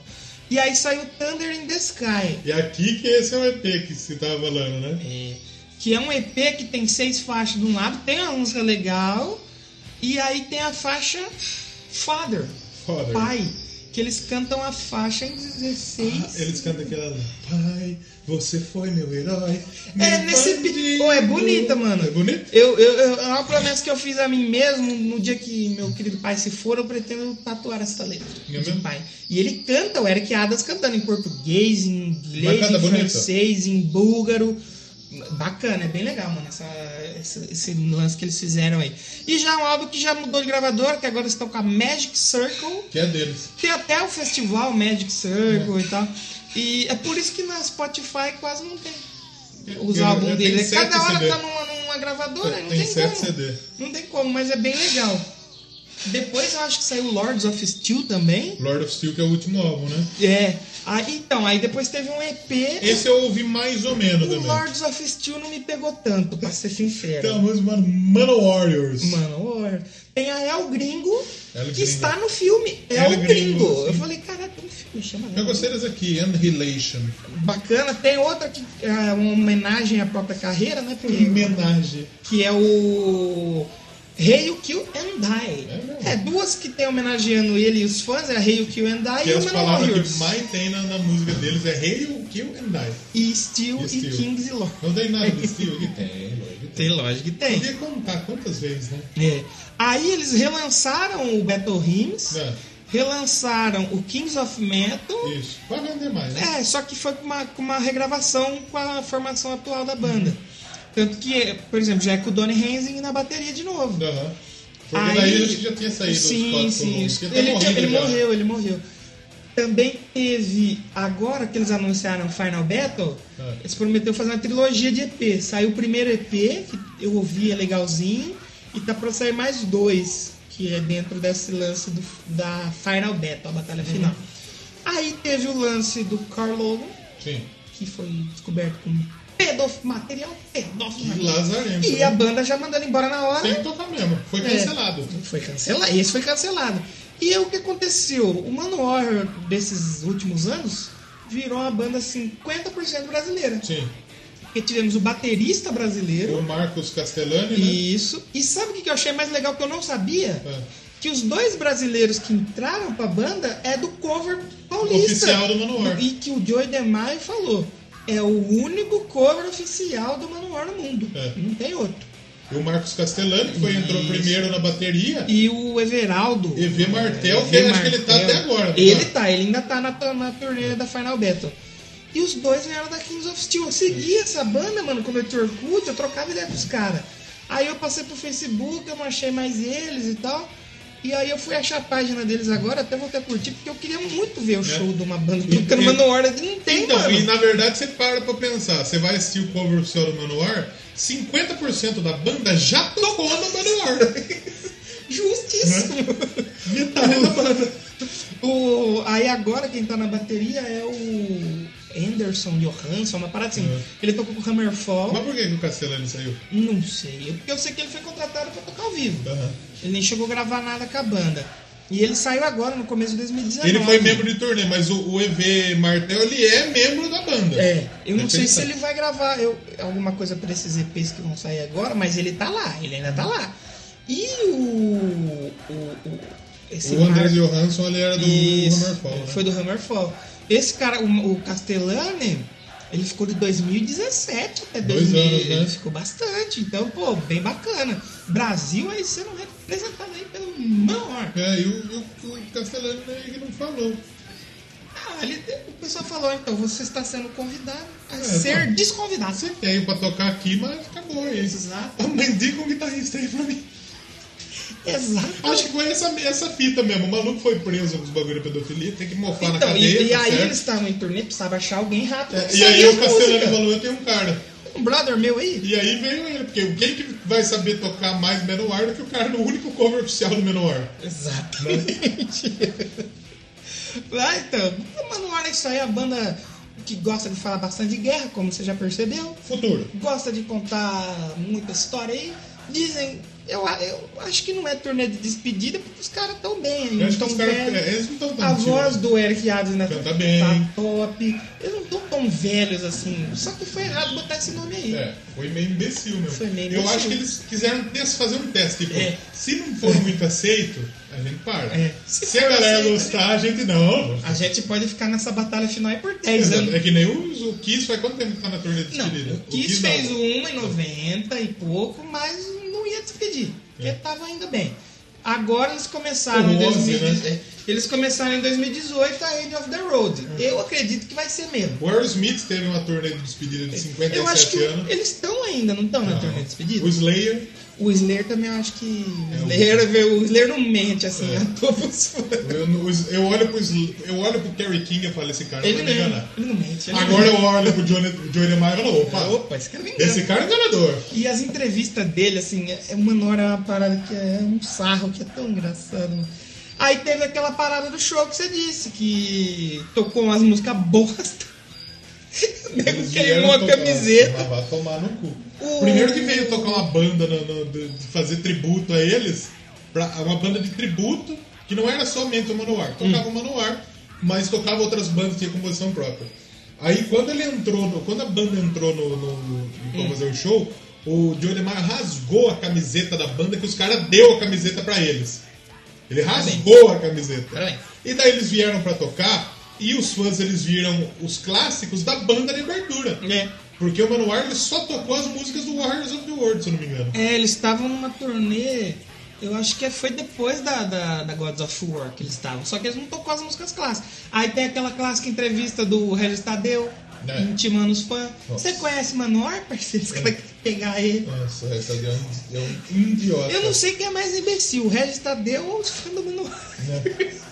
E aí saiu Thunder in the Sky. E aqui que esse é o EP que você tava falando, né? É, que é um EP que tem seis faixas de um lado, tem uma música legal, e aí tem a faixa Father, Foda. pai, que eles cantam a faixa em 16. Ah, Eles cantam aquela. Pai, você foi meu herói. É, meu nesse pi- bandido." Pô, é bonita, mano. É bonito? Eu, eu, eu- é uma promessa que eu fiz a mim mesmo no dia que meu querido pai se for, eu pretendo tatuar essa letra É de mesmo? pai. E ele canta, o Eric Adams cantando em português, em inglês, em bonito? francês, em búlgaro. Bacana, é bem legal, mano, essa, esse, esse lance que eles fizeram aí. E já um álbum que já mudou de gravador, que agora estão com a Magic Circle. Que é deles. Tem até o festival Magic Circle É. e tal. E é por isso que na Spotify quase não tem os álbuns eu dele. tenho sete Cada hora CD. tá numa, numa gravadora, não Tem tem, como. CD. Não tem como, mas é bem legal. Depois eu acho que saiu Lords of Steel também. Lord of Steel, que é o último álbum, né? É. Aí, então, aí depois teve um EP. Esse eu ouvi mais ou menos o também. Lords of Steel não me pegou tanto, pra ser sincero. Tem uma música chamada Mano Warriors. Mano, olha. Tem a El Gringo, El que Gringo. está no filme. El, El Gringo. Gringo, Eu falei, caraca, tem um filme, chama Eu gostei dessa aqui, Annihilation. Bacana. Tem outra que é uma homenagem à própria carreira, né? Porque, Homenagem. que é o Hail Kill and Die. É? É, duas que tem homenageando ele e os fãs, é Kill and Die Que e as o Man palavras Warriors. que mais tem na, na música deles é Kill and Die. E Steel E e, Steel. Kings e Lord. Não tem nada de Steel aqui? Tem, lógico que tem. Tem, lógico que tem. Podia contar quantas vezes, né? É. Aí eles relançaram o Battle Hymns, É. relançaram o Kings of Metal. Isso. Vai vender mais, né? É, só que foi com uma, com uma regravação com a formação atual da banda. Tanto que, por exemplo, já é com o Donny Hensing na bateria de novo. Aham. Porque Aí- daí acho que já tinha saído os sim, quatro sim. que até Ele, morrido ele morreu, ele morreu. Também teve, agora que eles anunciaram Final Battle, É. eles prometeram fazer uma trilogia de EP. Saiu o primeiro EP, que eu ouvi, é legalzinho, e tá pra sair mais dois, que é dentro desse lance do- da Final Battle, a batalha Uhum. final. Aí teve o lance do Carl Logan, Sim. que foi descoberto com pedof material pedófilo. Lazarento. E né? a banda já mandando embora na hora. Que tocar mesmo. Foi É. cancelado. Foi cancelado. Esse foi cancelado. E aí, o que aconteceu? O Manowar desses últimos anos virou uma banda 50% brasileira. Sim. Porque tivemos o baterista brasileiro. O Marcos Castellani, né? Isso. E sabe o que eu achei mais legal que eu não sabia? É. Que os dois brasileiros que entraram pra banda é do cover paulista. Oficial do Manowar. E que o Joey DeMaio falou. É o único cover oficial do Manowar no mundo. É. Não tem outro. E o Marcos Castellani, que foi, entrou primeiro na bateria. E o Everaldo. EV Martel, que EV acho que ele tá Martel. até agora. não Ele tá? tá, ele ainda tá na, na turnê da Final Battle. E os dois vieram da Kings of Steel. Eu seguia essa banda, mano, quando eu tinha Orkut, eu trocava ideia com os caras. Aí eu passei pro Facebook, eu não achei mais eles e tal. E aí eu fui achar a página deles agora, até voltei a curtir, porque eu queria muito ver o show de uma banda. E- tocando e- Manowar. Não tem, Então, mano. e na verdade você para pra pensar, você vai assistir o cover oficial do Manowar, 50% da banda já tocou no Manowar. Justíssimo. Da banda. O, aí agora quem tá na bateria é o Anderson Johansson, uma parada assim. É. Ele tocou com o Hammerfall. Mas por que, que o Castellani saiu? Não sei, porque eu sei que ele foi contratado pra tocar ao vivo. Aham. Ele nem chegou a gravar nada com a banda. E ele saiu agora, no começo de 2019. Ele foi membro de turnê, mas o, o EV Martel, ele é membro da banda. É, eu não sei se ele vai gravar eu, alguma coisa pra esses EPs que vão sair agora, mas ele tá lá, ele ainda tá lá. E o. o, o esse O Mar- Johansson, ele era do Isso, Hammerfall. né? foi do Hammerfall. Esse cara, o, o Castellani, ele ficou de 2017 até Dois 2000, anos, né? Ele ficou bastante, então, pô, bem bacana. Brasil aí sendo representado aí pelo Manowar. É, e o, o, o Castellani aí que não falou. Ah, ele, o pessoal falou, então, você está sendo convidado a É, ser tá. desconvidado. Você ir pra tocar aqui, mas acabou aí. Exato. Mendiga um guitarrista aí pra mim. Exato. Acho que foi essa, essa fita mesmo. O maluco foi preso com os bagulho de pedofilia, tem que mofar na Então, cadeia. e, e tá aí certo? eles estavam em turnê, precisava achar alguém rápido. É, e aí o Castellani música. falou, eu tenho um cara. Um brother meu aí. E aí veio ele, porque quem que vai saber tocar mais Menor do que o cara no único cover oficial do Menor? Exatamente. ah, então, o Manowar é isso aí, a banda que gosta de falar bastante de guerra, como você já percebeu. Futuro. Gosta de contar muita história aí. Dizem, eu, a- eu acho que não é turnê de despedida, porque os caras estão bem. Eu acho tão é, Eles não estão tão A antigos. voz do Eric Adams né, Canta bem. tá top. Eles não estão tão velhos assim. Só que foi errado botar esse nome aí. É, foi meio imbecil mesmo. Foi meio Eu imbecil. acho que eles quiseram fazer um teste. Tipo, É. se não for muito aceito, a gente para. É. Se, Se a galera aceito, gostar, a gente não. A gente pode ficar nessa batalha final aí por 10 Exato. anos. É que nem o, o Kiss faz quanto tempo que tá na turnê de Não, despedida? o Kiss não. fez uma em 90 e pouco, mas não ia despedir, porque tava indo bem. Agora eles começaram O em Ozzy, 2018. né? Eles começaram em 2018 a End of the Road. Eu acredito que vai ser mesmo. O Aerosmith teve uma turnê de despedida de 57 Eu acho que anos. eles estão ainda, não estão na turnê de despedida? O Slayer, O Slayer também eu acho que. É, o, Slayer, o Slayer não mente assim, É. a todos eu, eu- olho pro, eu olho pro Kerry King e falo, esse cara Ele vai me enganar. ele não mente. ele Agora não eu olho pro Johnny, Johnny Maia e falo, opa. Opa, esse cara me engana. esse cara é enganador. E as entrevistas dele, assim, é uma hora uma parada que é um sarro, que é tão engraçado. Aí teve aquela parada do show que você disse, que tocou umas músicas bosta. O nego queimou a camiseta. Ah, vai tomar no cu. O- Primeiro que veio tocar uma banda no- no- de, fazer tributo a eles, pra, uma banda de tributo, que não era somente o Manowar. Tocava Hum. o Manowar, mas tocava outras bandas que tinha composição própria. Aí quando ele entrou, no- quando a banda entrou no, no, no- Hum. fazer o show, o Johnny Marr rasgou a camiseta da banda que os caras deu a camiseta pra eles. Ele rasgou a camiseta. Parabéns. E daí eles vieram pra tocar e os fãs eles viram os clássicos da banda de abertura. É. Porque o Manowar ele só tocou as músicas do Warriors of the World, se eu não me engano. É, eles estavam numa turnê, eu acho que foi depois da, da, da Gods of War que eles estavam, só que eles não tocou as músicas clássicas. Aí tem aquela clássica entrevista do Regis Tadeu, É. intimando os fãs. Você conhece Manor, parceiro? Os caras querem pegar ele. Nossa, essa é um, é um idiota. Eu não sei quem é mais imbecil, o Regis Tadeu ou os fãs do Manowar. Né?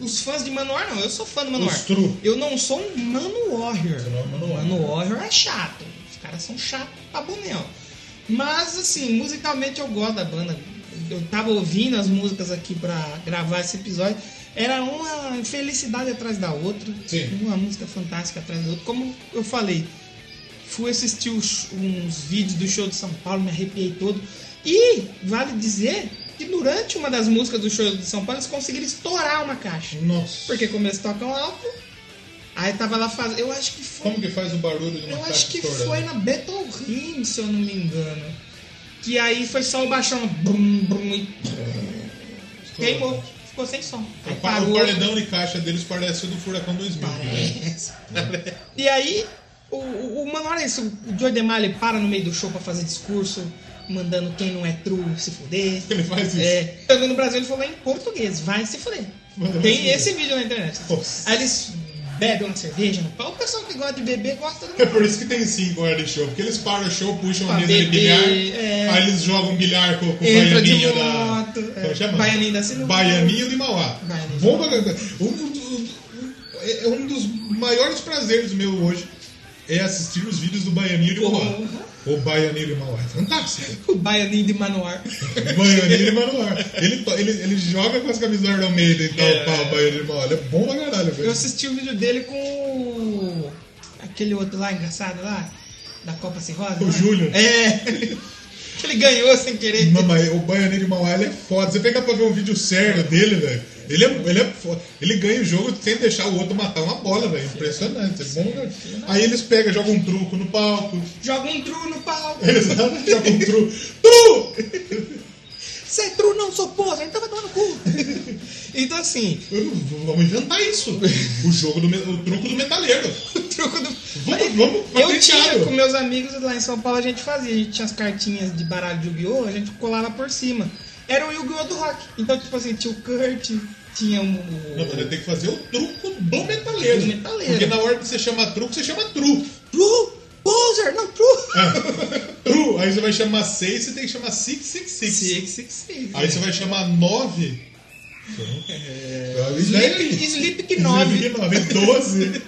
Os fãs de Manowar não, eu sou fã do Manowar. Eu não sou um Mano Warrior. Não é Manowar. Mano Warrior é chato. Os caras são chatos pra bonéu. Mas assim, musicalmente eu gosto da banda. Eu tava ouvindo as músicas aqui pra gravar esse episódio. Era uma felicidade atrás da outra. Sim. Uma música fantástica atrás da outra. Como eu falei, fui assistir os- uns vídeos do show de São Paulo, me arrepiei todo. E vale dizer que durante uma das músicas do show de São Paulo eles conseguiram estourar uma caixa. Nossa. Porque como eles tocam alto, aí tava lá fazendo. Eu acho que foi. Como que faz o barulho de uma Eu caixa acho que estourando? foi na Battle Ring, se eu não me engano. Que aí foi só o baixão. Brum, brum, e queimou. Ficou sem som. Aí O, pa- o paredão de caixa deles parece o do Furacão 2000. Parece. e aí, o, o, olha isso, o Joe DeMar ele para no meio do show pra fazer discurso, mandando quem não é true se fuder. Ele faz isso. É, no Brasil ele falou em português, vai se fuder. Tem esse vídeo na internet. Nossa. Aí eles bebem uma cerveja no pau. O pessoal que gosta de beber gosta do É por isso que tem cinco horas de show. Porque eles param o show, puxam Pra a mesa de beber, bilhar, é. aí eles jogam bilhar com, com o de baianinho da. é, baianinho da sinuca. Baianinho de Mauá. Baianinho de Bom pra caramba. um, um- é um dos maiores prazeres meu hoje é assistir os vídeos do Baianinho de Mauá. O Baianinho de é fantástico. O baianinho de Manoar. Baianinho de Mauá. Ele, ele, ele joga com as camisas do Almeida e tal, É. pá, o Baianinho de. Ele é bom pra caralho, velho. Eu assisti o vídeo dele com aquele outro lá, engraçado lá, da Copa Cirrose. O lá. Júnior. É. que ele ganhou sem querer. Não, mas o Baianinho de Mauá ele é foda. Você pega pra ver um vídeo sério dele, velho. Ele é, ele é. Ele ganha o jogo sem deixar o outro matar uma bola, velho. Impressionante. É bom, velho. Aí eles pegam, jogam um truco no palco. Joga um tru no pau. Exato, jogam um truco. Tu! Você é tru, não sou porra, então vai tomar no cu. então assim, Vamos inventar isso. O jogo do o truco do metaleiro. o truco do. Vamos, vamos Eu tinha, com meus amigos lá em São Paulo, a gente fazia. A gente tinha as cartinhas de baralho de Yu-Gi-Oh! A gente colava por cima. Era o Yu-Gi-Oh! do rock. Então, tipo assim, tinha o Kurt, tinha o. Não, mas tem que fazer o truco do metaleiro. Do metaleiro. Porque na hora que você chama truco, você chama tru. Tru! Poser, não, tru! Tru. Aí você vai chamar 6, você tem que chamar 666. Six, six, six. Aí você vai chamar 9. É... Sleep, Sleep que 9. 9, 12.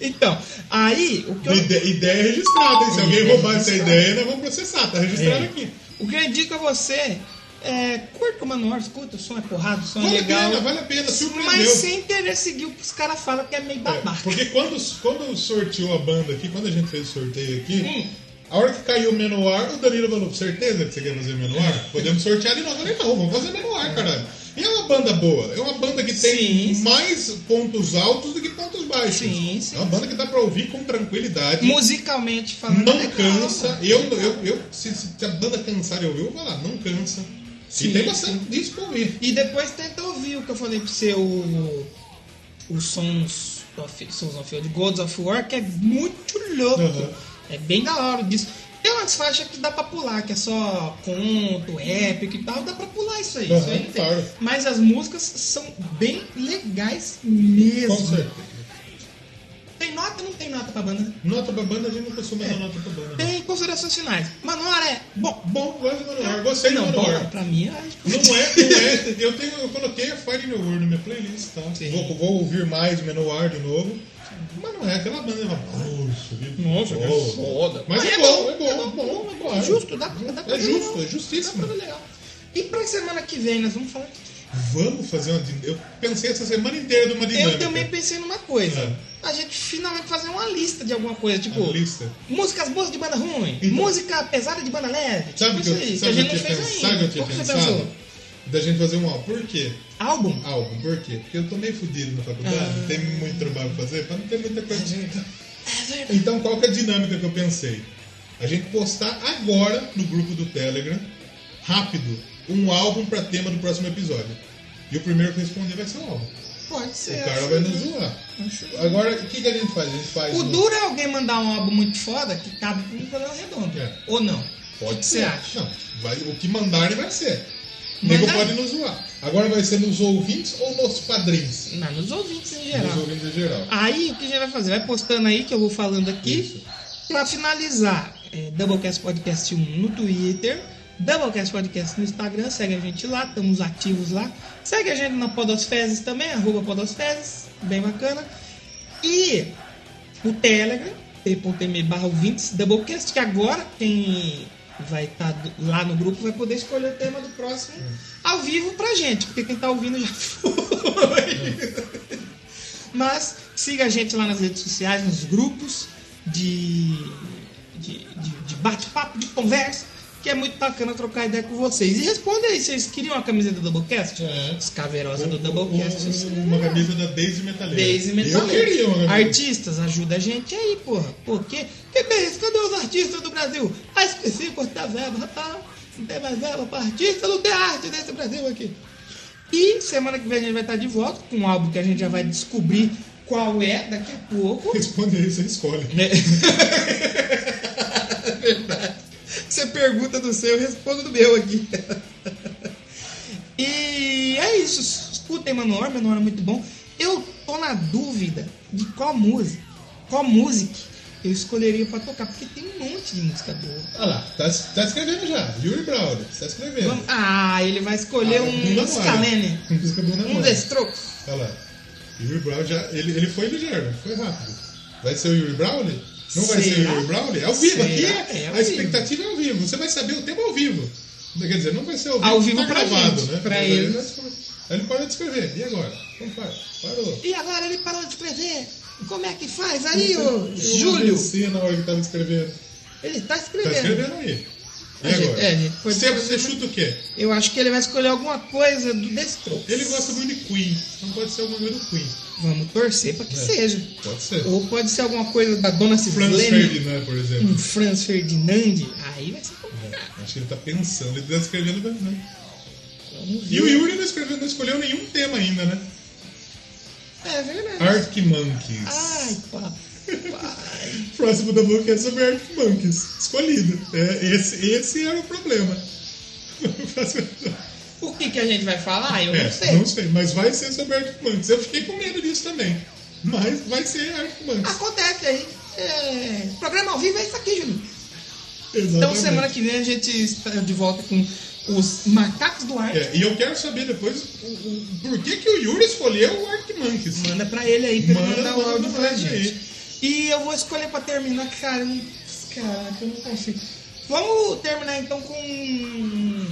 então, aí, o que eu, Ide- ideia registrada, hein? Se alguém roubar essa ideia, nós vamos processar. Tá registrado É. aqui. o que eu indico a você É, curta o manual, escuta, o som é porrado, o som Vale é a legal. pena, vale a pena, surpreendeu. mas sem querer seguir o que os caras falam que é meio É, babaca. porque quando, quando sorteou a banda aqui, quando a gente fez o sorteio aqui, Hum. a hora que caiu o Menor, o Danilo falou, certeza que você quer fazer Menor? Podemos sortear de novo. Eu falei, não, vamos fazer Menor, caralho. E é uma banda boa, é uma banda que tem Sim, mais pontos altos do que pontos baixos. Sim, sim, é uma banda que dá pra ouvir com tranquilidade. Musicalmente falando. Não é legal. cansa. Eu, eu, eu, se, se a banda cansar de ouvir, eu vou falar, não cansa. Sim, e tem bastante disco pra ouvir. E depois tenta ouvir o que eu falei pra você, o. Os sons of, Sons of de Gods of War, que é muito louco. Uhum. É bem da hora disso. Tem umas faixas que dá pra pular, que é só conto, épico e tal, dá pra pular isso aí. Uhum, isso aí claro. Mas as músicas são bem legais mesmo. Com certeza. Tem nota ou não tem nota pra banda? Nota pra banda, a gente não costuma dar nota pra banda. Tem considerações finais. Manor é bom. Bom, gosto de Manowar. Gostei de não, bom, Manowar. pra mim é. Não é, não é. Eu, tenho, eu coloquei a Fire No World na minha playlist, tá? Vou, vou ouvir mais Menowar de novo. Mas não é aquela banda, nossa, viu? Nossa, que Boa. foda. Mas é bom, é bom, é bom, é bom. É justo, dá, dá pra É justo, legal. é justíssimo. Dá legal. E pra semana que vem, nós vamos falar. Vamos fazer uma. Eu pensei essa semana inteira de uma dinâmica. Eu também pensei numa coisa. É. A gente finalmente fazer uma lista de alguma coisa, tipo. Músicas boas de banda ruim, Então. música pesada de banda leve. Sabe o tipo que eu, aí, sabe que a o que gente não fez pensado? Sabe o ainda. que eu tinha pensado? Da gente fazer um álbum. Por quê? Álbum? Álbum, por quê? Porque eu tô meio fudido na faculdade, Ah. tem muito trabalho pra fazer, pra não ter muita coisa. É verdade. Então, qual que é a dinâmica que eu pensei? A gente postar agora no grupo do Telegram, rápido, um álbum pra tema do próximo episódio. E o primeiro que responder vai ser o álbum. Pode ser. o cara vai nos zoar. Agora, o que, que a gente faz? A gente faz. O no- duro é alguém mandar um álbum muito foda que cabe com um programa redondo. É. Ou não? Pode ser. acha? Não, vai, o que mandarem vai ser. O nego Mandar- pode nos zoar. Agora vai ser nos ouvintes ou nos padrinhos? Não, nos ouvintes em Nos geral. ouvintes em geral. Aí o que a gente vai fazer? Vai postando aí que eu vou falando aqui. Isso. Pra finalizar, é, Doublecast Podcast 1 no Twitter, Doublecast Podcast no Instagram, segue a gente lá, estamos ativos lá. Segue a gente na Podosfezes também, arroba Podosfezes, bem bacana. E o Telegram, t.me barra ouvintes, Doublecast, que agora quem vai estar lá no grupo vai poder escolher o tema do próximo ao vivo pra gente, porque quem tá ouvindo já foi. Mas siga a gente lá nas redes sociais, nos grupos de, de, de- de bate-papo, de conversa, que é muito bacana trocar ideia com vocês. E responda aí, vocês queriam a camiseta do Doublecast? É. Os caveirosas do Doublecast. é uma camisa da Daisy Metaleira. Daisy Eu Metaleira. queria uma camisa. Artistas, ajuda a gente aí, porra. Por quê? Que que é isso? Cadê os artistas do Brasil? Ah, esqueci, cortar verba, rapaz. Não tem mais verba pra artista, não tem arte nesse Brasil aqui. E semana que vem a gente vai estar de volta com um álbum que a gente já vai descobrir qual é daqui a pouco. Responde aí, você escolhe. Né? Verdade. Você pergunta do seu, eu respondo do meu aqui. E é isso. Escutem Manor, Manor é muito bom. Eu tô na dúvida de qual música, qual música eu escolheria pra tocar, porque tem um monte de música boa. Olha lá, tá, tá escrevendo já. Yuri Brown, tá escrevendo. Vamos- Ah, ele vai escolher Ah, um. Scalene, um Strokes. Olha lá. Yuri Brown já. Ele, ele foi ligeiro, foi rápido. Vai ser o Yuri Brown? Não vai ser o Será? Yuri Brown? É ao vivo. Será? Aqui É ao a expectativa é ao vivo. Você vai saber o tempo ao vivo. Quer dizer, não vai ser ao vivo, Ao vivo tá pra gravado, gente, né? pra Mas ele. Aí ele parou de escrever. E agora? Como faz? Parou. E agora ele parou de escrever. Como é que faz aí, ô Júlio? desci na hora que tava escrevendo. Ele tá Tá escrevendo. escrevendo aí. E é, pode você, você chuta o quê? Eu acho que ele vai escolher alguma coisa do The Strokes. Ele gosta muito de Queen. Não pode ser alguma coisa do Queen. Vamos torcer pra que É. seja. Pode ser. Ou pode ser alguma coisa da Dona Franz Cidlene, Ferdinand, por exemplo. um Franz Ferdinand. Aí vai ser complicado. Acho que ele tá pensando, ele tá escrevendo bem, né? E o. Yuri não, escreveu, não escolheu nenhum tema ainda, né? É verdade. Arctic Monkeys. Ai, papai. Próximo da boca é sobre Arctic Monkeys. Escolhido. É, esse, esse era o problema. O que, que a gente vai falar? Eu é, não sei. não sei, mas vai ser sobre Arctic Monkeys. Eu fiquei com medo disso também. Mas vai ser Arctic Monkeys. Acontece aí. É... Programa ao vivo é isso aqui, Júlio. Exatamente. Então semana que vem a gente está de volta com os macacos do ar. É, e eu quero saber depois o, o- por que, que o Yuri escolheu o Arctic Monkeys. Manda pra ele aí pra ele Manda, mandar o áudio pra pra gente. aí. E eu vou escolher pra terminar, cara. eu não- Caraca, eu não consigo. Vamos terminar então com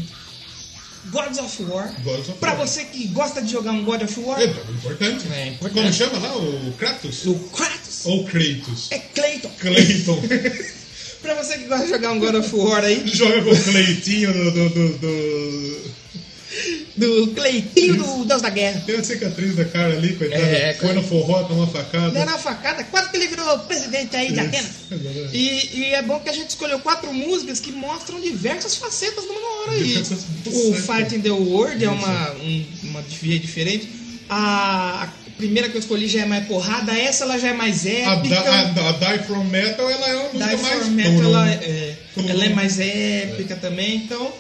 Gods of War. Gods of pra War. você que gosta de jogar um God of War, É importante. É importante. Como chama lá? O Kratos? o Kratos Ou Kratos? é Clayton. Clayton. Pra você que gosta de jogar um God of War aí, Joga com o Cleitinho do, do, do, do- do Cleitinho do Deus da Guerra. Tem a cicatriz da cara ali, coitado. É, Foi no forró, tomou uma facada. Deram uma facada, quase que ele virou presidente aí de Atenas. E, e é bom que a gente escolheu quatro músicas que mostram diversas facetas do Manowar aí. O. Fight in the World é uma, um- uma via diferente. A, a primeira que eu escolhi já é mais porrada, essa ela já é mais A, épica. da, a, a Die From Metal, ela é uma música Die mais... for Metal, ela, é, Turum. ela é mais épica também. Então,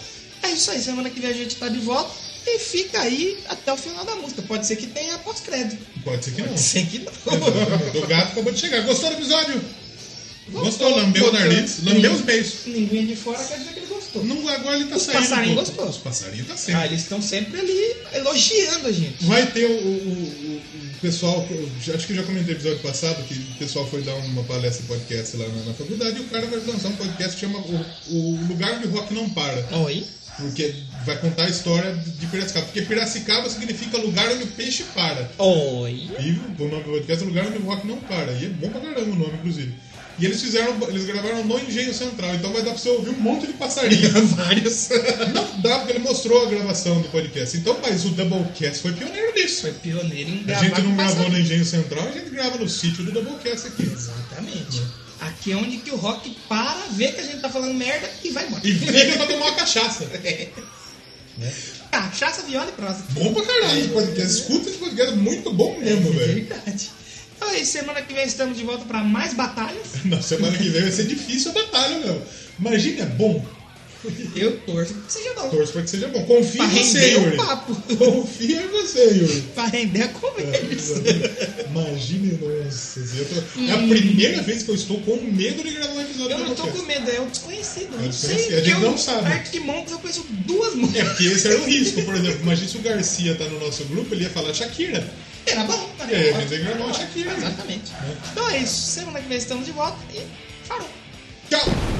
é isso aí. Semana que vem a gente tá de volta. E fica aí até o final da música. Pode ser que tenha pós-crédito. Pode ser que não. Pode ser que não. O gato acabou de chegar. Gostou do episódio? Gostou, lambeu o nariz, lambeu os beijos. Ninguém de fora quer dizer que ele gostou. Não, agora ele tá Os saindo. passarinhos pouco. gostou. Os passarinhos tá Ah, saindo. eles estão sempre ali elogiando a gente. Vai ter o, o- o- o pessoal, eu acho que eu já comentei no episódio passado, que o pessoal foi dar uma palestra podcast lá na, na faculdade e o cara vai lançar um podcast que chama o, o Lugar onde o Rock Não Para. Oi? Porque vai contar a história de Piracicaba. Porque Piracicaba significa lugar onde o peixe para. Oi? E o nome do podcast é Lugar onde o Rock Não Para. E é bom pra caramba o nome, inclusive. E eles fizeram, eles gravaram no Engenho Central, então vai dar pra você ouvir um monte de passarinho. Vários. Não dá, porque ele mostrou a gravação do podcast. Então, mas o Doublecast foi pioneiro nisso. Foi pioneiro em A gravar gente não gravou passarinho. no Engenho Central, a gente grava no sítio do Doublecast aqui. Exatamente. Aqui é onde que o rock para, vê que a gente tá falando merda e vai embora. E fica pra tomar uma cachaça. Cachaça, viola e prosa. Bom pra caralho esse podcast. Escuta esse podcast, muito bom mesmo, velho. Verdade. Então é isso, semana que vem estamos de volta para mais batalhas. Na semana que vem vai ser difícil a batalha, meu. Imagina, é bom. Eu torço que seja bom. Torço pra que seja bom. Confia Pra em você, Yuri. papo. Confia em você, Yuri. Pra render a conversa. Imagine, nossa. tô- É a primeira vez que eu estou com medo de gravar um episódio Eu não tô com medo, é o desconhecido. Eu É desconhecido, a gente porque não sabe. Arctic Monkeys eu conheço duas músicas. É, porque esse era o risco, por exemplo. Imagina se o Garcia tá no nosso grupo, ele ia falar Shakira. Era bom. tá aí, a bom. gente tem que gravar uma Shakira. Exatamente. Então é isso. Semana que vem estamos de volta e falou. Tchau!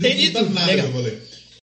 Beijo, mas